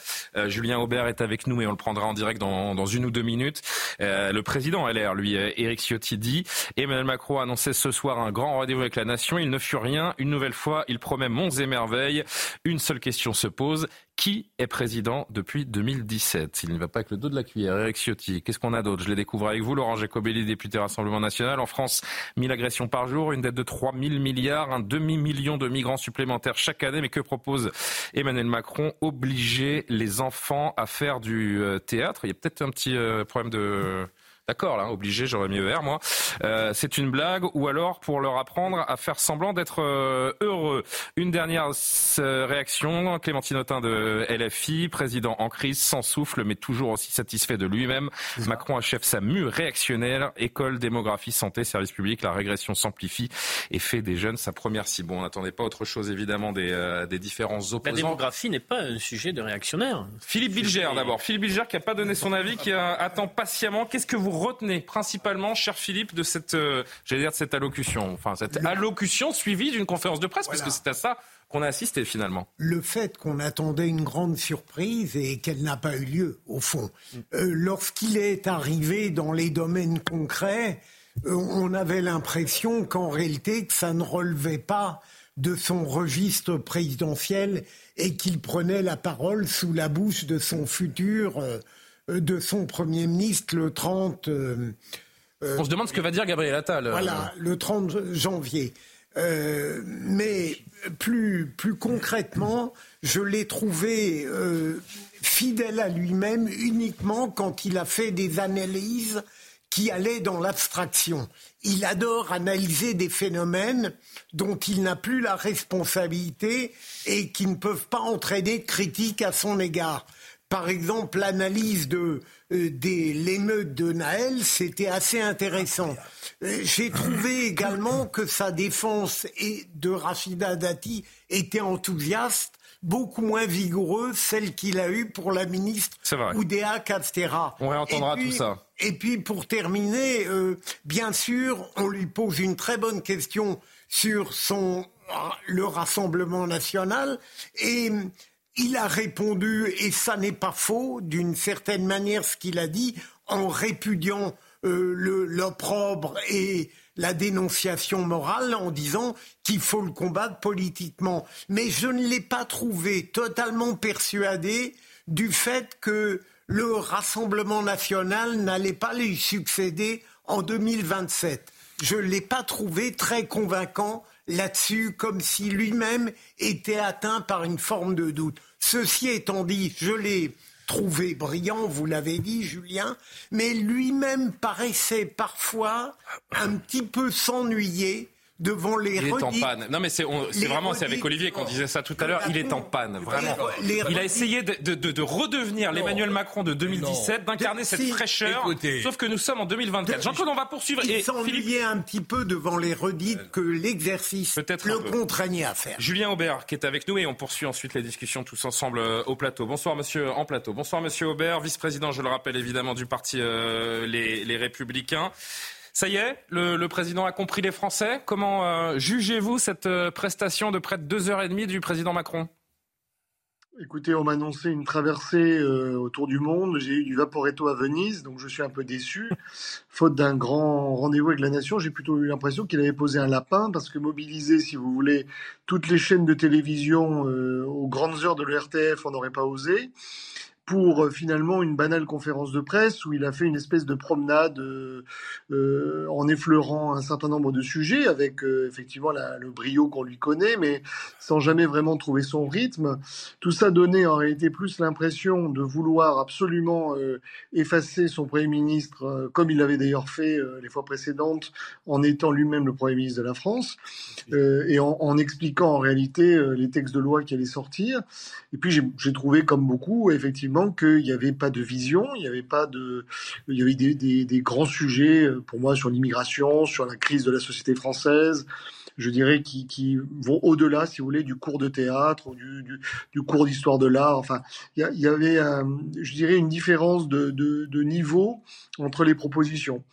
Julien Aubert, est avec nous et on le prendra en direct dans, une ou deux minutes. le président LR, lui, Éric Ciotti, dit Emmanuel Macron a annoncé ce soir un grand rendez-vous avec la nation. Il ne fut rien. Une nouvelle fois, il promet monts et merveilles. Une seule question se pose qui est président depuis 2017 Il ne va pas avec le dos de la cuillère? Eric Ciotti, qu'est-ce qu'on a d'autre? Je les découvre avec vous. Laurent Jacobelli, député Rassemblement National. En France, 1000 agressions par jour, une dette de 3000 milliards, un demi-million de migrants supplémentaires chaque année. Mais que propose Emmanuel Macron? Obliger les enfants à faire du euh, théâtre? Il y a peut-être un petit euh, problème de D'accord, là, obligé, j'aurais mis ER, moi. Euh, c'est une blague, ou alors pour leur apprendre à faire semblant d'être euh, heureux. Une dernière euh, réaction, Clémentine Autain de LFI, président en crise, sans souffle, mais toujours aussi satisfait de lui-même. Macron achève sa mue réactionnaire, école, démographie, santé, service public, la régression s'amplifie et fait des jeunes sa première cible. Bon, on n'attendait pas autre chose, évidemment, des, des différents opposants. La démographie n'est pas un sujet de réactionnaire. Philippe Bilger, d'abord. Philippe Bilger qui n'a pas donné son avis, qui attend patiemment. Qu'est-ce que vous retenez principalement, cher Philippe, de cette, euh, j'allais dire de cette allocution, enfin cette allocution suivie d'une conférence de presse, parce que c'est à ça qu'on a assisté finalement. Le fait qu'on attendait une grande surprise et qu'elle n'a pas eu lieu, au fond. Mm. Euh, lorsqu'il est arrivé dans les domaines concrets, euh, on avait l'impression qu'en réalité, que ça ne relevait pas de son registre présidentiel et qu'il prenait la parole sous la bouche de son futur euh, de son Premier ministre le 30. Euh, euh, On se demande ce que va dire Gabriel Attal. Voilà, le 30 janvier. mais plus, plus concrètement, je l'ai trouvé fidèle à lui-même uniquement quand il a fait des analyses qui allaient dans l'abstraction. Il adore analyser des phénomènes dont il n'a plus la responsabilité et qui ne peuvent pas entraîner de critiques à son égard. Par exemple, l'analyse de euh, des l'émeute de Naël, c'était assez intéressant. Euh, j'ai trouvé également que sa défense et de Rachida Dati était enthousiaste, beaucoup moins vigoureuse, celle qu'il a eue pour la ministre Oudéa Castera. On réentendra tout ça. Et puis pour terminer, euh, bien sûr, on lui pose une très bonne question sur son le Rassemblement national et il a répondu, et ça n'est pas faux, d'une certaine manière, ce qu'il a dit, en répudiant euh, l'opprobre et la dénonciation morale en disant qu'il faut le combattre politiquement. Mais je ne l'ai pas trouvé totalement persuadé du fait que le Rassemblement national n'allait pas lui succéder en 2027. Je ne l'ai pas trouvé très convaincant là-dessus, comme si lui-même était atteint par une forme de doute. Ceci étant dit, je l'ai trouvé brillant, vous l'avez dit, Julien, mais lui-même paraissait parfois un petit peu s'ennuyer devant les Il est en panne. Non, mais c'est vraiment, c'est avec Olivier qu'on disait ça tout à l'heure. Il est en panne, vraiment. il a essayé de, de, de redevenir l'Emmanuel Macron de 2017, d'incarner cette fraîcheur. Sauf que nous sommes en 2024. Jean-Claude, on va poursuivre. Il s'ennuyait un petit peu devant les redites que l'exercice le contraignait à faire. Julien Aubert, qui est avec nous, et on poursuit ensuite les discussions tous ensemble euh, au plateau. Bonsoir, monsieur, en plateau. Bonsoir, monsieur Aubert, vice-président, je le rappelle évidemment, du parti euh, les, les Républicains. Ça y est, le, président a compris les Français. Comment euh, jugez-vous cette euh, prestation de près de deux heures et demie du président Macron? Écoutez, on m'a annoncé une traversée euh, autour du monde. J'ai eu du Vaporetto à Venise, donc je suis un peu déçu. Faute d'un grand rendez-vous avec la nation, j'ai plutôt eu l'impression qu'il avait posé un lapin parce que mobiliser, si vous voulez, toutes les chaînes de télévision aux grandes heures de l'ERTF, on n'aurait pas osé pour euh, finalement une banale conférence de presse où il a fait une espèce de promenade euh, euh en effleurant un certain nombre de sujets avec euh, effectivement la, le brio qu'on lui connaît, mais sans jamais vraiment trouver son rythme. Tout ça donnait en réalité plus l'impression de vouloir absolument effacer son Premier ministre, comme il l'avait d'ailleurs fait les fois précédentes, en étant lui-même le Premier ministre de la France, et en, en, expliquant en réalité les textes de loi qui allaient sortir. Et puis j'ai trouvé, comme beaucoup, effectivement, qu'il n'y avait pas de vision, il y avait pas de, il y avait des grands sujets euh, pour moi sur l'immigration, sur la crise de la société française, je dirais, qui, qui vont au-delà, si vous voulez, du cours de théâtre ou du, du, du cours d'histoire de l'art. Enfin, il y, avait, je dirais, une différence de, de, de, niveau entre les propositions.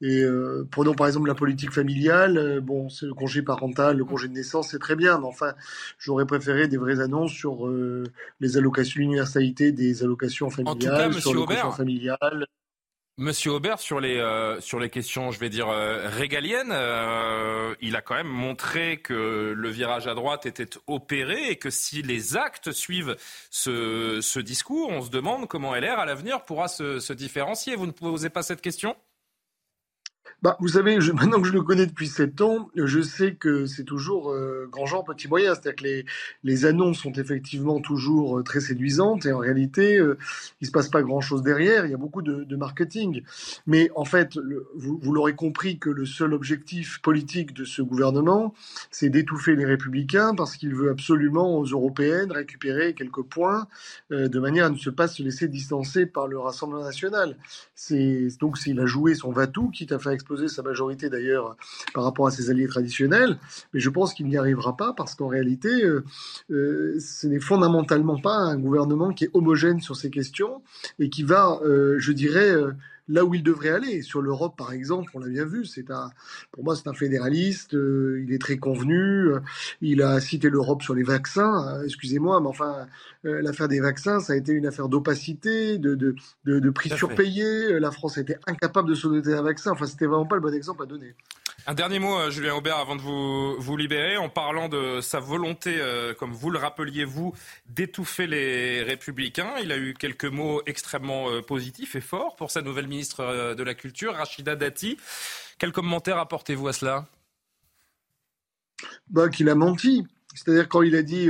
Et euh, prenons par exemple la politique familiale. Euh, bon, c'est le congé parental, le congé de naissance, c'est très bien, mais enfin, j'aurais préféré des vraies annonces sur euh, les allocations, l'universalité des allocations familiales, sur le familial. Monsieur Aubert, sur les, euh, sur les questions, je vais dire, euh, régaliennes, euh, il a quand même montré que le virage à droite était opéré et que si les actes suivent ce, ce discours, on se demande comment LR, à l'avenir, pourra se, se différencier. Vous ne posez pas cette question? Bah, vous savez, je, maintenant que je le connais depuis sept ans, je sais que c'est toujours euh, grand genre, petit moyen. C'est-à-dire que les, les annonces sont effectivement toujours euh, très séduisantes et en réalité, euh, il se passe pas grand-chose derrière. Il y a beaucoup de, de marketing. Mais en fait, le, vous, vous l'aurez compris que le seul objectif politique de ce gouvernement, c'est d'étouffer les républicains parce qu'il veut absolument aux européennes récupérer quelques points euh, de manière à ne pas se laisser distancer par le Rassemblement national. C'est donc s'il a joué son va-tout, quitte à faire exploser sa majorité d'ailleurs par rapport à ses alliés traditionnels, mais je pense qu'il n'y arrivera pas parce qu'en réalité, euh, euh, ce n'est fondamentalement pas un gouvernement qui est homogène sur ces questions et qui va, euh, je dirais, euh, là où il devrait aller. Sur l'Europe, par exemple, on l'a bien vu, c'est un, pour moi, c'est un fédéraliste, euh, il est très convenu, euh, il a cité l'Europe sur les vaccins, euh, excusez-moi, mais enfin, l'affaire des vaccins, ça a été une affaire d'opacité, de, de, de, de prix surpayés, la France été incapable de se doter d'un vaccin, enfin, c'était vraiment pas le bon exemple à donner. Un dernier mot, euh, Julien Aubert, avant de vous, libérer, en parlant de sa volonté, euh, comme vous le rappeliez, vous, d'étouffer les républicains. Il a eu quelques mots extrêmement euh, positifs et forts pour sa nouvelle ministre de la Culture, Rachida Dati. Quel commentaire apportez-vous à cela? Bah, Qu'il a menti. C'est-à-dire quand il a dit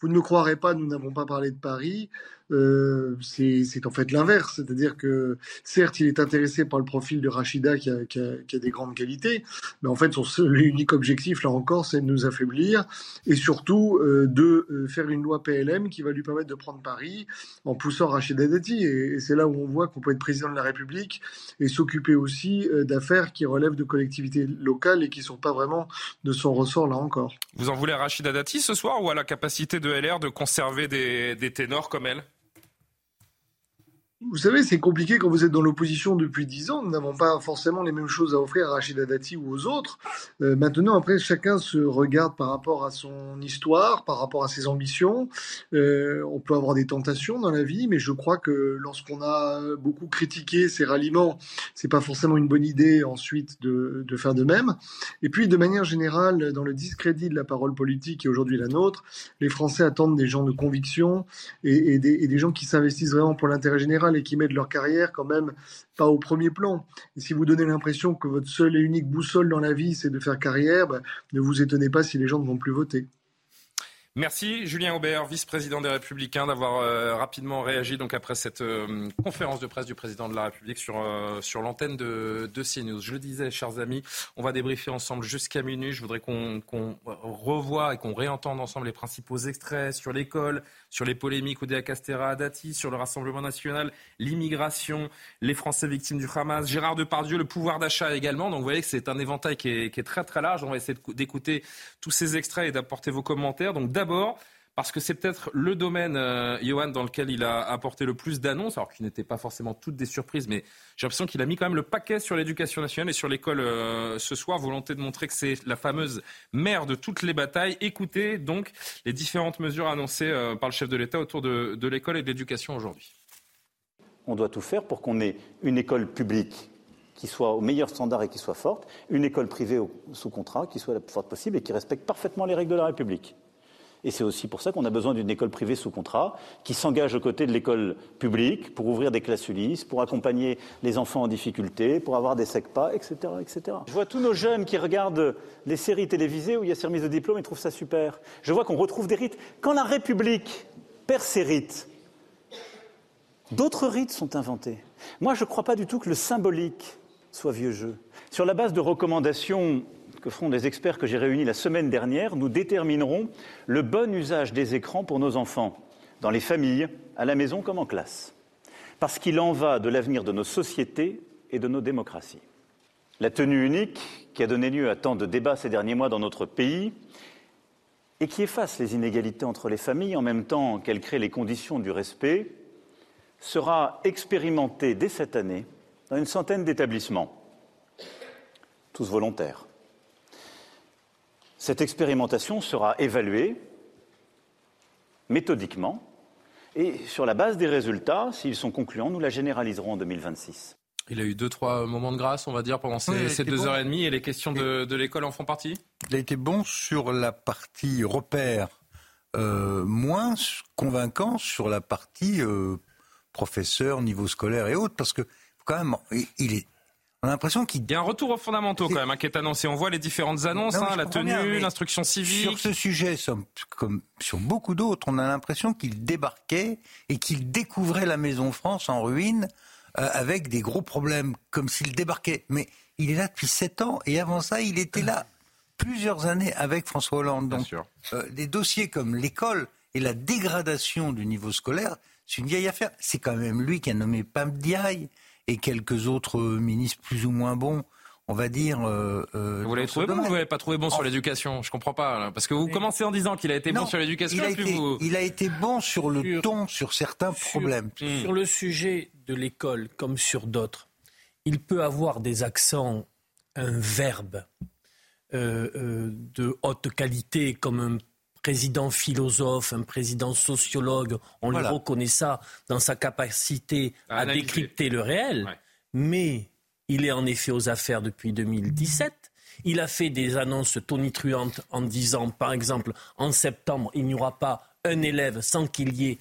vous ne me croirez pas, nous n'avons pas parlé de Paris, euh, c'est en fait l'inverse. C'est-à-dire que certes, il est intéressé par le profil de Rachida qui a, des grandes qualités, mais en fait, son unique objectif, là encore, c'est de nous affaiblir et surtout euh, de euh, faire une loi PLM qui va lui permettre de prendre Paris en poussant Rachida Dati. Et, c'est là où on voit qu'on peut être président de la République et s'occuper aussi d'affaires qui relèvent de collectivités locales et qui sont pas vraiment de son ressort, là encore. Vous en voulez à Rachida Dati ce soir ou à la capacité de LR de conserver des, des ténors comme elle? Vous savez, c'est compliqué quand vous êtes dans l'opposition depuis dix ans. Nous n'avons pas forcément les mêmes choses à offrir à Rachida Dati ou aux autres. Euh, maintenant, après, chacun se regarde par rapport à son histoire, par rapport à ses ambitions. Euh, on peut avoir des tentations dans la vie, mais je crois que lorsqu'on a beaucoup critiqué ces ralliements, c'est pas forcément une bonne idée ensuite de, faire de même. Et puis, de manière générale, dans le discrédit de la parole politique qui est aujourd'hui la nôtre, les Français attendent des gens de conviction et des gens qui s'investissent vraiment pour l'intérêt général et qui mettent leur carrière quand même pas au premier plan. Et si vous donnez l'impression que votre seule et unique boussole dans la vie, c'est de faire carrière, ben, ne vous étonnez pas si les gens ne vont plus voter. Merci Julien Aubert, vice-président des Républicains, d'avoir euh, rapidement réagi donc après cette euh, conférence de presse du président de la République sur, euh, sur l'antenne de, CNews. Je le disais, chers amis, on va débriefer ensemble jusqu'à minuit. Je voudrais qu'on qu revoie et qu'on réentende ensemble les principaux extraits sur l'école, sur les polémiques Oudéa Castera, Dati, sur le Rassemblement national, l'immigration, les Français victimes du Hamas, Gérard Depardieu, le pouvoir d'achat également. Donc vous voyez que c'est un éventail qui est, qui est, très très large. On va essayer d'écouter tous ces extraits et d'apporter vos commentaires. Donc d'abord, parce que c'est peut-être le domaine, euh, Johan, dans lequel il a apporté le plus d'annonces, alors qu'il n'étaient pas forcément toutes des surprises, mais j'ai l'impression qu'il a mis quand même le paquet sur l'éducation nationale et sur l'école euh, ce soir, volonté de montrer que c'est la fameuse mère de toutes les batailles. Écoutez donc les différentes mesures annoncées euh, par le chef de l'État autour de, l'école et de l'éducation aujourd'hui. On doit tout faire pour qu'on ait une école publique qui soit au meilleur standard et qui soit forte, une école privée sous contrat qui soit la plus forte possible et qui respecte parfaitement les règles de la République. Et c'est aussi pour ça qu'on a besoin d'une école privée sous contrat qui s'engage aux côtés de l'école publique pour ouvrir des classes Ulysse, pour accompagner les enfants en difficulté, pour avoir des SECPA, etc., etc. Je vois tous nos jeunes qui regardent les séries télévisées où il y a ces remises de diplôme et trouvent ça super. Je vois qu'on retrouve des rites. Quand la République perd ses rites, d'autres rites sont inventés. Moi, je ne crois pas du tout que le symbolique soit vieux jeu. Sur la base de recommandations que feront des experts que j'ai réunis la semaine dernière, nous déterminerons le bon usage des écrans pour nos enfants, dans les familles, à la maison comme en classe. Parce qu'il en va de l'avenir de nos sociétés et de nos démocraties. La tenue unique, qui a donné lieu à tant de débats ces derniers mois dans notre pays, et qui efface les inégalités entre les familles en même temps qu'elle crée les conditions du respect, sera expérimentée dès cette année dans une centaine d'établissements, tous volontaires. Cette expérimentation sera évaluée méthodiquement et sur la base des résultats, s'ils sont concluants, nous la généraliserons en 2026. Il a eu deux, trois moments de grâce, on va dire, pendant ces, deux heures et demie, et les questions de, l'école en font partie? Il a été bon sur la partie repère, euh, moins convaincant sur la partie euh, professeur, niveau scolaire et autres, parce que quand même, il est on a l'impression qu'il y a un retour aux fondamentaux quand même hein, qui est annoncé. On voit les différentes annonces, hein, la tenue, l'instruction civique. Sur ce sujet, comme sur beaucoup d'autres, on a l'impression qu'il débarquait et qu'il découvrait la Maison France en ruine euh, avec des gros problèmes, comme s'il débarquait. Mais il est là depuis sept ans et avant ça, il était là plusieurs années avec François Hollande. Donc, euh, des dossiers comme l'école et la dégradation du niveau scolaire, c'est une vieille affaire. C'est quand même lui qui a nommé Pam Diaye et quelques autres ministres plus ou moins bons on va dire. Euh, euh, vous l'avez trouvé bon ou vous l'avez pas trouvé bon sur l'éducation Je comprends pas. parce que vous commencez en disant qu'il a été bon sur l'éducation. Il, a été, il a été bon sur le ton, sur certains problèmes. Sur le sujet de l'école, comme sur d'autres, il peut avoir des accents, un verbe euh, de haute qualité, comme un président philosophe, un président sociologue, on lui reconnaît ça dans sa capacité à, décrypter le réel. Mais il est en effet aux affaires depuis 2017. Il a fait des annonces tonitruantes en disant, par exemple, en septembre, il n'y aura pas un élève sans qu'il y ait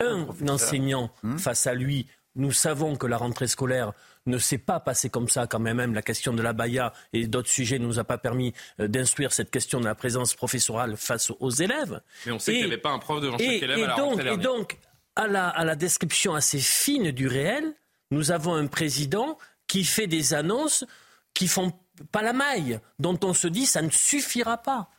un, enseignant hmm. face à lui. Nous savons que la rentrée scolaire ne s'est pas passée comme ça quand même. La question de la baya et d'autres sujets ne nous a pas permis euh, d'instruire cette question de la présence professorale face aux élèves. Mais on sait qu'il n'y avait pas un prof devant chaque élève à la donc, Et donc, à la, à la description assez fine du réel, nous avons un président qui fait des annonces qui font pas la maille, dont on se dit ça ne suffira pas.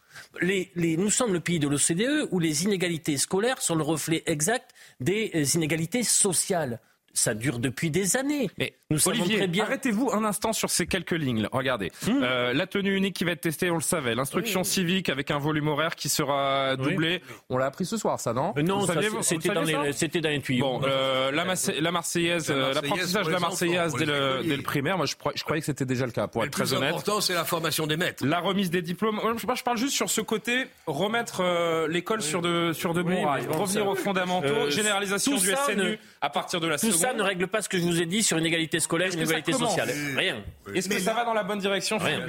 Les, les, nous sommes le pays de l'OCDE où les inégalités scolaires sont le reflet exact des euh, inégalités sociales ça dure depuis des années. Mais nous Olivier, très bien. arrêtez-vous un instant sur ces quelques lignes. Regardez, hmm. euh, la tenue unique qui va être testée, on le savait. L'instruction civique avec un volume horaire qui sera doublé. On l'a appris ce soir, ça, non euh, Non, c'était dans, dans, les tuyaux. Bon, euh, la, la, Marseillaise, l'apprentissage de la Marseillaise dès le, primaire, moi je, croyais que c'était déjà le cas, pour être très honnête. L'important, c'est la formation des maîtres. La remise des diplômes. Je parle juste sur ce côté, remettre l'école sur de, sur de bons rails, revenir aux fondamentaux, généralisation du SNU à partir de la seconde ça ne règle pas ce que je vous ai dit sur une égalité scolaire, une égalité sociale. Rien. Est-ce que ça va dans la bonne direction, rien.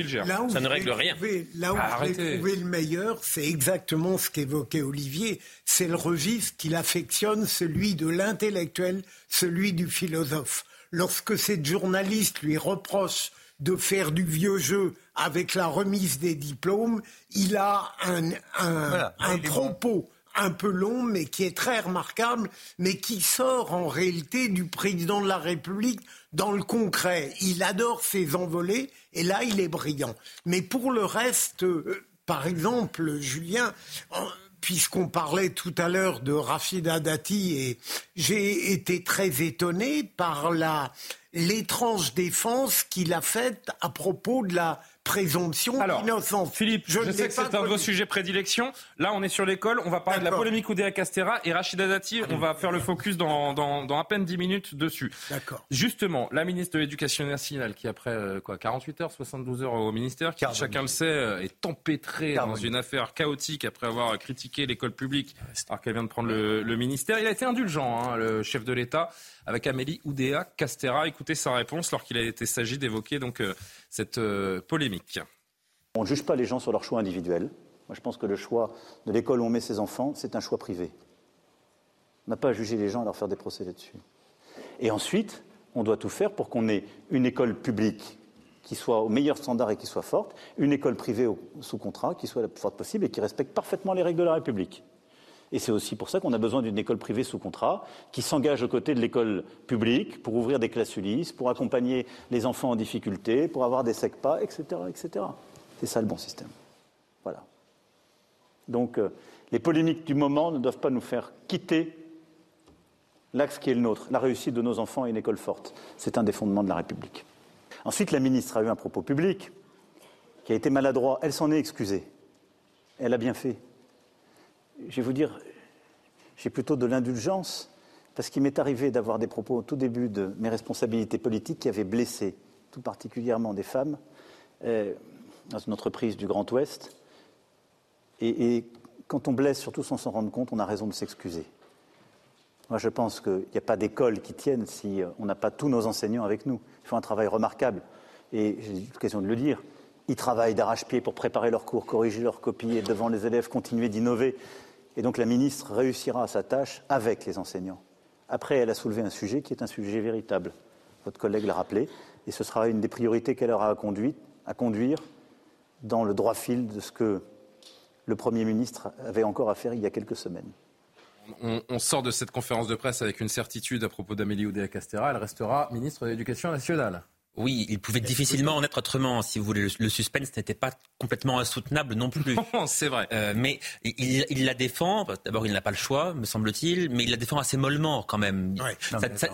Ça ne règle rien. là où ah, vous trouvé le meilleur, c'est exactement ce qu'évoquait Olivier. C'est le registre qu'il affectionne, celui de l'intellectuel, celui du philosophe. Lorsque cette journaliste lui reproche de faire du vieux jeu avec la remise des diplômes, il a un, un propos un peu long, mais qui est très remarquable, mais qui sort en réalité du président de la République dans le concret. Il adore ses envolées, et là, il est brillant. Mais pour le reste, euh, par exemple, Julien, puisqu'on parlait tout à l'heure de Rafida Dati, et j'ai été très étonné par l'étrange défense qu'il a faite à propos de la présomption Alors, Philippe, je, sais que c'est un de vos sujets prédilection. Là, on est sur l'école. On va parler de la polémique Oudéa Castera et Rachida Dati. On va faire le focus dans, dans, à peine 10 minutes dessus. D'accord. Justement, la ministre de l'Éducation nationale, qui après euh, quoi, 48 heures, 72 heures au ministère, qui, chacun le sait, euh, est empêtrée dans une affaire chaotique après avoir critiqué l'école publique, alors qu'elle vient de prendre le, ministère. Il a été indulgent, hein, le chef de l'État avec Amélie Oudéa Castera. Écoutez sa réponse lorsqu'il a été s'agit d'évoquer donc euh, cette euh, polémique. On ne juge pas les gens sur leur choix individuel. Moi, je pense que le choix de l'école où on met ses enfants, c'est un choix privé. On n'a pas à juger les gens et leur faire des procès là-dessus. Et ensuite, on doit tout faire pour qu'on ait une école publique qui soit au meilleur standard et qui soit forte, une école privée sous contrat qui soit la plus forte possible et qui respecte parfaitement les règles de la République. Et c'est aussi pour ça qu'on a besoin d'une école privée sous contrat qui s'engage aux côtés de l'école publique pour ouvrir des classes Ulysse, pour accompagner les enfants en difficulté, pour avoir des SECPA, etc. etc. C'est ça le bon système. Voilà. Donc euh, les polémiques du moment ne doivent pas nous faire quitter l'axe qui est le nôtre. La réussite de nos enfants et une école forte. C'est un des fondements de la République. Ensuite, la ministre a eu un propos public qui a été maladroit. Elle s'en est excusée. Elle a bien fait je vais vous dire, j'ai plutôt de l'indulgence, parce qu'il m'est arrivé d'avoir des propos au tout début de mes responsabilités politiques qui avaient blessé tout particulièrement des femmes euh, dans une entreprise du Grand Ouest. Et, quand on blesse, surtout sans s'en rendre compte, on a raison de s'excuser. Moi, je pense qu'il n'y a pas d'école qui tienne si on n'a pas tous nos enseignants avec nous. Ils font un travail remarquable. Et j'ai l'occasion de le dire, ils travaillent d'arrache-pied pour préparer leurs cours, corriger leurs copies et devant les élèves continuer d'innover. Et donc la ministre réussira sa tâche avec les enseignants. Après, elle a soulevé un sujet qui est un sujet véritable. Votre collègue l'a rappelé. Et ce sera une des priorités qu'elle aura à, à conduire dans le droit fil de ce que le Premier ministre avait encore à faire il y a quelques semaines. On, sort de cette conférence de presse avec une certitude à propos d'Amélie Oudéa-Castéra. Elle restera ministre de l'Éducation nationale. Oui, il pouvait difficilement en être autrement, si vous voulez. Le, suspense n'était pas complètement insoutenable non plus. c'est vrai. Euh, mais il, la défend. D'abord, il n'a pas le choix, me semble-t-il, mais il la défend assez mollement quand même.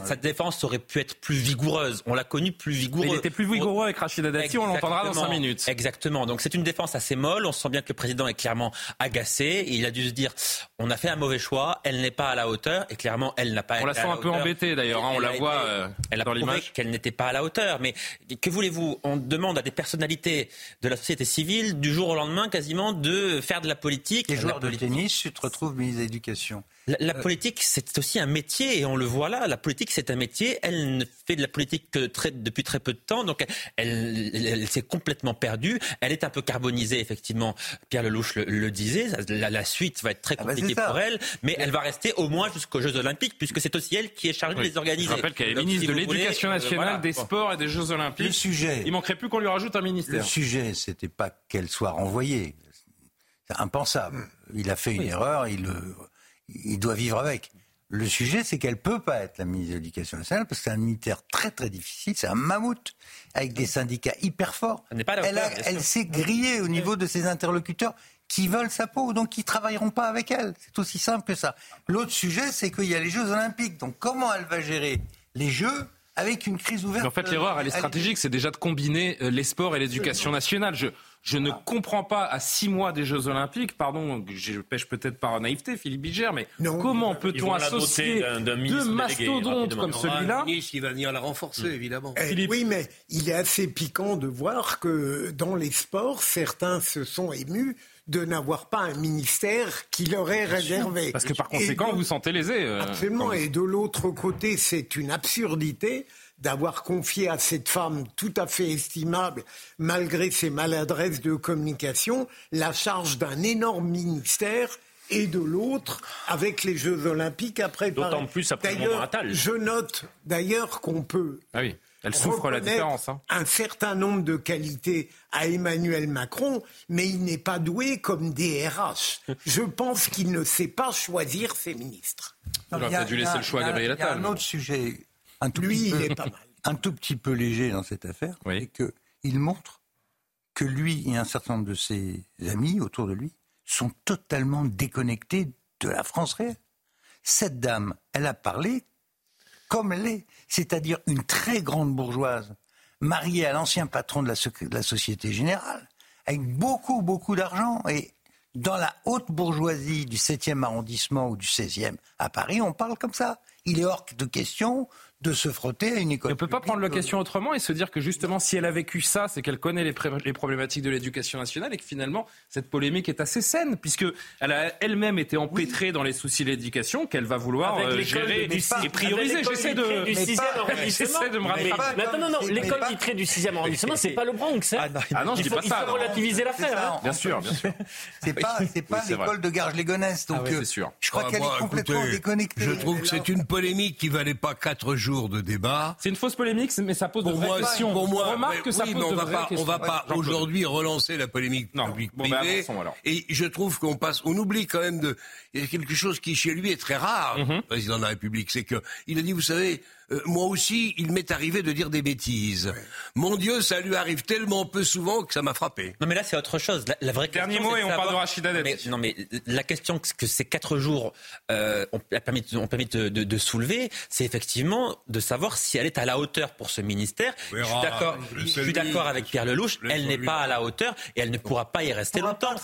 sa, défense aurait pu être plus vigoureuse. On l'a connu plus vigoureux. il était plus vigoureux avec Rachida Dati. On l'entendra dans cinq minutes. Exactement. Donc c'est une défense assez molle. On sent bien que le président est clairement agacé. il a dû se dire on a fait un mauvais choix. Elle n'est pas à la hauteur. Et clairement, elle n'a pas. On la sent un peu embêtée d'ailleurs. Hein, on la voit euh, elle a dans l'image. Qu'elle n'était pas à la hauteur. Mais que voulez-vous? On demande à des personnalités de la société civile, du jour au lendemain, quasiment, de faire de la politique. Les joueurs de tennis, tu te retrouves ministre de l'Éducation. La, euh, politique, c'est aussi un métier, et on le voit là. La politique, c'est un métier. Elle ne fait de la politique que très, depuis très peu de temps, donc elle, s'est complètement perdue. Elle est un peu carbonisée, effectivement. Pierre Lelouch le, disait. La, suite va être très ah bah, compliquée pour elle, mais elle va rester au moins jusqu'aux Jeux Olympiques, puisque c'est aussi elle qui est chargée de les organiser. Je rappelle qu'elle est ministre de l'Éducation euh, nationale, des Sports et des Jeux Olympiques. Le sujet. Il manquerait plus qu'on lui rajoute un ministère. Le sujet, c'était pas qu'elle soit renvoyée. C'est impensable. Il a fait une erreur. Il il doit vivre avec. Le sujet, c'est qu'elle peut pas être la ministre de l'Éducation nationale parce que c'est un militaire très très difficile, c'est un mammouth avec des syndicats hyper forts. Elle, elle s'est grillée au niveau de ses interlocuteurs qui veulent sa peau, donc qui travailleront pas avec elle. C'est aussi simple que ça. L'autre sujet, c'est qu'il y a les Jeux Olympiques. Donc comment elle va gérer les Jeux avec une crise ouverte En fait, l'erreur, elle est stratégique, c'est déjà de combiner euh, les sports et l'éducation nationale. Je, je ne comprends pas à six mois des Jeux Olympiques, pardon, je pêche peut-être par naïveté, Philippe Biger, mais comment peut-on associer deux mastodontes comme celui-là Il va venir la renforcer, évidemment. Eh, oui, mais il est assez piquant de voir que dans les sports, certains se sont émus de n'avoir pas un ministère qui leur est réservé. Parce que par conséquent, vous sentez lésé. Euh, absolument. Et de l'autre côté, c'est une absurdité d'avoir confié à cette femme tout à fait estimable, malgré ses maladresses de communication, la charge d'un énorme ministère et de l'autre avec les Jeux Olympiques après D'autant plus après le Je note d'ailleurs qu'on peut. Ah oui. Elle souffre la différence. Hein. Un certain nombre de qualités à Emmanuel Macron, mais il n'est pas doué comme DRH. Je pense qu'il ne sait pas choisir ses ministres. Il aurait dû laisser le choix à Gabriel Attal. Il y a un autre sujet un tout, petit peu, un tout petit peu léger dans cette affaire, c'est qu'il montre que lui et un certain nombre de ses amis autour de lui sont totalement déconnectés de la France réelle. Cette dame, elle a parlé comme elle est, c'est-à-dire une très grande bourgeoise, mariée à l'ancien patron de la, de la Société Générale, avec beaucoup, beaucoup d'argent. Et dans la haute bourgeoisie du 7e arrondissement ou du 16e à Paris, on parle comme ça. Il est hors de question de se frotter à une école. on ne peut pas prendre la question autrement et se dire que justement, si elle a vécu ça, c'est qu'elle connaît les, les, problématiques de l'éducation nationale et que finalement, cette polémique est assez saine, puisque elle a elle-même été empêtrée dans les soucis de l'éducation, qu'elle va vouloir euh, gérer et prioriser. J'essaie de, de me rappeler. non, non, non, l'école titrée du 6e arrondissement, c'est pas le Bronx. Hein. Ah, ah non, je dis pas ça. Il faut relativiser l'affaire. Hein. Bien sûr, bien sûr. C'est pas, c'est pas l'école de Garges-les-Gonesse. Donc, ah euh, je crois qu'elle est complètement déconnectée. Je trouve que c'est une polémique qui valait pas quatre jours de débat. C'est une fausse polémique, mais ça pose de vraies questions. Pour moi, remarque que ça pose on de va pas, On va pas aujourd'hui relancer la polémique publique-privée. Ben, et je trouve qu'on passe, on oublie quand même de, il y a quelque chose qui chez lui est très rare, mm-hmm. président de la République, c'est que il a dit, vous savez, euh, moi aussi, il m'est arrivé de dire des bêtises. Mon Dieu, ça lui arrive tellement peu souvent que ça m'a frappé. Non, mais là, c'est autre chose. La, vraie Dernier mot et on parle de Rachida Non, mais la question que ces quatre jours euh, ont permis, ont permis de, de, de soulever, c'est effectivement de savoir si elle est à la hauteur pour ce ministère. Je suis d'accord. Je suis d'accord avec Pierre Lelouch. Elle n'est pas à la hauteur et elle ne pourra pas y rester longtemps.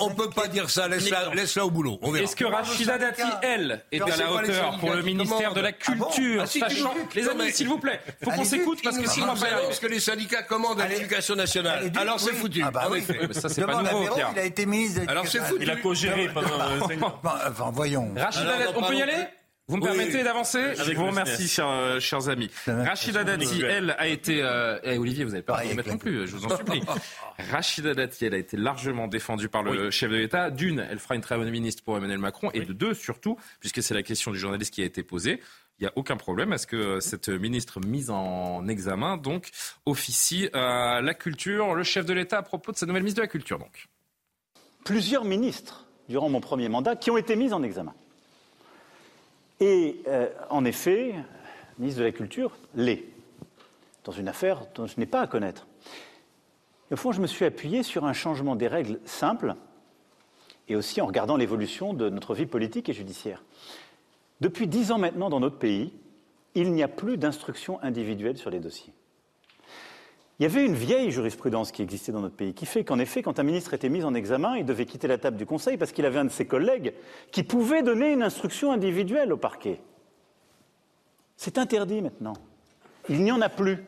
on ne peut pas dire ça. Laisse-la laisse au boulot. Est-ce que Rachida Dati, elle, est à la hauteur pour le ministère de la ah Les amis, s'il vous plaît, faut qu'on s'écoute parce que sinon on va Parce que les syndicats commandent à l'éducation nationale. Alors c'est foutu. Ah bah oui. Ça c'est pas nouveau, Il a été ministre. Alors c'est foutu. Il a co-géré pendant. Enfin voyons. Rachida, on peut y aller? Vous me permettez d'avancer? Je vous remercie, chers, euh, chers amis. Rachida Dati, elle, a été... Euh, eh, Olivier, vous n'avez pas à mettre non plus, je vous en supplie. Rachida Dati, elle a été largement défendue par le chef de l'État. D'une, elle fera une très bonne ministre pour Emmanuel Macron. Et de deux, surtout, puisque c'est la question du journaliste qui a été posée, il n'y a aucun problème à ce que cette ministre mise en examen donc officie à la culture, le chef de l'État à propos de sa nouvelle ministre de la Culture donc. Plusieurs ministres durant mon premier mandat qui ont été mis en examen. Et euh, en effet, ministre de la Culture l'est, dans une affaire dont je n'ai pas à connaître. Au fond, je me suis appuyé sur un changement des règles simples et aussi en regardant l'évolution de notre vie politique et judiciaire. Depuis dix ans maintenant, dans notre pays, il n'y a plus d'instruction individuelle sur les dossiers. Il y avait une vieille jurisprudence qui existait dans notre pays, qui fait qu'en effet, quand un ministre était mis en examen, il devait quitter la table du Conseil parce qu'il avait un de ses collègues qui pouvait donner une instruction individuelle au parquet. C'est interdit maintenant. Il n'y en a plus.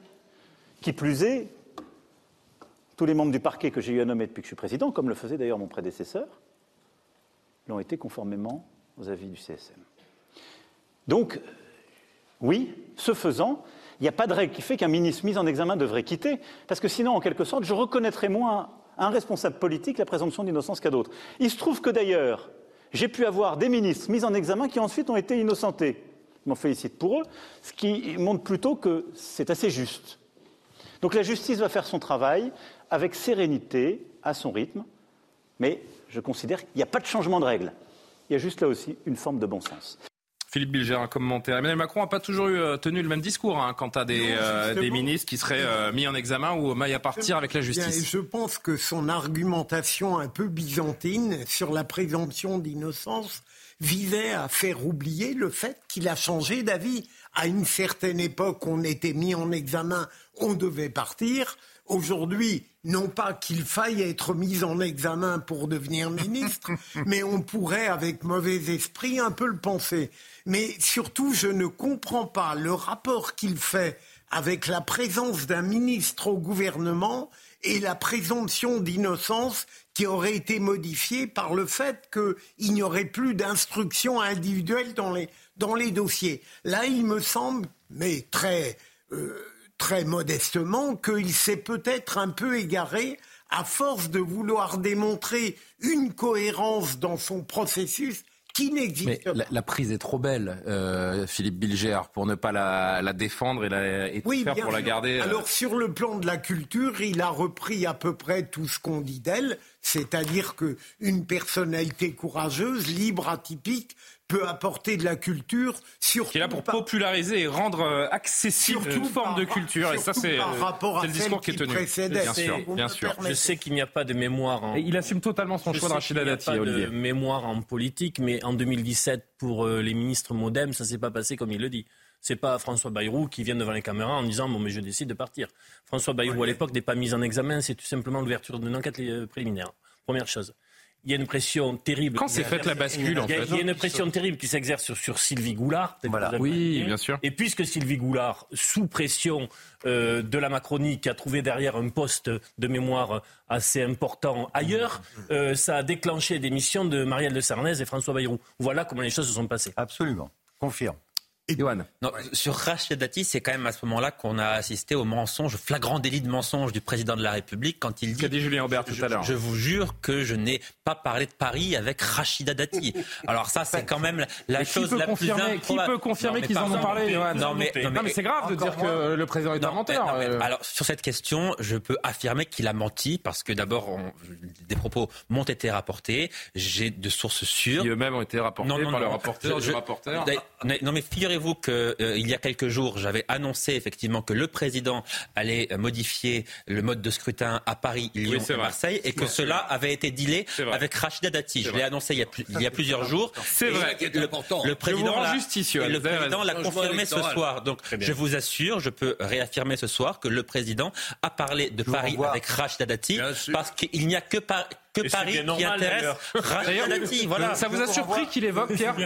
Qui plus est, tous les membres du parquet que j'ai eu à nommer depuis que je suis président, comme le faisait d'ailleurs mon prédécesseur, l'ont été conformément aux avis du CSM. Donc, oui, ce faisant, il n'y a pas de règle qui fait qu'un ministre mis en examen devrait quitter, parce que sinon, en quelque sorte, je reconnaîtrais moins à un responsable politique la présomption d'innocence qu'à d'autres. Il se trouve que d'ailleurs, j'ai pu avoir des ministres mis en examen qui ensuite ont été innocentés. Je m'en félicite pour eux, ce qui montre plutôt que c'est assez juste. Donc la justice va faire son travail avec sérénité, à son rythme, mais je considère qu'il n'y a pas de changement de règle. Il y a juste là aussi une forme de bon sens. Philippe Bilger, un commentaire. Emmanuel Macron n'a pas toujours eu, euh, tenu le même discours hein, quant à des, euh, des, ministres qui seraient euh, mis en examen ou maille à partir avec la justice. je pense que son argumentation un peu byzantine sur la présomption d'innocence visait à faire oublier le fait qu'il a changé d'avis. À une certaine époque, on était mis en examen, on devait partir. Aujourd'hui, non pas qu'il faille être mis en examen pour devenir ministre, mais on pourrait, avec mauvais esprit, un peu le penser. Mais surtout, je ne comprends pas le rapport qu'il fait avec la présence d'un ministre au gouvernement et la présomption d'innocence qui aurait été modifiée par le fait qu'il n'y aurait plus d'instructions individuelles dans les, dans les dossiers. Là, il me semble, mais très... Euh, très modestement qu'il s'est peut-être un peu égaré à force de vouloir démontrer une cohérence dans son processus qui n'existe pas. La, prise est trop belle, euh, Philippe Bilger, pour ne pas la, défendre et, la, et faire pour la garder. Euh. Alors sur le plan de la culture, il a repris à peu près tout ce qu'on dit d'elle, c'est-à-dire qu'une personnalité courageuse, libre, atypique, peut apporter de la culture, surtout. Qui est là pour populariser et rendre euh, accessible une forme de culture. Et ça, c'est le discours qui est tenu. Bien sûr, bien sûr. Je sais qu'il n'y a pas de mémoire en. il assume totalement son choix de Rachida Dati, Il n'y a pas de mémoire en politique, mais en 2017, pour euh, les ministres Modem, ça s'est pas passé comme il le dit. C'est pas François Bayrou qui vient devant les caméras en disant bon mais je décide de partir. François Bayrou à l'époque n'est pas mis en examen, c'est tout simplement l'ouverture d'une enquête euh, préliminaire. Première chose il y a une pression terrible. Quand s'est faite la bascule, en fait Il y a une pression terrible qui s'exerce sur, sur, Sylvie Goulard. Oui, bien sûr. Et puisque Sylvie Goulard, sous pression euh, de la Macronie, qui a trouvé derrière un poste de mémoire assez important ailleurs, euh, ça a déclenché des missions de Marielle de Sarnez et François Bayrou. Voilà comment les choses se sont passées. Absolument. Confirme. Non, sur Rachida Dati, c'est quand même à ce moment-là qu'on a assisté au mensonge, flagrant délit de mensonge du président de la République quand il dit. Qu'a dit Julien Aubert tout à l'heure. Je vous jure que je n'ai pas parlé de Paris avec Rachida Dati. Alors ça, c'est quand même la chose la plus improbable. Qui peut confirmer qu'ils en ont parlé, Johan non, mais, non, mais, c'est grave de dire que le président est un menteur. Euh. Alors sur cette question, je peux affirmer qu'il a menti parce que d'abord, des propos m'ont été rapportés. J'ai de sources sûres. Qui eux-mêmes ont été rapportés par le rapporteur du rapporteur. Non, mais figurez vous qu'il euh, y a quelques jours, j'avais annoncé effectivement que le président allait modifier le mode de scrutin à Paris, Lyon et Marseille, et que cela avait été dealé avec Rachida Dati. Je l'ai annoncé il y, a, plusieurs jours. C'est vrai. Le, président l'a confirmé ce soir. Donc je vous assure, je peux réaffirmer ce soir que le président a parlé de Paris avec Rachida Dati parce qu'il n'y a que, que Paris qui intéresse Voilà. Ça vous a surpris qu'il évoque, Pierre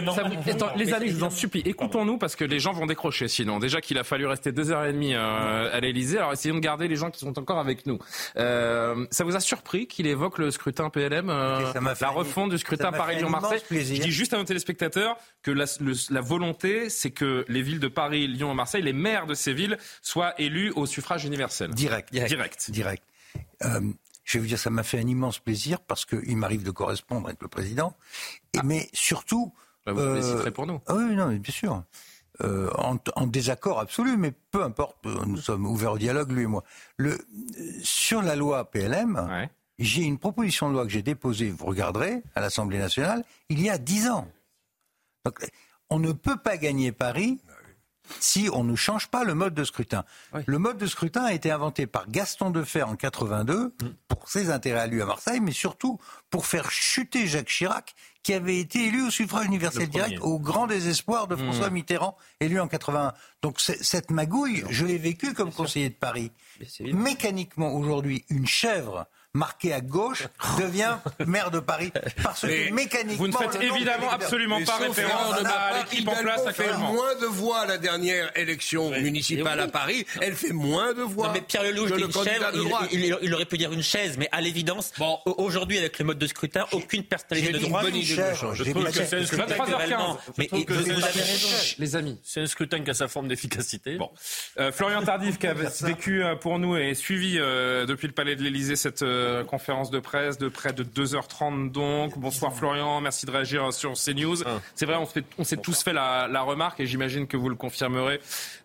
Les amis, je vous en supplie, écoutons-nous parce que les gens vont décrocher sinon. Déjà qu'il a fallu rester deux heures et demie euh, à l'Elysée, alors essayons de garder les gens qui sont encore avec nous. Euh, ça vous a surpris qu'il évoque le scrutin PLM, euh, la refonte du scrutin Paris-Lyon-Marseille Je dis juste à nos téléspectateurs que la, la volonté, c'est que les villes de Paris, Lyon et Marseille, les maires de ces villes, soient élus au suffrage universel. Direct. Direct. Direct. Euh, je vais vous dire, ça m'a fait un immense plaisir parce qu'il m'arrive de correspondre avec le président. Et, ah. Mais surtout. Bah, vous euh, pour nous. Ah oui, non, bien sûr. Euh, en, désaccord absolu, mais peu importe, nous sommes ouverts au dialogue, lui et moi. Le, sur la loi PLM, j'ai une proposition de loi que j'ai déposée, vous regarderez, à l'Assemblée nationale, il y a dix ans. Donc, on ne peut pas gagner Paris si on ne change pas le mode de scrutin. Le mode de scrutin a été inventé par Gaston Defer en 82 mm. pour ses intérêts à lui à Marseille, mais surtout pour faire chuter Jacques Chirac, qui avait été élu au suffrage universel direct au grand désespoir de François mm. Mitterrand, élu en 81. Donc cette magouille, je l'ai vécue comme conseiller de Paris. Mécaniquement, aujourd'hui, une chèvre marqué à gauche devient maire de Paris. Parce que mécaniquement. Vous ne faites évidemment absolument pas référence à l'équipe en place actuellement. fait moins de voix à la dernière élection municipale à Paris. Elle fait moins de voix. mais Pierre Lelouch, le il, il, aurait pu dire une chaise, mais à l'évidence, bon. aujourd'hui, avec le mode de scrutin, aucune personnalité de droite. Je trouve que c'est un scrutin. 3h15. Mais vous avez raison, les amis. C'est un scrutin qui a sa forme d'efficacité. Bon. Euh, Florian Tardif, qui a vécu euh, pour nous et suivi euh, depuis le palais de l'Élysée cette euh, conférence de presse de près de 2h30 donc. Bonsoir Florian, merci de réagir sur CNews. Ah. C'est vrai, on, s'est tous fait la, remarque et j'imagine que vous le confirmerez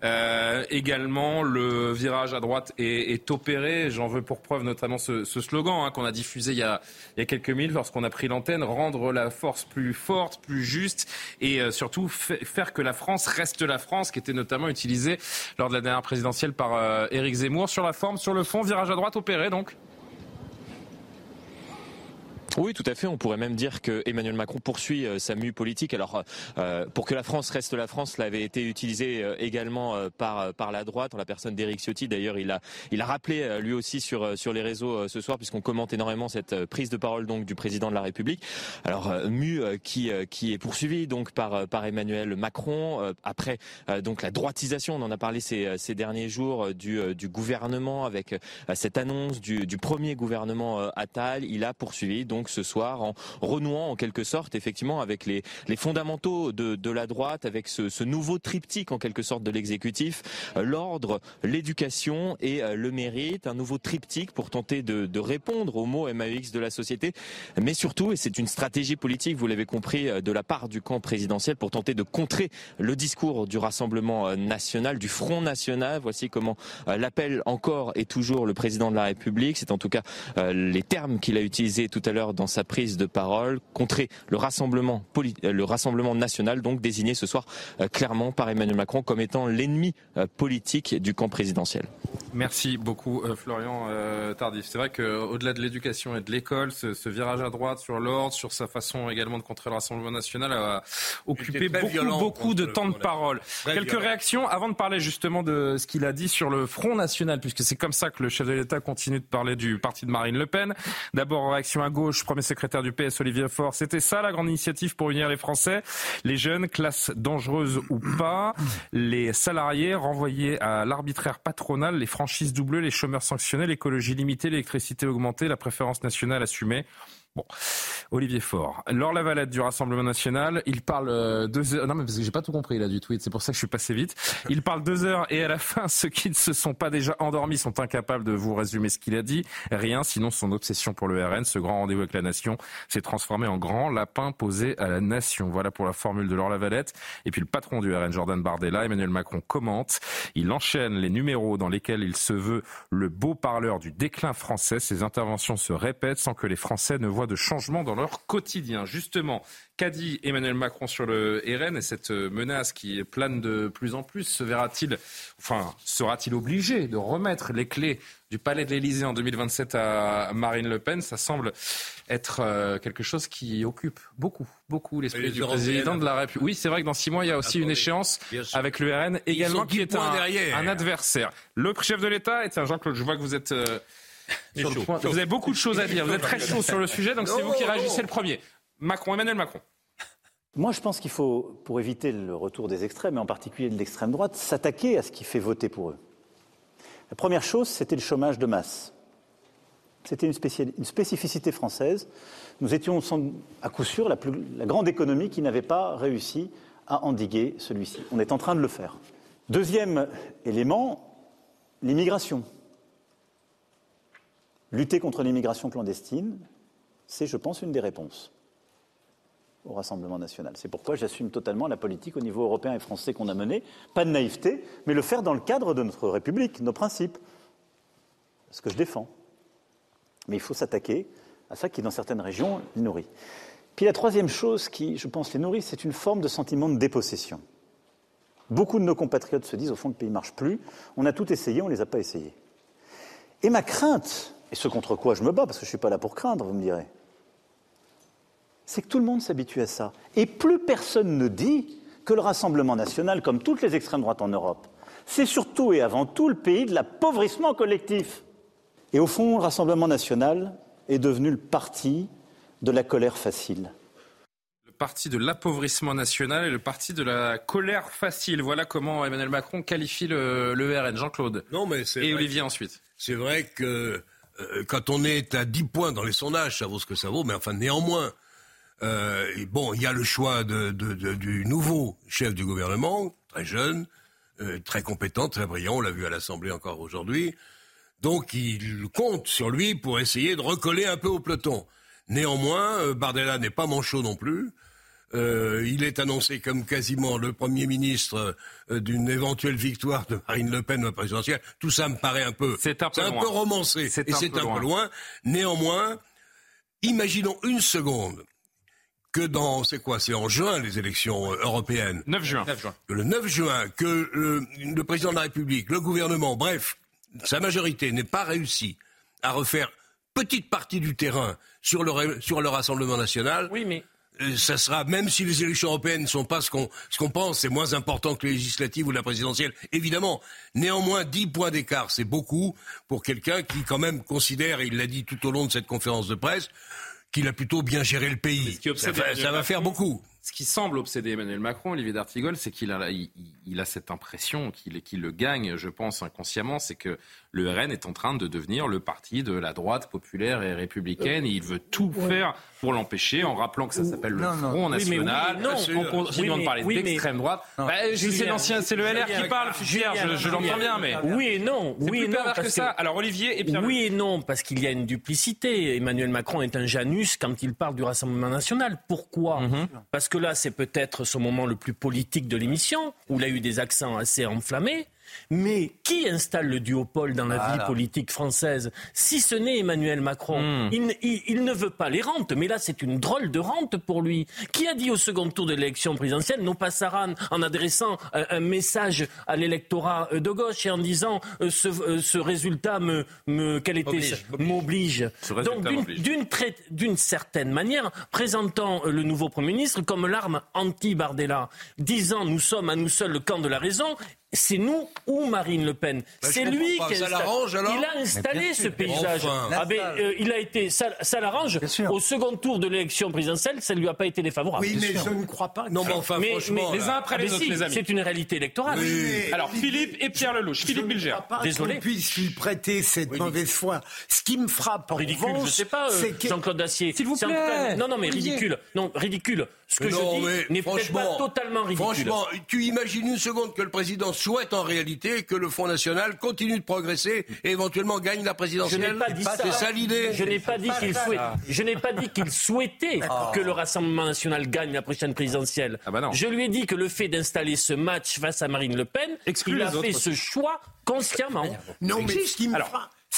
euh, également. Le virage à droite est, opéré. J'en veux pour preuve notamment ce, slogan hein, qu'on a diffusé il y a, quelques minutes lorsqu'on a pris l'antenne, rendre la force plus forte, plus juste et euh, surtout faire que la France reste la France, qui était notamment utilisé lors de la dernière présidentielle par Éric Zemmour. Sur la forme, sur le fond, virage à droite opéré donc oui, tout à fait. On pourrait même dire que Emmanuel Macron poursuit euh, sa mue politique. Alors, euh, pour que la France reste la France, l'avait été utilisé euh, également par par la droite, en la personne d'Éric Ciotti. D'ailleurs, il a il a rappelé lui aussi sur sur les réseaux ce soir, puisqu'on commente énormément cette prise de parole donc du président de la République. Alors, mue qui qui est poursuivie donc par par Emmanuel Macron après donc la droitisation. On en a parlé ces ces derniers jours du du gouvernement avec cette annonce du du premier gouvernement Attal. Il a poursuivi donc ce soir en renouant en quelque sorte effectivement avec les, les fondamentaux de, de la droite, avec ce, nouveau triptyque en quelque sorte de l'exécutif, euh, l'ordre, l'éducation et euh, le mérite, un nouveau triptyque pour tenter de, de répondre aux mots MAX de la société, mais surtout, et c'est une stratégie politique, vous l'avez compris, euh, de la part du camp présidentiel pour tenter de contrer le discours du Rassemblement national, du Front national. Voici comment l'appelle encore et toujours le président de la République. C'est en tout cas les termes qu'il a utilisés tout à l'heure dans sa prise de parole, contrer le rassemblement, euh, le rassemblement national, donc désigné ce soir euh, clairement par Emmanuel Macron comme étant l'ennemi euh, politique du camp présidentiel. Merci beaucoup Florian Tardif. C'est vrai qu'au-delà de l'éducation et de l'école, ce, virage à droite sur l'ordre, sur sa façon également de contrer le Rassemblement national a occupé beaucoup, beaucoup de temps de parole. Quelques réactions avant de parler justement de ce qu'il a dit sur le Front National, puisque c'est comme ça que le chef de l'État continue de parler du parti de Marine Le Pen. D'abord, réaction à gauche, premier secrétaire du PS, Olivier Faure. C'était ça la grande initiative pour unir les Français. Les jeunes, classe dangereuse ou pas, les salariés renvoyés à l'arbitraire patronal, les franchises doublées, les chômeurs sanctionnés, l'écologie limitée, l'électricité augmentée, la préférence nationale assumée. Bon, Olivier Faure. Laure Lavalette du Rassemblement National, il parle euh, deux heures. Non, mais parce que j'ai pas tout compris là du tweet, c'est pour ça que je suis passé vite. Il parle deux heures et à la fin, ceux qui ne se sont pas déjà endormis sont incapables de vous résumer ce qu'il a dit. Rien, sinon son obsession pour le RN, ce grand rendez-vous avec la nation, s'est transformé en grand lapin posé à la nation. Voilà pour la formule de Laure Lavalette. Et puis le patron du RN, Jordan Bardella, Emmanuel Macron commente. Il enchaîne les numéros dans lesquels il se veut le beau parleur du déclin français. Ses interventions se répètent sans que les Français ne voient de changement dans leur quotidien. Justement, qu'a dit Emmanuel Macron sur le RN et cette menace qui plane de plus en plus Se verra-t-il, enfin, sera-t-il obligé de remettre les clés du palais de l'Élysée en 2027 à Marine Le Pen? Ça semble être euh, quelque chose qui occupe beaucoup, beaucoup l'esprit du président de la République. Oui, c'est vrai que dans six mois, il y a aussi une échéance avec le RN également qui est un, un, adversaire. Le chef de l'État, et tiens Jean-Claude, je vois que vous êtes... Euh, Vous avez beaucoup de choses à dire. Vous êtes très chaud sur le sujet, donc c'est vous qui réagissez le premier. Macron, Emmanuel Macron. Moi, je pense qu'il faut, pour éviter le retour des extrêmes, et en particulier de l'extrême droite, s'attaquer à ce qui fait voter pour eux. La première chose, c'était le chômage de masse. C'était une, une, spécificité française. Nous étions à coup sûr la, plus, la grande économie qui n'avait pas réussi à endiguer celui-ci. On est en train de le faire. Deuxième élément, l'immigration. Lutter contre l'immigration clandestine, c'est, je pense, une des réponses au Rassemblement national. C'est pourquoi j'assume totalement la politique au niveau européen et français qu'on a menée. Pas de naïveté, mais le faire dans le cadre de notre République, nos principes. Ce que je défends. Mais il faut s'attaquer à ça qui, dans certaines régions, les nourrit. Puis la troisième chose qui, je pense, les nourrit, c'est une forme de sentiment de dépossession. Beaucoup de nos compatriotes se disent, au fond, le pays ne marche plus. On a tout essayé, on ne les a pas essayés. Et ma crainte, et ce contre quoi je me bats, parce que je ne suis pas là pour craindre, vous me direz, c'est que tout le monde s'habitue à ça. Et plus personne ne dit que le Rassemblement national, comme toutes les extrêmes droites en Europe, c'est surtout et avant tout le pays de l'appauvrissement collectif. Et au fond, le Rassemblement national est devenu le parti de la colère facile. Le parti de l'appauvrissement national et le parti de la colère facile. Voilà comment Emmanuel Macron qualifie le, RN. Jean-Claude. Non, mais Et Olivier ensuite. C'est vrai que euh, quand on est à 10 points dans les sondages, ça vaut ce que ça vaut, mais enfin néanmoins, euh, bon, il y a le choix du nouveau chef du gouvernement, très jeune, euh, très compétent, très brillant, on l'a vu à l'Assemblée encore aujourd'hui. Donc il compte sur lui pour essayer de recoller un peu au peloton. Néanmoins, Bardella n'est pas manchot non plus. Euh, il est annoncé comme quasiment le Premier ministre euh, d'une éventuelle victoire de Marine Le Pen à la présidentielle. Tout ça me paraît un peu, c'est un, peu, un peu romancé et c'est un, peu loin. Néanmoins, imaginons une seconde que dans, c'est quoi, c'est en juin les élections euh, européennes. 9 juin. Le 9 juin, que le, président de la République, le gouvernement, bref, sa majorité n'ait pas réussi à refaire petite partie du terrain sur le, sur le Rassemblement national. Oui, mais ça sera, même si les élections européennes ne sont pas ce qu'on ce qu'on pense, c'est moins important que les législatives ou la présidentielle, évidemment. Néanmoins, 10 points d'écart, c'est beaucoup pour quelqu'un qui quand même considère, et il l'a dit tout au long de cette conférence de presse, qu'il a plutôt bien géré le pays. Ça, va faire beaucoup. Ce qui semble obséder Emmanuel Macron, Olivier d'Artigol, c'est qu'il a, il, a cette impression qu'il le gagne, je pense, inconsciemment, c'est que le RN est en train de devenir le parti de la droite populaire et républicaine. Et il veut tout faire pour l'empêcher, en rappelant que ça s'appelle le Front National. non, on continue de parler d'extrême droite. Bah, c'est l'ancien, c'est le LR qui parle, Pierre, je, l'entends bien, mais. Oui et non. Oui et non. que ça. Alors Olivier et Pierre. Oui et non, parce qu'il y a une duplicité. Emmanuel Macron est un Janus quand il parle du Rassemblement national. Pourquoi? Mhm. Parce que là, c'est peut-être son moment le plus politique de l'émission, où il a eu des accents assez enflammés. Mais qui installe le duopole dans la vie politique française Si ce n'est Emmanuel Macron. Hmm. Il, ne veut pas les rentes, mais là c'est une drôle de rente pour lui. Qui a dit au second tour de l'élection présidentielle, non pas Saran, en adressant un, message à l'électorat euh, de gauche et en disant euh, euh, ce, résultat me, me quel était m'oblige. Donc d'une certaine manière, présentant le nouveau Premier ministre comme l'arme anti-Bardella, disant nous sommes à nous seuls le camp de la raison c'est nous ou Marine Le Pen. Bah, c'est lui qui a, il a installé ce paysage. Ah, euh, il a été, ça, l'arrange. Au second tour de l'élection présidentielle, ça ne lui a pas été défavorable. Oui, mais je ne crois pas. Non, mais enfin, franchement, les uns après ah, les autres, les amis. C'est une réalité électorale. Alors, Philippe et Pierre Lelouch. Philippe Bilger. Désolé. Je puisse lui prêter cette mauvaise foi. Ce qui me frappe en ridicule, je sais pas, euh, Jean-Claude Dacier. S'il vous plaît. Non, non, mais ridicule. Non, ridicule. Ce que je dis n'est peut-être pas totalement ridicule. Franchement, tu imagines une seconde que le président souhaite en réalité que le Front National continue de progresser et éventuellement gagne la présidentielle. C'est ça l'idée. Je n'ai pas dit qu'il souhaitait. Je n'ai pas dit qu'il souhaitait que le Rassemblement National gagne la prochaine présidentielle. Ah bah je lui ai dit que le fait d'installer ce match face à Marine Le Pen, il a fait ce choix consciemment. Non, mais ce qui me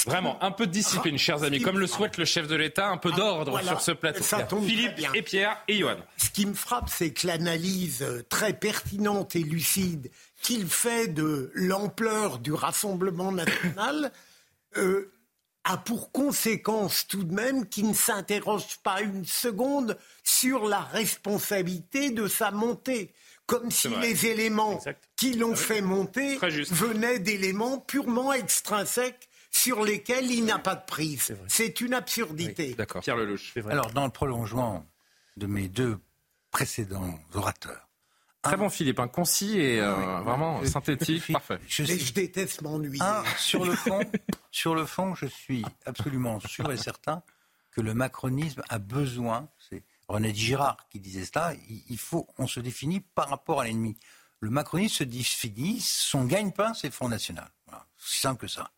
Vraiment, un peu de discipline, chers amis, comme le souhaite le chef de l'État, un peu d'ordre sur ce plateau. Philippe et Pierre et Johan. Ce qui me frappe, c'est que l'analyse très pertinente et lucide qu'il fait de l'ampleur du Rassemblement national euh, a pour conséquence tout de même qu'il ne s'interroge pas une seconde sur la responsabilité de sa montée. Comme si les éléments qui l'ont ah fait monter venaient d'éléments purement extrinsèques sur lesquels il n'a pas de prise. C'est une absurdité. D'accord. Pierre Lelouch. Alors, dans le prolongement de mes deux précédents orateurs, Très bon Philippe, un concis et euh, vraiment synthétique, parfait. Je, je déteste m'ennuyer. sur le fond, sur le fond, je suis absolument sûr et certain que le macronisme a besoin. C'est René Girard qui disait cela. Il, faut, on se définit par rapport à l'ennemi. Le macronisme se définit, son gagne-pain, c'est le Front National. Voilà, c'est simple que ça.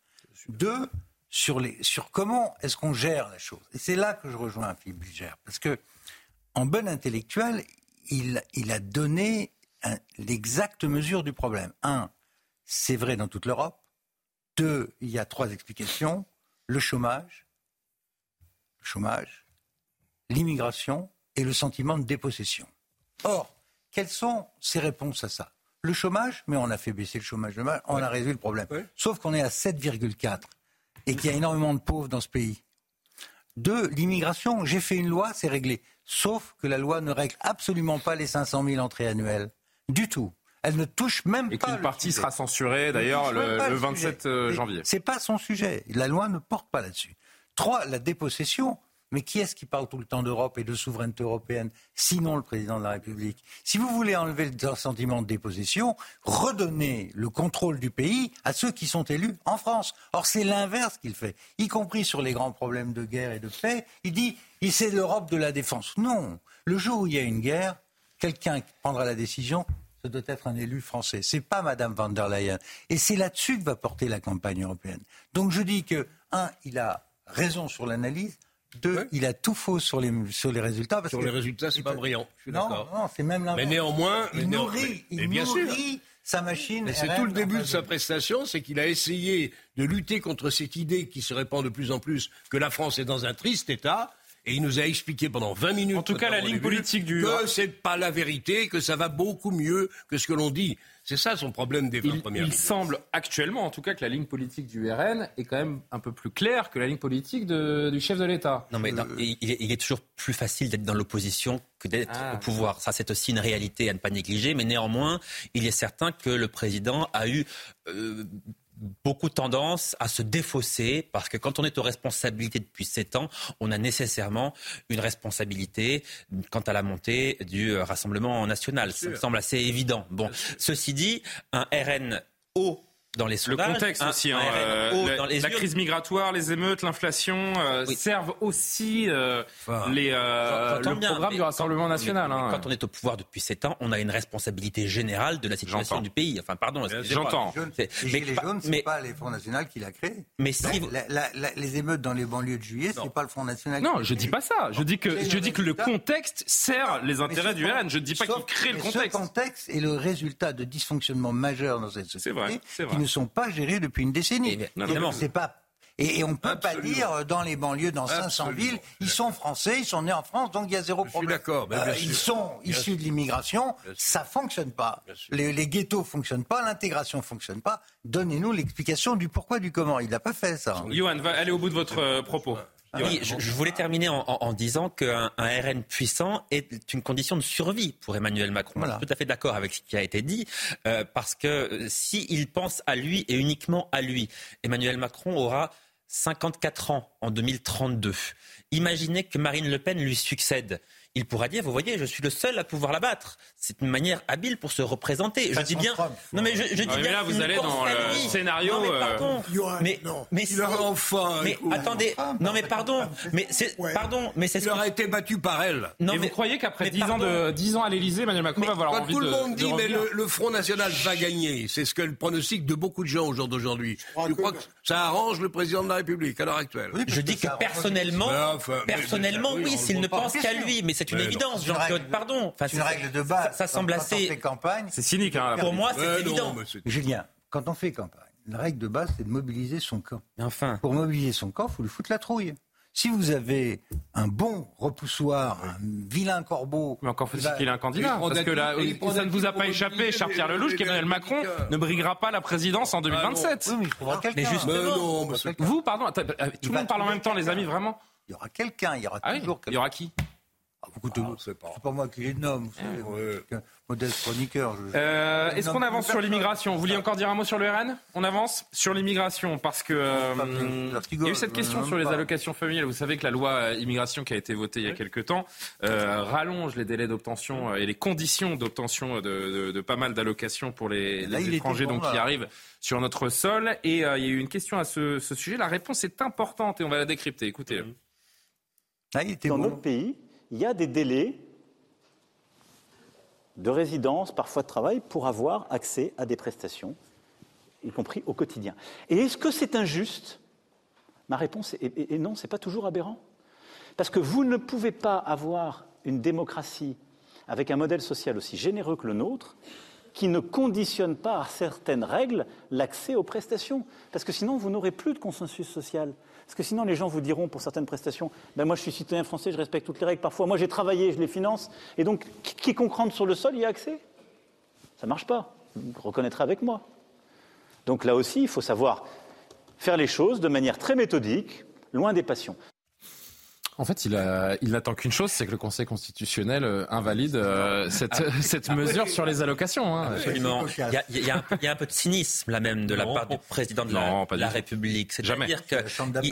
Deux, sur, comment est-ce qu'on gère la chose. Et c'est là que je rejoins Philippe Bulger. Parce que, en bon intellectuel, il, a donné l'exacte mesure du problème. Un, c'est vrai dans toute l'Europe. Deux, il y a trois explications. Le chômage, le chômage, l'immigration et le sentiment de dépossession. Or, quelles sont ces réponses à ça? Le chômage, mais on a fait baisser le chômage de mal, on a résolu le problème. Sauf qu'on est à 7,4 et qu'il y a énormément de pauvres dans ce pays. Deux, l'immigration, j'ai fait une loi, c'est réglé. Sauf que la loi ne règle absolument pas les 500 000 entrées annuelles. Du tout. Elle ne touche même pas. Et qu'une partie sera censurée d'ailleurs le, 27 euh, janvier. C'est pas son sujet. La loi ne porte pas là-dessus. Trois, la dépossession. Mais qui est-ce qui parle tout le temps d'Europe et de souveraineté européenne Sinon le président de la République? Si vous voulez enlever le sentiment de dépossession, redonnez le contrôle du pays à ceux qui sont élus en France. Or, c'est l'inverse qu'il fait, y compris sur les grands problèmes de guerre et de paix. Il dit, c'est l'Europe de la défense. Non. Le jour où il y a une guerre, quelqu'un prendra la décision, ce doit être un élu français. C'est pas Madame van der Leyen. Et c'est là-dessus que va porter la campagne européenne. Donc je dis que, un, il a raison sur l'analyse. Deux, il a tout faux sur les, sur les résultats. sur les résultats, c'est pas brillant. Je suis non, non, c'est même l'inverse. Mais néanmoins, il nourrit, il bien nourrit sa machine. Mais c'est tout le début de sa prestation, c'est qu'il a essayé de lutter contre cette idée qui se répand de plus en plus que la France est dans un triste état et il nous a expliqué pendant 20 minutes. En tout cas, la ligne politique du. Que c'est pas la vérité, que ça va beaucoup mieux que ce que l'on dit. C'est ça son problème des 20 il, premières Il semble actuellement, en tout cas, que la ligne politique du RN est quand même un peu plus claire que la ligne politique du chef de l'État. Non, mais il, est, toujours plus facile d'être dans l'opposition que d'être ah. au pouvoir. Ça, c'est aussi une réalité à ne pas négliger. Mais néanmoins, il est certain que le président a eu euh, beaucoup tendance à se défausser parce que quand on est aux responsabilités depuis sept ans, on a nécessairement une responsabilité quant à la montée du Rassemblement national. Ça me semble assez évident. Bon, ceci dit, un RN haut dans les Le contexte aussi, hein, euh, la, crise migratoire, les émeutes, l'inflation euh, servent aussi euh, les, le programme du Rassemblement national. Hein. Quand on est au pouvoir depuis 7 ans, on a une responsabilité générale de la situation du pays. Enfin, pardon. J'entends. Mais les jaunes, c'est pas les Front National qui l'a créé. Mais si les émeutes dans les banlieues de juillet, c'est pas le Front National. Non, je dis pas ça. Je dis que je dis que le contexte sert les intérêts du RN. Je ne dis pas qu'il crée le contexte. Ce contexte est le résultat de dysfonctionnements majeurs dans cette société. C'est vrai. Ne sont pas gérés depuis une décennie. C'est pas et, on ne peut pas dire euh, dans les banlieues, dans 500 villes, ils sont français, ils sont nés en France, donc il y a zéro problème. d'accord. Euh, ils sont issus de l'immigration, ça fonctionne pas. Les, les, ghettos fonctionnent pas, l'intégration fonctionne pas. Donnez-nous l'explication du pourquoi, du comment. Il n'a pas fait ça. Johan, va aller au bout de votre euh, propos. Oui, je, voulais terminer en, disant qu'un RN puissant est une condition de survie pour Emmanuel Macron. Je suis tout à fait d'accord avec ce qui a été dit, euh, parce que s'il pense à lui et uniquement à lui, Emmanuel Macron aura 54 ans en 2032. Imaginez que Marine Le Pen lui succède il pourra dire, vous voyez, je suis le seul à pouvoir la battre. C'est une manière habile pour se représenter. Je dis bien. non mais je, dis bien. Mais là, vous allez dans le scénario. Non, mais pardon. mais mais, il enfin. Mais attendez. Non mais pardon. Mais c'est pardon. Mais c'est. Il aurait été battu par elle. Non, mais vous croyez qu'après 10 ans de 10 ans à l'Élysée, Emmanuel Macron va avoir envie de. Tout le monde dit, mais le, Front National va gagner. C'est ce que le pronostic de beaucoup de gens au jour d'aujourd'hui. Je crois que ça arrange le président de la République à l'heure actuelle. Je dis que personnellement, personnellement, oui, s'il ne pense qu'à lui, mais c'est une évidence, Jean-Claude. Pardon. C'est une règle de base. Ça, semble assez. C'est cynique. Hein, Pour moi, c'est évident. Julien, quand on fait campagne, la règle de base, c'est de mobiliser son camp. Enfin. Pour mobiliser son camp, il faut lui foutre la trouille. Si vous avez un bon repoussoir, un vilain corbeau. Mais encore faut-il qu'il ait un candidat. Parce que là, ça ne vous a pas échapé, cher Pierre Lelouch, qu'Emmanuel Macron ne briguera pas la présidence en 2027. Oui, mais, mais justement. vous, pardon, tout le monde parle en même temps, les amis, vraiment Il y aura quelqu'un, il y aura ah toujours quelqu'un. Il y aura qui Ah, c'est pas. pas. moi qui les nomme, c'est modeste chroniqueur. Euh, est-ce qu'on avance sur l'immigration Vous vouliez encore dire un mot sur le RN On avance sur l'immigration parce que euh, il y a eu cette question sur les allocations familiales. Vous savez que la loi euh, immigration qui a été votée il y a quelques temps rallonge les délais d'obtention et les conditions d'obtention de, pas mal d'allocations pour les, étrangers donc qui arrivent sur notre sol. Et il y a eu une question à ce, sujet. La réponse est importante et on va la décrypter. Écoutez. Ah, Dans notre pays, il y a des délais de résidence, parfois de travail, pour avoir accès à des prestations, y compris au quotidien. Et est-ce que c'est injuste? Ma réponse est, non, ce n'est pas toujours aberrant. Parce que vous ne pouvez pas avoir une démocratie avec un modèle social aussi généreux que le nôtre qui ne conditionne pas à certaines règles l'accès aux prestations. Parce que sinon, vous n'aurez plus de consensus social. Parce que sinon, les gens vous diront pour certaines prestations ben Moi, je suis citoyen français, je respecte toutes les règles. Parfois, moi, j'ai travaillé, je les finance. Et donc, quiconque rentre sur le sol y a accès. Ça ne marche pas. Vous reconnaîtrez avec moi. Donc là aussi, il faut savoir faire les choses de manière très méthodique, loin des passions. En fait, il, a, il n'attend qu'une chose, c'est que le Conseil constitutionnel euh, invalide euh, cette, ah. cette ah mesure sur les allocations. Hein. Absolument. Il y, a, il, y a un, il y, a, un peu de cynisme là même de la part du président de la, la République. C'est-à-dire qu'il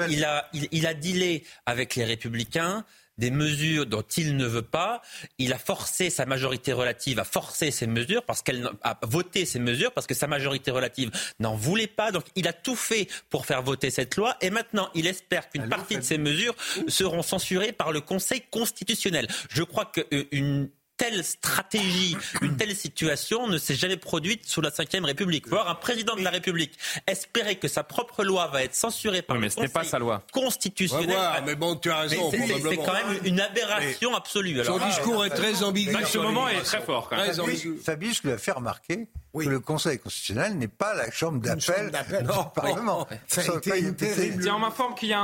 il a, il, il a dealé avec les républicains des mesures dont il ne veut pas. Il a forcé sa majorité relative à forcer ces mesures parce qu'elle a voté ces mesures parce que sa majorité relative n'en voulait pas. Donc il a tout fait pour faire voter cette loi et maintenant il espère qu'une partie de ces mesures seront censurées par le Conseil constitutionnel. Je crois qu'une telle stratégie, une telle situation ne s'est jamais produite sous la Ve République. Voir un président de la République espérer que sa propre loi va être censurée par mais le Conseil pas sa loi. constitutionnel. mais bon, tu as raison. C'est quand même une aberration absolue. son discours est très ambigu. ce moment est très fort. Quand même. Fabius lui a fait remarquer que le Conseil constitutionnel n'est pas la chambre d'appel du Parlement. Ça a été une terrible. Tiens, on m'informe qu'il y a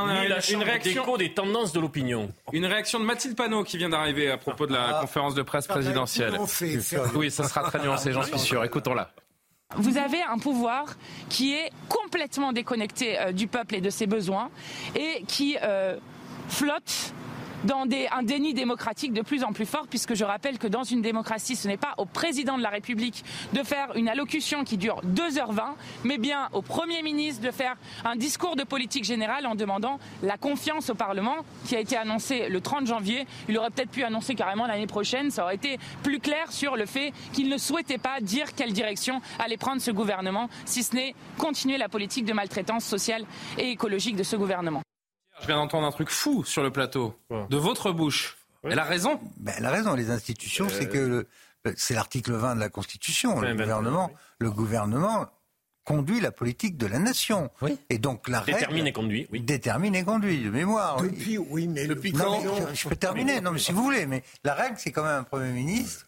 une réaction des tendances de l'opinion. Une réaction de Mathilde Panot qui vient d'arriver à propos de la ah. conférence de presse présidentielle. Oui, ça sera très nuancé, j'en suis sûr. Écoutons-la. Vous avez un pouvoir qui est complètement déconnecté euh, du peuple et de ses besoins et qui euh, flotte dans un déni démocratique de plus en plus fort, puisque je rappelle que dans une démocratie, ce n'est pas au président de la République de faire une allocution qui dure 2h20, mais bien au Premier ministre de faire un discours de politique générale en demandant la confiance au Parlement, qui a été annoncé le 30 janvier. Il aurait peut-être pu annoncer carrément l'année prochaine, ça aurait été plus clair sur le fait qu'il ne souhaitait pas dire quelle direction allait prendre ce gouvernement, si ce n'est continuer la politique de maltraitance sociale et écologique de ce gouvernement. Je viens d'entendre un truc fou sur le plateau, de votre bouche. Elle a raison ben, Elle a raison. Les institutions, c'est que c'est l'article 20 de la Constitution. Le gouvernement, le gouvernement conduit la politique de la nation. Et donc la détermine et conduit. Oui. Détermine et conduit de mémoire. Depuis, oui, mais depuis quand je, peux terminer. Non, mais si vous voulez, mais la règle, c'est quand même un premier ministre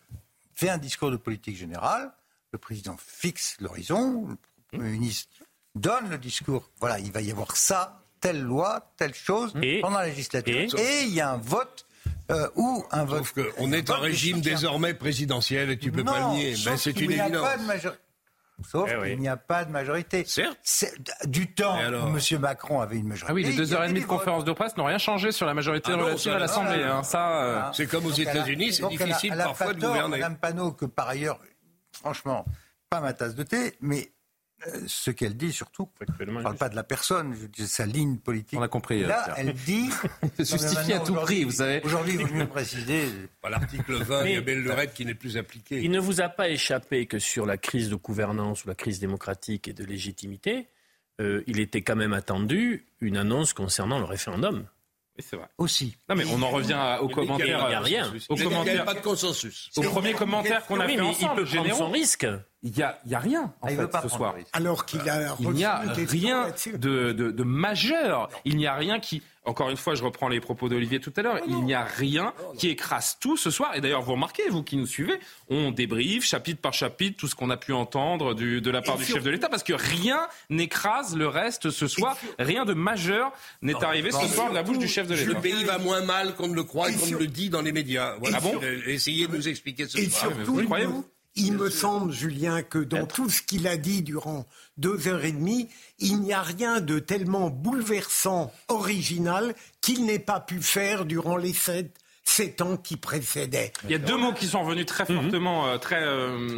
fait un discours de politique générale. Le président fixe l'horizon. Le premier ministre donne le discours. Voilà, il va y avoir ça telle loi, telle chose pendant la législature. Et il y a un vote euh, ou un vote. Sauf qu'on est un régime désormais présidentiel et tu peux pas le nier. Ben, c'est une évidence. Sauf eh qu'il n'y a pas de majorité. Certes. Du temps où M. Macron avait une majorité. Ah oui, les deux heures et demie de conférence de presse n'ont rien changé sur la majorité ah relative à l'Assemblée. Hein. Ça, euh, C'est comme aux États-Unis, c'est difficile parfois de gouverner. Mme Panot, que par ailleurs, franchement, pas ma tasse de thé, mais ce qu'elle dit surtout, je ne parle pas de la personne, je dis sa ligne politique. On a compris. Là, euh, elle dit. Justifier à tout prix, vous savez. Aujourd'hui, il vaut mieux préciser. L'article 20, il y a belle lurette qui n'est plus appliqué. Il ne vous a pas échappé que sur la crise de gouvernance ou la crise démocratique et de légitimité, euh, il était quand même attendu une annonce concernant le référendum. C'est vrai. Aussi. Non, mais on en revient aux commentaires. Il n'y a rien. Il n'y a pas de consensus. Au premier commentaire qu'on a fait ensemble, il peut prendre son risque. Il n'y a, y a, rien en ah, fait, ce soir. Alors qu'il a il n'y a rien de, de, de, majeur. Il n'y a rien qui, encore une fois, je reprends les propos d'Olivier tout à l'heure, il n'y a rien qui écrase tout ce soir. Et d'ailleurs, vous remarquez, vous qui nous suivez, on débriefe chapitre par chapitre tout ce qu'on a pu entendre du, de la part du chef de l'État, parce que rien n'écrase le reste ce soir. Rien de majeur n'est arrivé ce soir de la bouche du chef de l'État. Le pays va moins mal qu'on ne le croit et qu'on ne le dit dans les médias. Voilà. Ah bon Essayez de nous expliquer ce soir. Surtout, croyez-vous? il me semble, Julien, que dans tout ce qu'il a dit durant deux heures et demie, il n'y a rien de tellement bouleversant, original, qu'il n'ait pas pu faire durant les sept, sept ans qui précédaient. Il y a deux mots qui sont revenus très mhm. fortement, très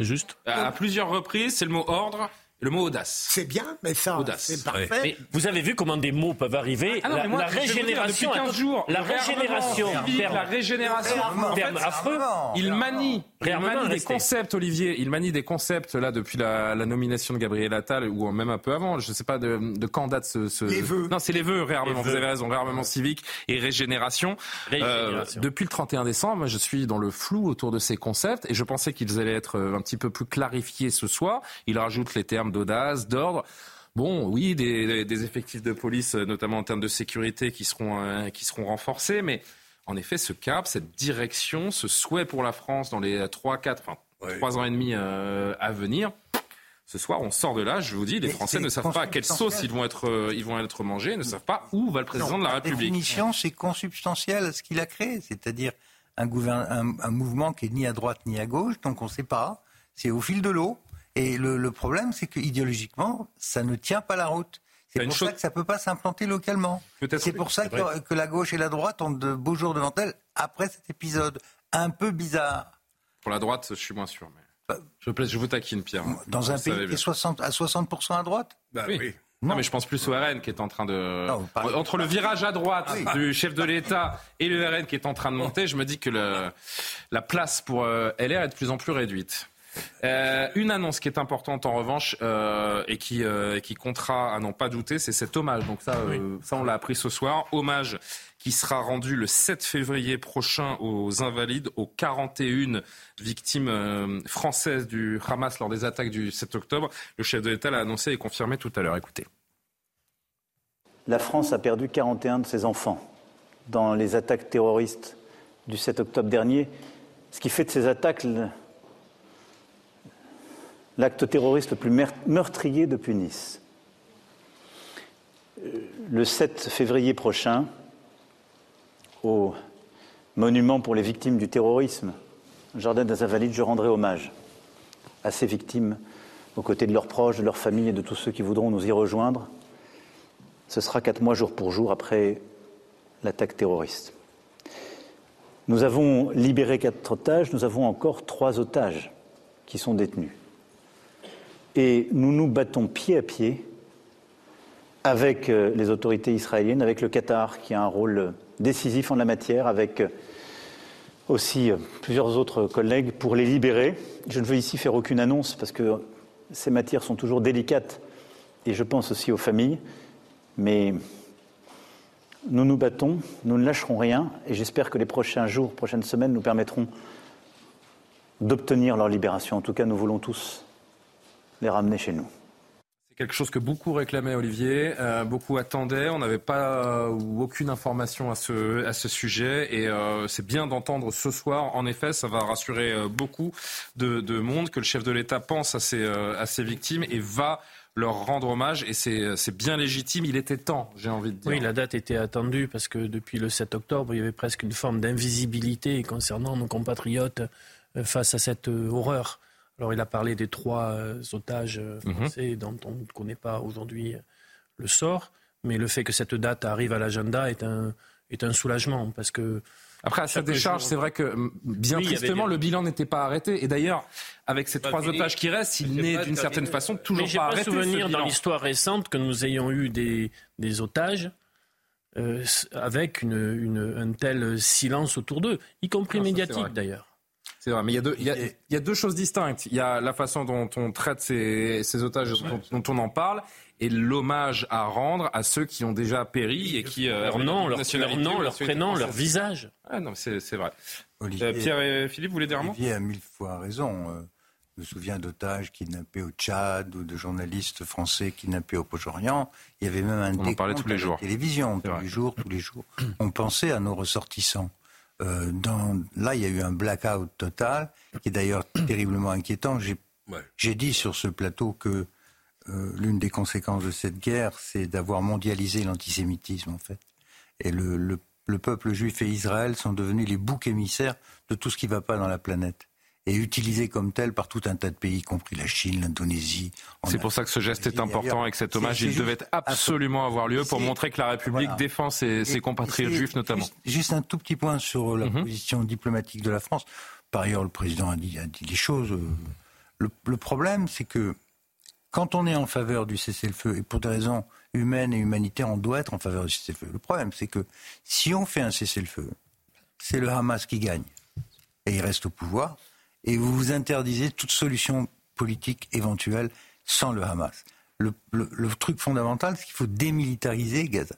juste à plusieurs reprises. C'est le mot ordre le mot audace. C'est bien, mais ça, c'est parfait. Mais vous avez vu comment des mots peuvent arriver ah la, régénération, depuis 15 jours, la régénération, la régénération, terme affreux. Il manie, il manie des concepts, Olivier. Il manie des concepts là depuis la, nomination de Gabriel Attal ou même un peu avant. Je ne sais pas de, quand date ce, Les vœux. Non, c'est les vœux. Réarmement. Vous avez raison. Réarmement civique et régénération. Euh, depuis le 31 décembre, je suis dans le flou autour de ces concepts et je pensais qu'ils allaient être un petit peu plus clarifiés ce soir. Il rajoute les termes d'audace, d'ordre. Bon, oui, des, effectifs de police, notamment en termes de sécurité, qui seront, euh, qui seront renforcés, mais en effet, ce cap, cette direction, ce souhait pour la France dans les 3, 4, enfin, 3 ans et demi euh, à venir, ce soir, on sort de là, je vous dis, les Français ne savent pas à quelle sauce ils vont être, euh, ils vont être mangés, ne savent pas où va le président de la République. La définition, c'est consubstantiel à ce qu'il a créé, c'est-à-dire un, un, mouvement qui est ni à droite ni à gauche, donc on ne sait pas, c'est au fil de l'eau. Et le, problème, c'est que idéologiquement, ça ne tient pas la route. C'est pour ça que ça ne peut pas s'implanter localement. C'est pour ça que, la gauche et la droite ont de beaux jours devant elles après cet épisode un peu bizarre. Pour la droite, je suis moins sûr. Mais... Bah, je, je vous taquine, Pierre. Dans un pays qui est 60, à 60% à droite? Bah, oui. Non. mais je pense plus au RN qui est en train de. Entre le virage à droite du chef de l'État et le RN qui est en train de monter, je me dis que le... la place pour euh, LR est de plus en plus réduite. Euh, une annonce qui est importante en revanche euh, et qui, euh, qui comptera à n'en pas douter, c'est cet hommage. Donc ça, ça on l'a appris ce soir. Hommage qui sera rendu le 7 février prochain aux Invalides, aux 41 victimes françaises du Hamas lors des attaques du 7 octobre. Le chef de l'État l'a annoncé et confirmé tout à l'heure. Écoutez. La France a perdu 41 de ses enfants dans les attaques terroristes du 7 octobre dernier, ce qui fait de ces attaques l'acte terroriste le plus meurtrier depuis Nice. Euh, le 7 février prochain, au monument pour les victimes du terrorisme, Jardin des Invalides, je rendrai hommage à ces victimes aux côtés de leurs proches, de leurs familles et de tous ceux qui voudront nous y rejoindre. Ce sera quatre mois jour pour jour après l'attaque terroriste. Nous avons libéré quatre otages, nous avons encore trois otages qui sont détenus. Et nous nous battons pied à pied avec euh, les autorités israéliennes, avec le Qatar qui a un rôle décisif en la matière, avec euh, aussi euh, plusieurs autres collègues pour les libérer. Je ne veux ici faire aucune annonce parce que ces matières sont toujours délicates et je pense aussi aux familles. Mais nous nous battons, nous ne lâcherons rien et j'espère que les prochains jours, prochaines semaines nous permettront d'obtenir leur libération. En tout cas, nous voulons tous les ramener chez nous. C'est quelque chose que beaucoup réclamaient, Olivier, euh, beaucoup attendaient. On n'avait pas ou euh, aucune information à ce, à ce sujet. Et euh, c'est bien d'entendre ce soir. En effet, ça va rassurer beaucoup de, monde que le chef de l'État pense à ses, à ses victimes et va leur rendre hommage. Et c'est bien légitime. Il était temps, j'ai envie de dire. Oui, la date était attendue parce que depuis le 7 octobre, il y avait presque une forme d'invisibilité concernant nos compatriotes face à cette horreur. Alors il a parlé des trois euh, otages euh, mhm. français dont on ne connaît pas aujourd'hui euh, le sort, mais le fait que cette date arrive à l'agenda est un, est un soulagement parce que après, à sa décharge, c'est vrai que, bien tristement, le bilan n'était pas arrêté. Et d'ailleurs, avec ces trois otages qui restent, il n'est d'une certaine façon toujours pas, arrêté. Je pas souvenir dans l'histoire récente que nous ayons eu des, des otages avec une, une, un tel silence autour d'eux, y compris médiatique d'ailleurs. C'est vrai, mais il y, a deux, il, y a, deux choses distinctes. Il y a la façon dont on traite ces, ces otages, dont, on en parle, et l'hommage à rendre à ceux qui ont déjà péri et qui... Euh, leur nom, leur, nom, leur prénom, leur visage. Ah non, c'est vrai. Euh, Pierre et Philippe, vous voulez dire un mot? Olivier a mille fois raison. Euh, je me souviens d'otages kidnappés au Tchad ou de journalistes français kidnappés au Proche-Orient. Il y avait même un on en parlait tous les jours. télévision, tous les jours, tous les jours. On pensait à nos ressortissants. Euh, là, il y a eu un blackout total, qui est d'ailleurs terriblement inquiétant. J'ai dit sur ce plateau que euh, l'une des conséquences de cette guerre, c'est d'avoir mondialisé l'antisémitisme, en fait. Et le, peuple juif et Israël sont devenus les boucs émissaires de tout ce qui ne va pas dans la planète. Est utilisé comme tel par tout un tas de pays, y compris la Chine, l'Indonésie. C'est pour ça que ce geste est important et que cet hommage, il devait absolument avoir lieu pour montrer que la République défend ses, compatriotes juifs notamment. Juste, un tout petit point sur la mhm. position diplomatique de la France. Par ailleurs, le président a dit, a dit des choses. Le, le problème, c'est que quand on est en faveur du cessez-le-feu, et pour des raisons humaines et humanitaires, on doit être en faveur du cessez-le-feu. Le problème, c'est que si on fait un cessez-le-feu, c'est le Hamas qui gagne. Et il reste au pouvoir et vous vous interdisez toute solution politique éventuelle sans le Hamas. Le, truc fondamental, c'est qu'il faut démilitariser Gaza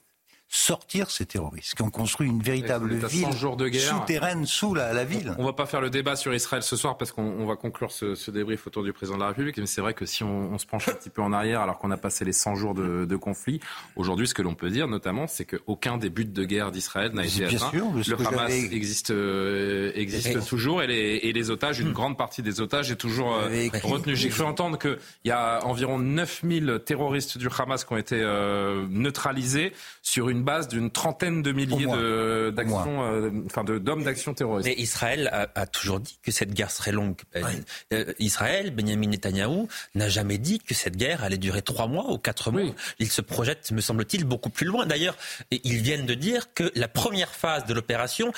sortir ces terroristes, qui ont construit une véritable ville souterraine sous la, ville. On ne va pas faire le débat sur Israël ce soir parce qu'on va conclure ce, débrief autour du président de la République. Mais c'est vrai que si on, se penche un petit peu en arrière, alors qu'on a passé les 100 jours de, conflit, aujourd'hui, ce que l'on peut dire notamment, c'est qu'aucun des buts de guerre d'Israël n'a été atteint. le Hamas existe, euh, existe toujours et les, et les, otages, une grande partie des otages est toujours euh, retenue. J'ai cru entendre qu'il y a environ 9000 terroristes du Hamas qui ont été euh, neutralisés sur une base d'une trentaine de milliers d'actions, euh, enfin d'hommes d'action terroriste. Mais Israël a, toujours dit que cette guerre serait longue. Euh, euh, Israël, Benjamin Netanyahou, n'a jamais dit que cette guerre allait durer trois mois ou quatre mois. Il se projette, me semble-t-il, beaucoup plus loin. D'ailleurs, ils viennent de dire que la première phase de l'opération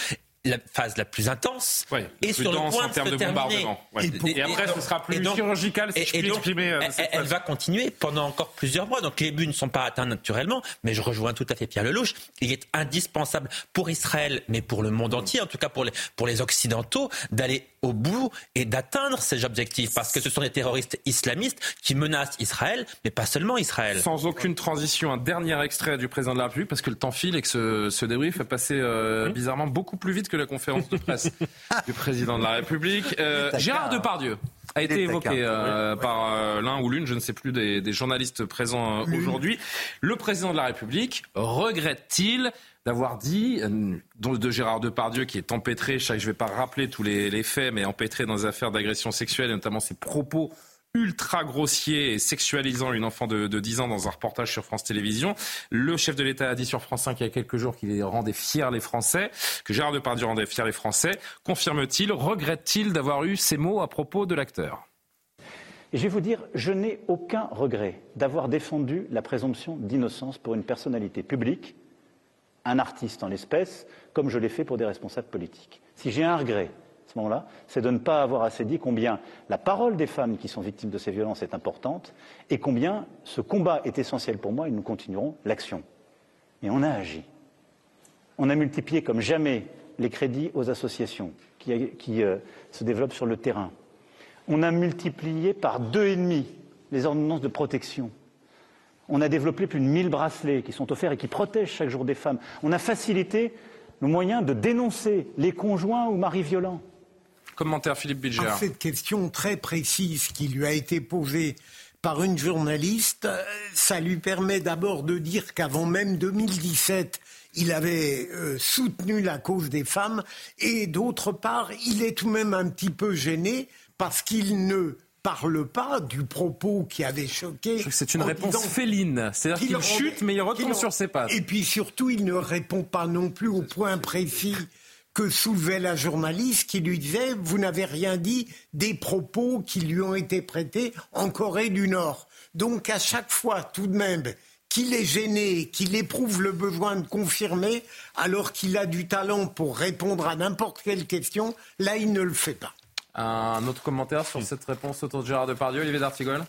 la phase la plus intense et sur le point en termes de, bombardement. Et, après, ce sera plus chirurgical, si je puis exprimer. Euh, elle, va continuer pendant encore plusieurs mois. Donc les buts ne sont pas atteints naturellement, mais je rejoins tout à fait Pierre Lelouch. Il est indispensable pour Israël, mais pour le monde entier, en tout cas pour les, pour les Occidentaux, d'aller au bout et d'atteindre ces objectifs, parce que ce sont des terroristes islamistes qui menacent Israël, mais pas seulement Israël. Sans aucune transition, un dernier extrait du président de la République, parce que le temps file et que ce, ce débrief a passé euh, bizarrement beaucoup plus vite que la conférence de presse du président de la République. Euh, Gérard Depardieu a été évoqué euh, par euh, l'un ou l'une, je ne sais plus, des, des journalistes présents aujourd'hui. Le président de la République regrette-t-il d'avoir dit, de Gérard Depardieu, qui est empêtré, je ne vais pas rappeler tous les, les faits, mais empêtré dans des affaires d'agression sexuelle, et notamment ses propos ultra grossier et sexualisant une enfant de, 10 ans dans un reportage sur France Télévisions. Le chef de l'État a dit sur France 5 il y a quelques jours qu'il rendait fiers les Français, que Gérard Depardieu rendait fiers les Français. Confirme-t-il, regrette-t-il d'avoir eu ces mots à propos de l'acteur? Je vais vous dire, je n'ai aucun regret d'avoir défendu la présomption d'innocence pour une personnalité publique, un artiste en l'espèce, comme je l'ai fait pour des responsables politiques. Si j'ai un regret, ce moment-là, c'est de ne pas avoir assez dit combien la parole des femmes qui sont victimes de ces violences est importante et combien ce combat est essentiel pour moi et nous continuerons l'action. Et on a agi. On a multiplié comme jamais les crédits aux associations qui, euh, se développent sur le terrain. On a multiplié par deux et demi les ordonnances de protection. On a développé plus de 1000 bracelets qui sont offerts et qui protègent chaque jour des femmes. On a facilité le moyen de dénoncer les conjoints ou maris violents. Commentaire Philippe Bilger. Cette question très précise qui lui a été posée par une journaliste, euh, ça lui permet d'abord de dire qu'avant même 2017, il avait euh, soutenu la cause des femmes et d'autre part, il est tout de même un petit peu gêné parce qu'il ne parle pas du propos qui avait choqué. C'est une réponse féline. C'est-à-dire qu'il chute, mais il retombe sur ses pattes. Et puis surtout, il ne répond pas non plus au point précis que soulevait la journaliste qui lui disait Vous n'avez rien dit des propos qui lui ont été prêtés en Corée du Nord. Donc à chaque fois, tout de même, qu'il est gêné, qu'il éprouve le besoin de confirmer, alors qu'il a du talent pour répondre à n'importe quelle question, là, il ne le fait pas. Un autre commentaire sur cette réponse autour de Gérard Depardieu, Olivier d'Artigol?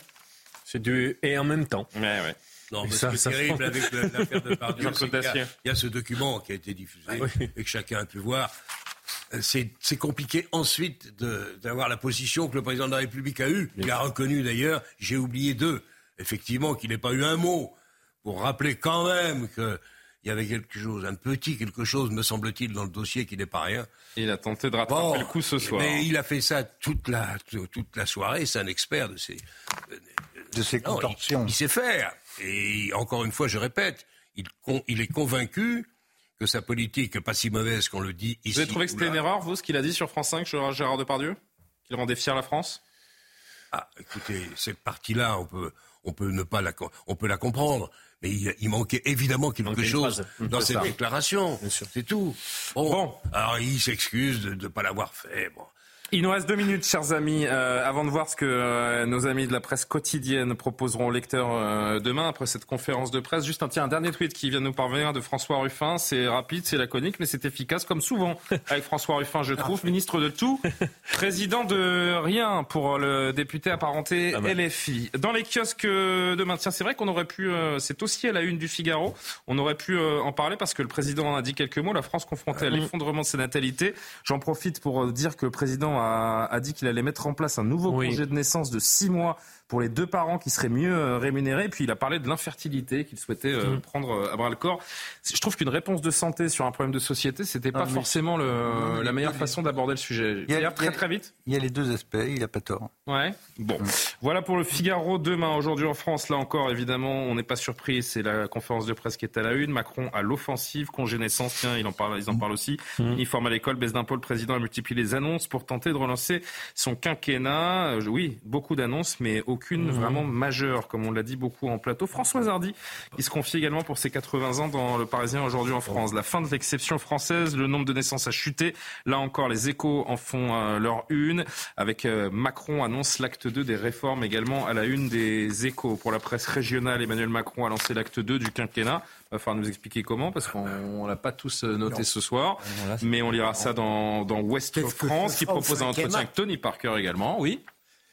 C'est du et en même temps. Ouais, ouais. Non, mais ce terrible avec l'affaire de Pardieu, il, y a ce document qui a été diffusé ah et que chacun a pu voir. C'est compliqué ensuite d'avoir la position que le président de la République a eue, qu'il a reconnu d'ailleurs. J'ai oublié deux. Effectivement, qu'il n'ait pas eu un mot pour rappeler quand même qu'il y avait quelque chose, un petit quelque chose, me semble-t-il, dans le dossier qui n'est pas rien. Il a tenté de rattraper le coup ce soir. Mais il a fait ça toute la, toute la soirée. C'est un expert de ces, de ses contorsions. il, sait faire. Et encore une fois, je répète, il, il est convaincu que sa politique, pas si mauvaise qu'on le dit ici. Vous avez trouvé que c'était une erreur, vous, ce qu'il a dit sur France 5 sur Gérard Depardieu Qu'il rendait fier la France? Ah, écoutez, cette partie-là, on peut, on peut ne pas la, on peut la comprendre. Mais il, manquait évidemment quelque chose dans cette déclaration. C'est tout. Bon, Alors il s'excuse de ne pas l'avoir fait. Bon. Il nous reste deux minutes, chers amis, euh, avant de voir ce que euh, nos amis de la presse quotidienne proposeront aux lecteurs euh, demain après cette conférence de presse. Juste un, tiens, un dernier tweet qui vient de nous parvenir de François Ruffin. C'est rapide, c'est laconique, mais c'est efficace comme souvent avec François Ruffin, je trouve, ministre de tout, président de rien pour le député apparenté ah bah. LFI. Dans les kiosques de maintien, c'est vrai qu'on aurait pu, c'est aussi à la une du Figaro, on aurait pu en parler parce que le président a dit quelques mots. La France confrontée à l'effondrement de sa natalité. J'en profite pour dire que le président a, dit qu'il allait mettre en place un nouveau congé de naissance de six mois pour les deux parents qui seraient mieux euh, rémunérés. Puis il a parlé de l'infertilité qu'il souhaitait euh, mmh. prendre euh, à bras le corps. Je trouve qu'une réponse de santé sur un problème de société, c'était pas forcément le, la meilleure façon d'aborder le sujet. Il y a, très très vite. Il y a les deux aspects, il a pas tort. Ouais. Bon, mmh. voilà pour le Figaro demain. Aujourd'hui en France, là encore, évidemment, on n'est pas surpris. C'est la conférence de presse qui est à la une. Macron à l'offensive, congé naissance. Tiens, il en parle, ils en parlent aussi. Mmh. Uniforme à l'école, baisse d'impôts. Le président a multiplié les annonces pour tenter de relancer son quinquennat. Oui, beaucoup d'annonces, mais aucune mmh. vraiment majeure, comme on l'a dit beaucoup en plateau. Françoise Hardy, qui se confie également pour ses 80 ans dans Le Parisien aujourd'hui en France. La fin de l'exception française, le nombre de naissances a chuté. Là encore, les échos en font euh, leur une. Avec euh, Macron annonce l'acte 2 des réformes également à la une des échos. Pour la presse régionale, Emmanuel Macron a lancé l'acte 2 du quinquennat. Il va falloir nous expliquer comment, parce qu'on l'a pas tous euh, noté ce soir. Mais on lira ça dans, dans Ouest France, qui propose un entretien avec Tony Parker également. Oui.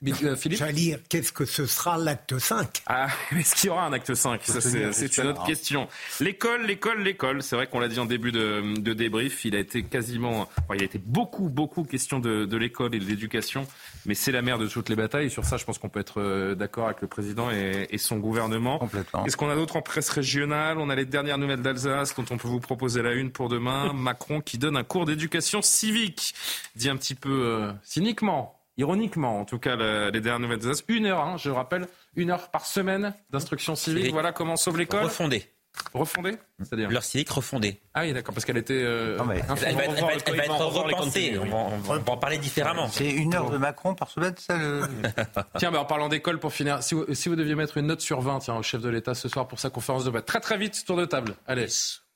Euh, Philippe J'allais dire, qu'est-ce que ce sera l'acte 5 Ah, est-ce qu'il y aura un acte 5 c'est une autre question. L'école, l'école, l'école. C'est vrai qu'on l'a dit en début de, de, débrief. Il a été quasiment, enfin, il a été beaucoup, beaucoup question de, de l'école et de l'éducation. Mais c'est la mère de toutes les batailles. Et sur ça, je pense qu'on peut être euh, d'accord avec le président et, et son gouvernement. Complètement. Est-ce qu'on a d'autres en presse régionale? On a les dernières nouvelles d'Alsace dont on peut vous proposer la une pour demain. Macron qui donne un cours d'éducation civique. Dit un petit peu euh, cyniquement ironiquement, en tout cas, les dernières nouvelles Une heure, hein, je rappelle, une heure par semaine d'instruction civique. Voilà comment sauve l'école. Refondée. Refondée C'est-à-dire Leur civique refondée. Ah oui, d'accord, parce qu'elle était. Euh, elle, va être, repensée. On va, en parler différemment. C'est une heure de Macron par semaine, ça le... Tiens, en parlant d'école, pour finir, si vous, si vous, deviez mettre une note sur 20 tiens, au chef de l'État ce soir pour sa conférence de presse, très très vite, tour de table. Allez.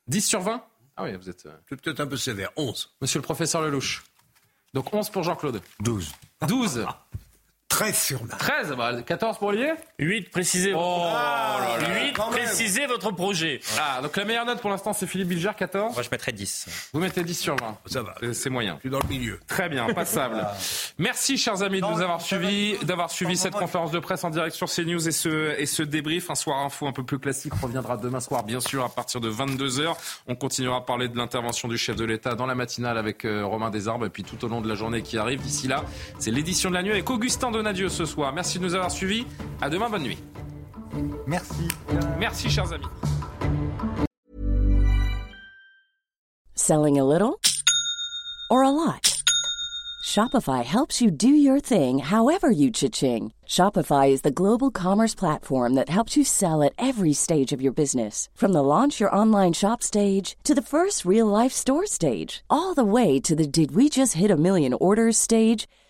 10 sur 20 Ah oui, vous êtes. Euh, peut-être un peu sévère. 11. Monsieur le professeur Lelouch. Donc 11 pour Jean-Claude. 12. 12. 13 sur 20. 13, 14 pour Olivier 8, précisez, oh, votre... 8, précisez votre projet. Ah, donc la meilleure note pour l'instant, c'est Philippe Bilger, 14 Moi, je mettrais 10. Vous mettez 10 sur 20 Ça va. C'est moyen. Je suis dans le milieu. Très bien, passable. Merci, chers amis, de nous avoir suivis, d'avoir suivi cette conférence de presse en direct sur CNews et ce, et ce débrief. Un soir info un peu plus classique reviendra demain soir, bien sûr, à partir de 22h. On continuera à parler de l'intervention du chef de l'État dans la matinale avec euh, Romain Desarbes et puis tout au long de la journée qui arrive. D'ici là, c'est l'édition de la nuit avec Augustin Donadieu ce soir. Merci de nous avoir suivis. À demain, bonne nuit. Merci. Merci, chers amis. Selling a little or a lot? Shopify helps you do your thing however you cha-ching. Shopify is the global commerce platform that helps you sell at every stage of your business. From the launch your online shop stage to the first real life store stage, all the way to the did we just hit a million orders stage.